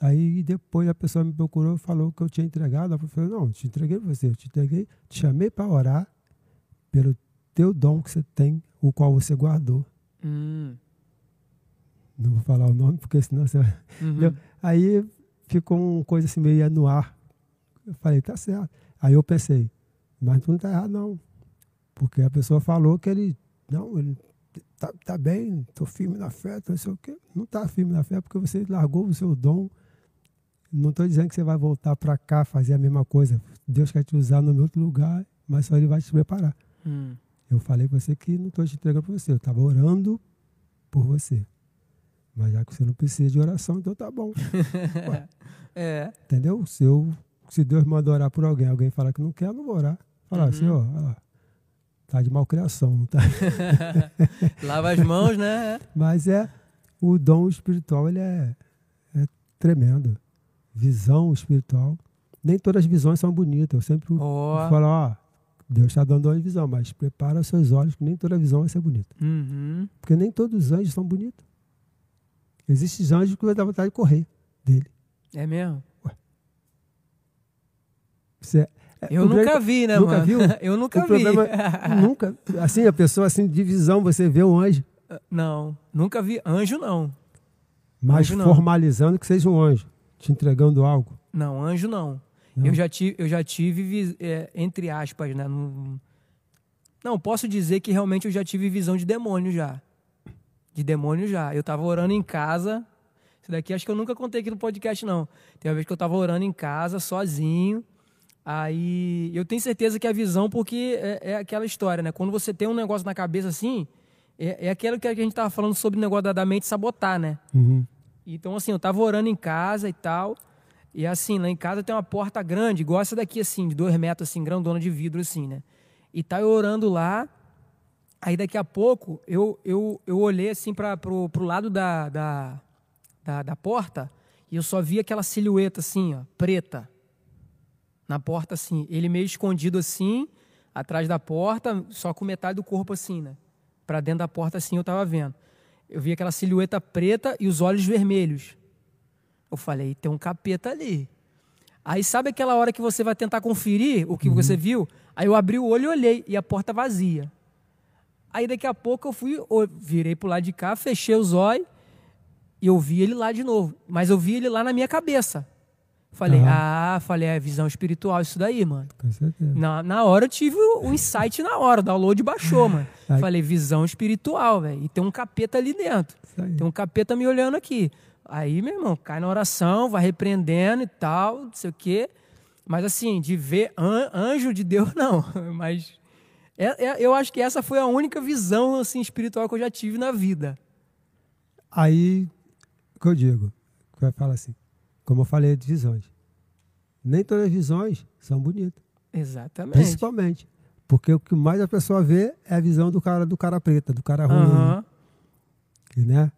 Aí depois a pessoa me procurou e falou que eu tinha entregado. Eu falei, não, te entreguei para você, eu te entreguei, te chamei para orar pelo teu dom que você tem, o qual você guardou. Hum. Não vou falar o nome, porque senão você. Uhum. Aí ficou uma coisa assim meio no ar. Eu falei, tá certo. Aí eu pensei, mas tu não tá errado, não. Porque a pessoa falou que ele. Não, ele tá, tá bem, tô firme na fé, tô não sei o quê. Não tá firme na fé porque você largou o seu dom. Não estou dizendo que você vai voltar para cá fazer a mesma coisa. Deus quer te usar no outro lugar, mas só Ele vai te preparar. Hum. Eu falei para você que não estou te entregando para você. Eu estava orando por você. Mas já que você não precisa de oração, então tá bom. <laughs> É. Entendeu? Se, eu, se Deus manda orar por alguém, alguém fala que não quer, eu não vou orar. Falar Uhum. assim, ó, ó, tá de malcriação, não tá? <laughs> Lava as mãos, né? Mas é, o dom espiritual, ele é, é tremendo. Visão espiritual. Nem todas as visões são bonitas. Eu sempre Ó. falo, ó, Deus está dando uma visão, mas prepara os seus olhos, que nem toda visão vai ser bonita. Uhum. Porque nem todos os anjos são bonitos. Existem anjos que vai dar vontade de correr dele. É mesmo? Você, é- Eu o nunca grande- vi, né, nunca mano? viu? <laughs> Eu nunca o vi. problema <laughs> nunca, assim, a pessoa assim de visão, você vê o anjo, Não, nunca vi. Anjo não. mas Anjo não. formalizando que seja um anjo, te entregando algo. Não, anjo não. Não? Eu já tive, eu já tive é, entre aspas, né? Não, não, posso dizer que realmente eu já tive visão de demônio já. De demônio já. Eu tava orando em casa. Isso daqui acho que eu nunca contei aqui no podcast, não. Tem uma vez que eu tava orando em casa, sozinho. Aí eu tenho certeza que a visão, porque é, é aquela história, né? Quando você tem um negócio na cabeça assim, é, é aquilo que a gente tava falando sobre o negócio da, da mente sabotar, né? Uhum. Então, assim, eu tava orando em casa e tal. E assim, lá em casa tem uma porta grande, igual essa daqui, assim, de dois metros, assim, grandona de vidro, assim, né? E tá eu orando lá. Aí daqui a pouco eu, eu, eu olhei assim para pro, pro lado da, da, da, da porta e eu só vi aquela silhueta assim, ó, preta. Na porta, assim. Ele meio escondido assim, atrás da porta, só com metade do corpo assim, né? Pra dentro da porta, assim, eu tava vendo. Eu vi aquela silhueta preta e os olhos vermelhos. Eu falei, tem um capeta ali. Aí sabe aquela hora que você vai tentar conferir o que você viu? Aí eu abri o olho e olhei, e a porta vazia. Aí daqui a pouco eu fui, virei pro lado de cá, fechei os olhos e eu vi ele lá de novo. Mas eu vi ele lá na minha cabeça. Falei, Aham. ah, falei, é visão espiritual isso daí, mano. Com certeza. Na, na hora eu tive o, o insight na hora, o download baixou, mano. Falei, visão espiritual, velho. E tem um capeta ali dentro. Tem um capeta me olhando aqui. Aí, meu irmão, cai na oração, vai repreendendo e tal, não sei o quê. Mas assim, de ver an- anjo de Deus, <laughs> não. Mas é- é- eu acho que essa foi a única visão assim, espiritual que eu já tive na vida. Aí, o que eu digo? Vai falar assim, como eu falei de visões. Nem todas as visões são bonitas. Exatamente. Principalmente. Porque o que mais a pessoa vê é a visão do cara do cara preta, do cara ruim. Aham. né?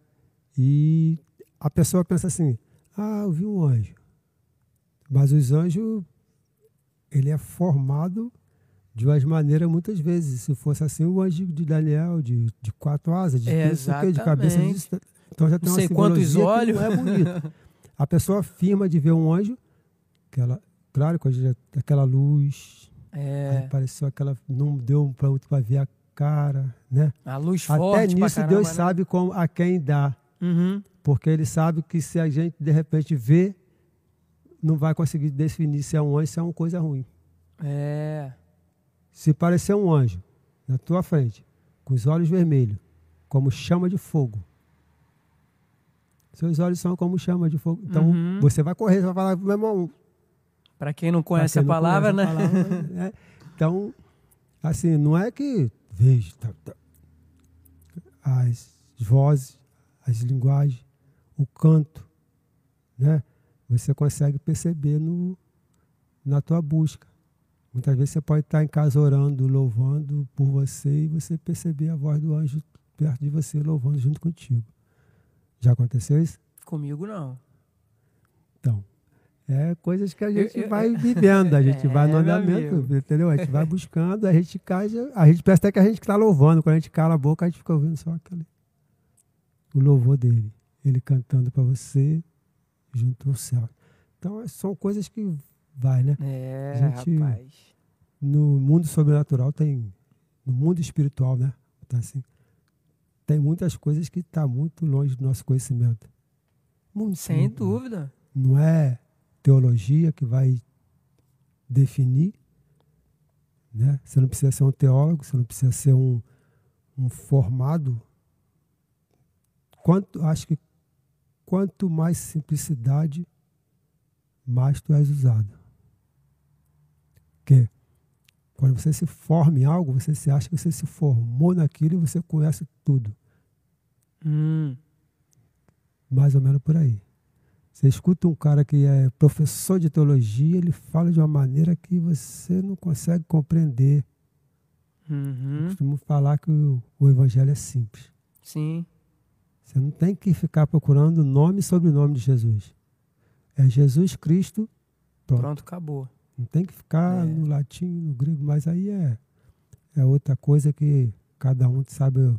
E a pessoa pensa assim: ah, eu vi um anjo. Mas os anjos, ele é formado de umas maneiras muitas vezes. Se fosse assim, o anjo de Daniel, de, de quatro asas, de, É, de cabeça. De, então já tem Não sei quantos olhos. não é bonito. <laughs> A pessoa afirma de ver um anjo, que ela, claro, com aquela luz, É, apareceu aquela, não deu para ver a cara, né? a luz Até forte pra nisso caramba, Deus né? sabe como, a quem dá. Uhum. Porque ele sabe que se a gente de repente vê, não vai conseguir definir se é um anjo, se é uma coisa ruim. É. Se parecer um anjo na tua frente, com os olhos vermelhos, como chama de fogo, seus olhos são como chama de fogo. Então Uhum. você vai correr, você vai falar, meu irmão. Pra quem não conhece quem a não palavra, conhece a né? palavra, né? Então, assim, não é que veja tá, tá, as vozes, as linguagens, o canto, né? Você consegue perceber no, na tua busca. Muitas vezes você pode estar em casa orando, louvando por você e você perceber a voz do anjo perto de você, louvando junto contigo. Já aconteceu isso? Comigo não. Então, é coisas que a gente eu, eu, vai <laughs> vivendo, a gente é, vai no andamento, entendeu? A gente vai buscando, a gente cai, a gente pensa até que a gente está louvando, quando a gente cala a boca, a gente fica ouvindo só aquele, o louvor dele, ele cantando para você junto ao céu. Então, são coisas que vai, né? É, gente, rapaz. No mundo sobrenatural tem, no mundo espiritual, né? Então, assim, tem muitas coisas que estão tá muito longe do nosso conhecimento. Muito, Sem muito, dúvida. Não é teologia que vai definir, né? Você não precisa ser um teólogo, você não precisa ser um, um formado. Quanto, acho que quanto mais simplicidade, mais tu és usado. Porque quando você se forma em algo, você se acha que você se formou naquilo e você conhece tudo. Hum. Mais ou menos por aí. Você escuta um cara que é professor de teologia, ele fala de uma maneira que você não consegue compreender. Uhum. Eu costumo falar que o, o, evangelho é simples. Sim. Você não tem que ficar procurando nome e sobrenome de Jesus. É Jesus Cristo. Pronto, pronto acabou. Não tem que ficar é. no latim, no grego, mas aí é, é outra coisa que cada um sabe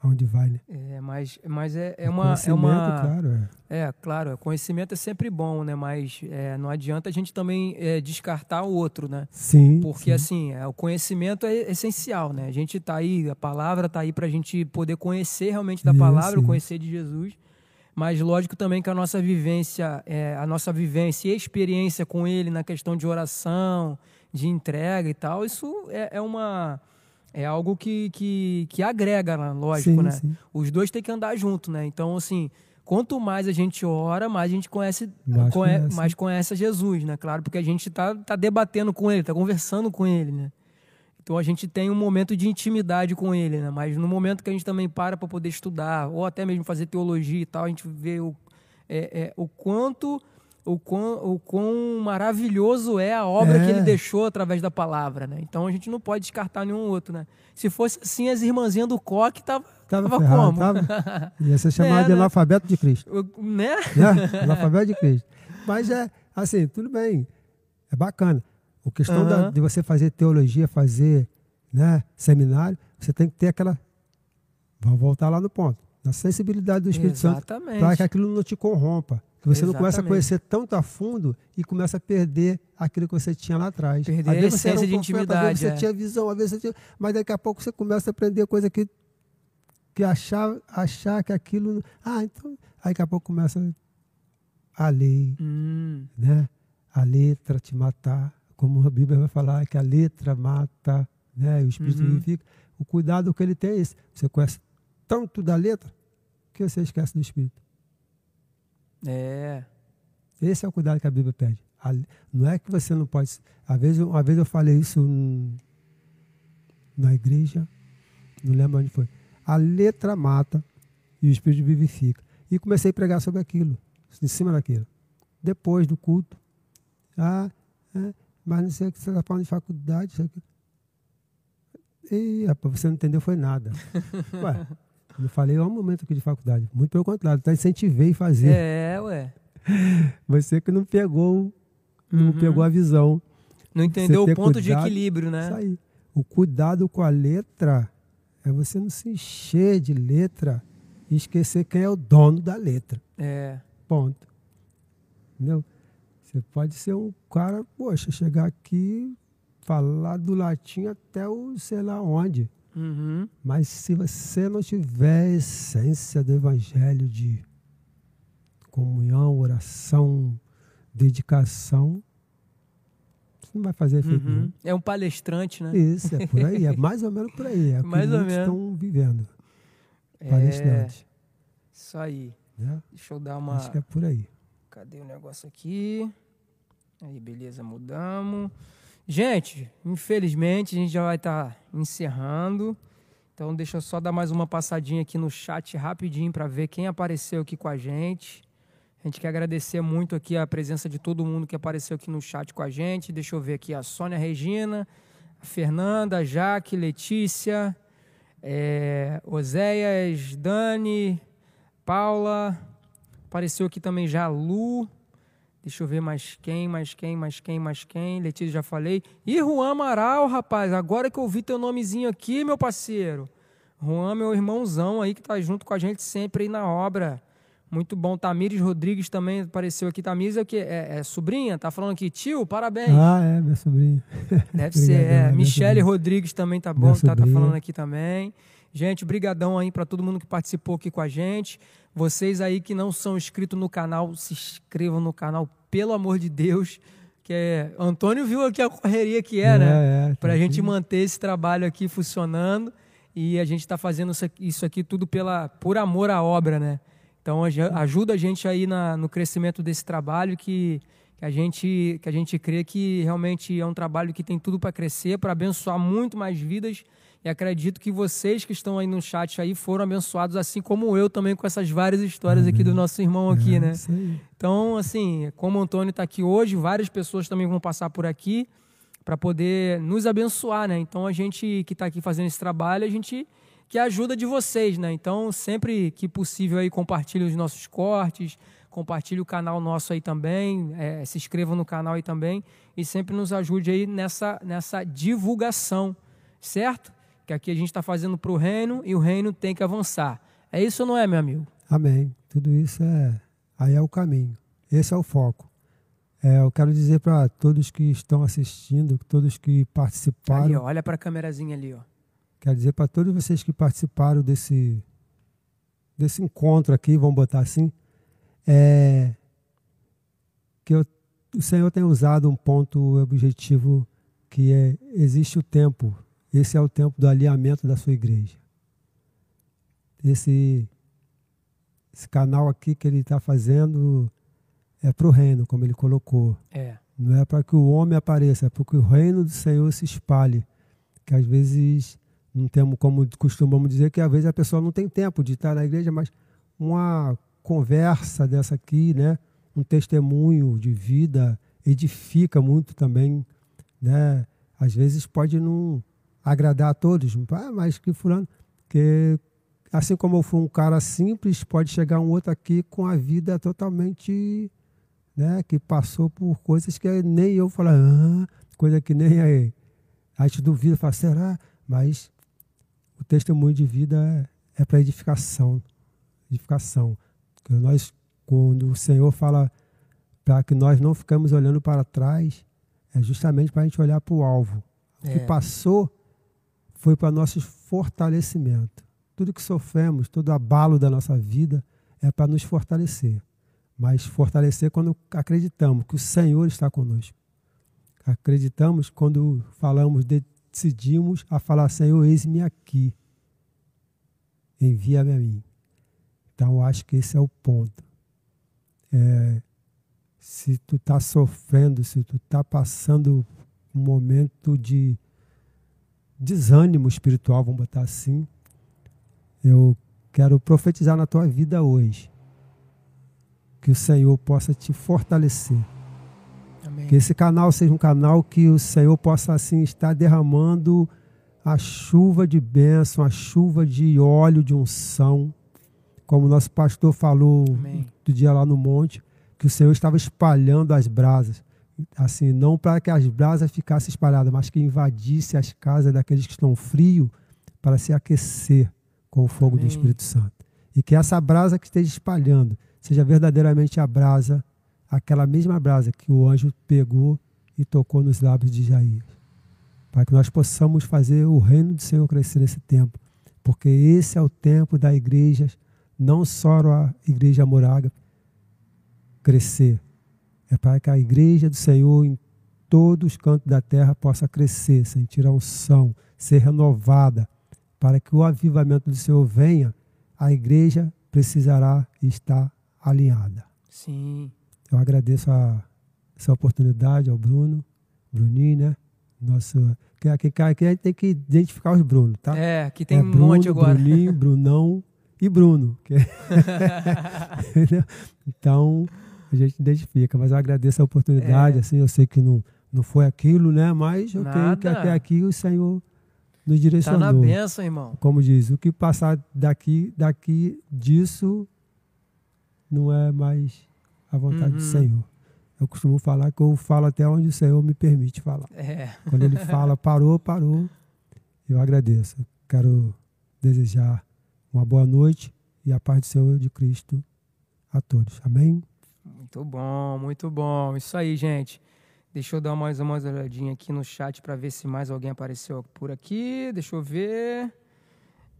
aonde vai, né? É, mas, mas é, é uma. É uma claro, é. é, claro, conhecimento é sempre bom, né? Mas é, não adianta a gente também é, descartar o outro, né? Sim. Porque sim. assim, é, o conhecimento é essencial, né? A gente está aí, a palavra está aí para a gente poder conhecer realmente da palavra, conhecer de Jesus. Mas lógico também que a nossa vivência, é, a nossa vivência e experiência com ele na questão de oração, de entrega e tal, isso é, é uma é algo que, que, que agrega, né? lógico, sim, né? Sim. Os dois têm que andar junto, né? Então, assim, quanto mais a gente ora, mais a gente conhece, mais conhece, mais conhece Jesus, né? Claro, porque a gente está tá debatendo com ele, está conversando com ele, né? Então a gente tem um momento de intimidade com ele, né? Mas no momento que a gente também para para poder estudar, ou até mesmo fazer teologia e tal, a gente vê o, é, é, o quanto o quão, o quão maravilhoso é a obra é. que ele deixou através da palavra, né? Então a gente não pode descartar nenhum outro, né? Se fosse assim, as irmãzinhas do coque tava, tava, tava ferrado, como? Tava. <laughs> Ia ser chamado é, de né? analfabeto de Cristo. O, né? É, analfabeto de Cristo. Mas é, assim, tudo bem. É bacana. A questão uhum. da, de você fazer teologia, fazer né, seminário, você tem que ter aquela. Vamos voltar lá no ponto. Da sensibilidade do Espírito Exatamente. Santo. Para que aquilo não te corrompa. Que você Exatamente. não começa a conhecer tanto a fundo e começa a perder aquilo que você tinha lá atrás. Perder a essência de intimidade. Às vezes você é. tinha visão, às vezes você tinha... Mas daqui a pouco você começa a aprender coisa que, que achar, achar que aquilo. Ah, então. Aí daqui a pouco começa a lei, hum. né? A letra te matar. Como a Bíblia vai falar, que a letra mata, né? O Espírito uhum. vivifica. O cuidado que ele tem é esse. Você conhece tanto da letra que você esquece do Espírito. É. Esse é o cuidado que a Bíblia pede. Não é que você não pode. Às vezes, uma vez eu falei isso na igreja, não lembro onde foi. A letra mata e o Espírito vivifica. E comecei a pregar sobre aquilo, em cima daquilo. Depois do culto. Ah, é, mas não sei o que você está falando de faculdade. Aqui. E rapaz, você não entendeu, foi nada. <laughs> Ué, eu falei, um momento aqui de faculdade. Muito pelo contrário, até incentivei fazer. É, ué. <laughs> Você que não pegou, não uhum. pegou a visão. Não entendeu o ponto cuidado, de equilíbrio, né? Isso aí. O cuidado com a letra é você não se encher de letra e esquecer quem é o dono da letra. É. Ponto. Entendeu? Você pode ser um cara, poxa, chegar aqui, falar do latim até o sei lá onde. Uhum. Mas se você não tiver a essência do evangelho de comunhão, oração, dedicação, você não vai fazer efeito uhum. nenhum. É um palestrante, né? Isso, é por aí, é <laughs> mais ou menos por aí. É mais que ou menos. estão vivendo. É... Palestrante. Isso aí. É? Deixa eu dar uma. Acho que é por aí. Cadê o negócio aqui? Aí, beleza, mudamos. Gente, infelizmente a gente já vai estar tá encerrando. Então deixa eu só dar mais uma passadinha aqui no chat rapidinho para ver quem apareceu aqui com a gente. A gente quer agradecer muito aqui a presença de todo mundo que apareceu aqui no chat com a gente. Deixa eu ver aqui a Sônia Regina, a Fernanda, a Jaque, Letícia, é, Oséias, Dani, Paula. Apareceu aqui também já a Lu. Deixa eu ver mais quem, mais quem, mais quem, mais quem. Letícia já falei. E Juan Amaral, rapaz. Agora que eu vi teu nomezinho aqui, meu parceiro. Juan, meu irmãozão aí que tá junto com a gente sempre aí na obra. Muito bom. Tamires Rodrigues também apareceu aqui. Tamires é o quê? É, é sobrinha? Tá falando aqui, tio, parabéns. Ah, é, minha sobrinha. <laughs> Deve ser. É. Michele Rodrigues também tá bom, tá, tá, falando aqui também. Gente, brigadão aí para todo mundo que participou aqui com a gente. Vocês aí que não são inscritos no canal, se inscrevam no canal, pelo amor de Deus. Que é... Antônio viu aqui a correria que é, é né? É, para a gente manter esse trabalho aqui funcionando. E a gente está fazendo isso aqui tudo pela, por amor à obra, né? Então ajuda a gente aí na, no crescimento desse trabalho que, que, a gente, que a gente crê que realmente é um trabalho que tem tudo para crescer, para abençoar muito mais vidas. E acredito que vocês que estão aí no chat aí foram abençoados, assim como eu também com essas várias histórias aqui do nosso irmão aqui, é, né? Então, assim, como o Antônio está aqui hoje, várias pessoas também vão passar por aqui para poder nos abençoar, né? Então a gente que está aqui fazendo esse trabalho, a gente que ajuda de vocês, né? Então, sempre que possível aí, compartilhe os nossos cortes, compartilhe o canal nosso aí também, é, se inscreva no canal aí também e sempre nos ajude aí nessa, nessa divulgação, certo? Que aqui a gente está fazendo para o reino e o reino tem que avançar. É isso ou não é, meu amigo? Amém. Tudo isso é. Aí é o caminho. Esse é o foco. É, eu quero dizer para todos que estão assistindo, todos que participaram. Ali, ó, olha para a câmerazinha ali, ó. Quero dizer para todos vocês que participaram desse, desse encontro aqui, vamos botar assim, é, que eu, o Senhor tem usado um ponto objetivo que é existe o tempo. Esse é o tempo do alinhamento da sua igreja. Esse, esse canal aqui que ele está fazendo é para o reino, como ele colocou. É. Não é para que o homem apareça, é para que o reino do Senhor se espalhe. Que às vezes não temos como costumamos dizer que às vezes a pessoa não tem tempo de estar na igreja, mas uma conversa dessa aqui, né, um testemunho de vida edifica muito também, né? Às vezes pode não agradar a todos, ah, mas que fulano, que assim como eu fui um cara simples, pode chegar um outro aqui com a vida totalmente, né, que passou por coisas que nem eu falar, ah, coisa que nem aí a gente duvida, fala, será? Mas o testemunho de vida é, é para edificação. Edificação. Nós, quando o Senhor fala para que nós não ficamos olhando para trás, é justamente para a gente olhar para o alvo. O que é. passou foi para nosso fortalecimento. Tudo que sofremos, todo abalo da nossa vida é para nos fortalecer. Mas fortalecer quando acreditamos que o Senhor está conosco. Acreditamos quando falamos de decidimos a falar, Senhor, eis-me aqui. Envia-me a mim. Então, acho que esse é o ponto. É, se tu está sofrendo, se tu está passando um momento de desânimo espiritual, vamos botar assim, eu quero profetizar na tua vida hoje. Que o Senhor possa te fortalecer Amém. Que esse canal seja um canal que o Senhor possa assim estar derramando a chuva de bênção, a chuva de óleo de unção, como o nosso pastor falou Amém. do dia lá no monte, que o Senhor estava espalhando as brasas. Assim, não para que as brasas ficassem espalhadas, mas que invadisse as casas daqueles que estão frios para se aquecer com o fogo Amém. do Espírito Santo. E que essa brasa que esteja espalhando seja verdadeiramente a brasa aquela mesma brasa que o anjo pegou e tocou nos lábios de Jair. Para que nós possamos fazer o reino do Senhor crescer nesse tempo. Porque esse é o tempo da igreja, não só a igreja moraga crescer. É para que a igreja do Senhor em todos os cantos da terra possa crescer, sentir a unção, ser renovada. Para que o avivamento do Senhor venha, a igreja precisará estar alinhada. Sim. Eu agradeço a, essa oportunidade ao Bruno, Bruninho, né? Nosso, que, que, que a gente tem que identificar os Brunos, tá? É, que tem é um Bruno, monte agora. Bruninho, Brunão e Bruno. Que... <laughs> <laughs> então, a gente identifica. Mas eu agradeço a oportunidade. É. Assim, eu sei que não, não foi aquilo, né? Mas eu creio que até aqui o Senhor nos direcionou. Tá na benção, irmão. Como diz, o que passar daqui, daqui disso não é mais a vontade uhum. do Senhor. Eu costumo falar que eu falo até onde o Senhor me permite falar. É. Quando Ele fala parou, parou, eu agradeço. Quero desejar uma boa noite e a paz do Senhor de Cristo a todos. Amém? Muito bom, muito bom. Isso aí, gente. Deixa eu dar mais uma olhadinha aqui no chat para ver se mais alguém apareceu por aqui. Deixa eu ver.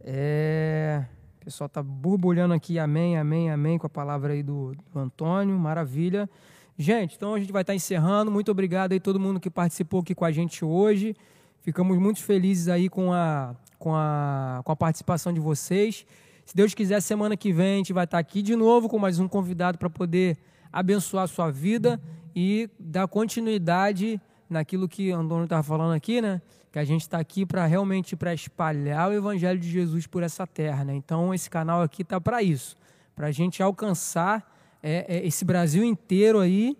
É... O pessoal tá borbulhando aqui, amém, amém, amém, com a palavra aí do, do Antônio, maravilha. Gente, então a gente vai estar tá encerrando. Muito obrigado aí todo mundo que participou aqui com a gente hoje. Ficamos muito felizes aí com a, com a, com a participação de vocês. Se Deus quiser, semana que vem a gente vai estar tá aqui de novo com mais um convidado para poder abençoar a sua vida e dar continuidade naquilo que Antônio estava falando aqui, né? Que a gente está aqui para realmente para espalhar o evangelho de Jesus por essa terra, né? Então esse canal aqui tá para isso, para a gente alcançar é, é, esse Brasil inteiro aí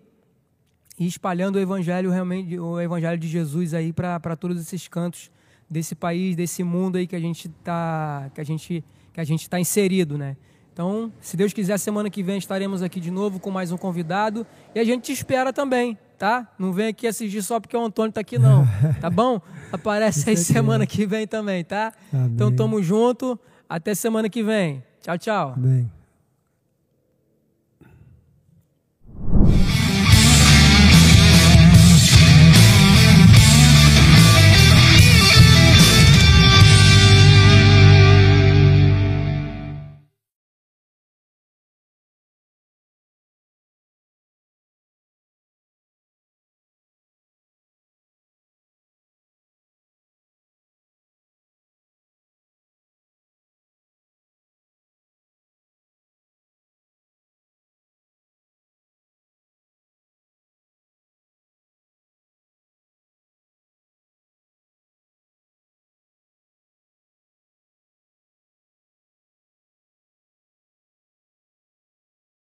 e espalhando o evangelho realmente, o evangelho de Jesus aí para todos esses cantos desse país, desse mundo aí que a gente tá, que a gente que a gente está inserido, né? Então, se Deus quiser, semana que vem estaremos aqui de novo com mais um convidado. E a gente te espera também, tá? Não vem aqui assistir só porque o Antônio está aqui, não. Tá <laughs> bom? Aparece aí semana que vem também, tá? Amém. Então, tamo junto. Até semana que vem. Tchau, tchau. Amém.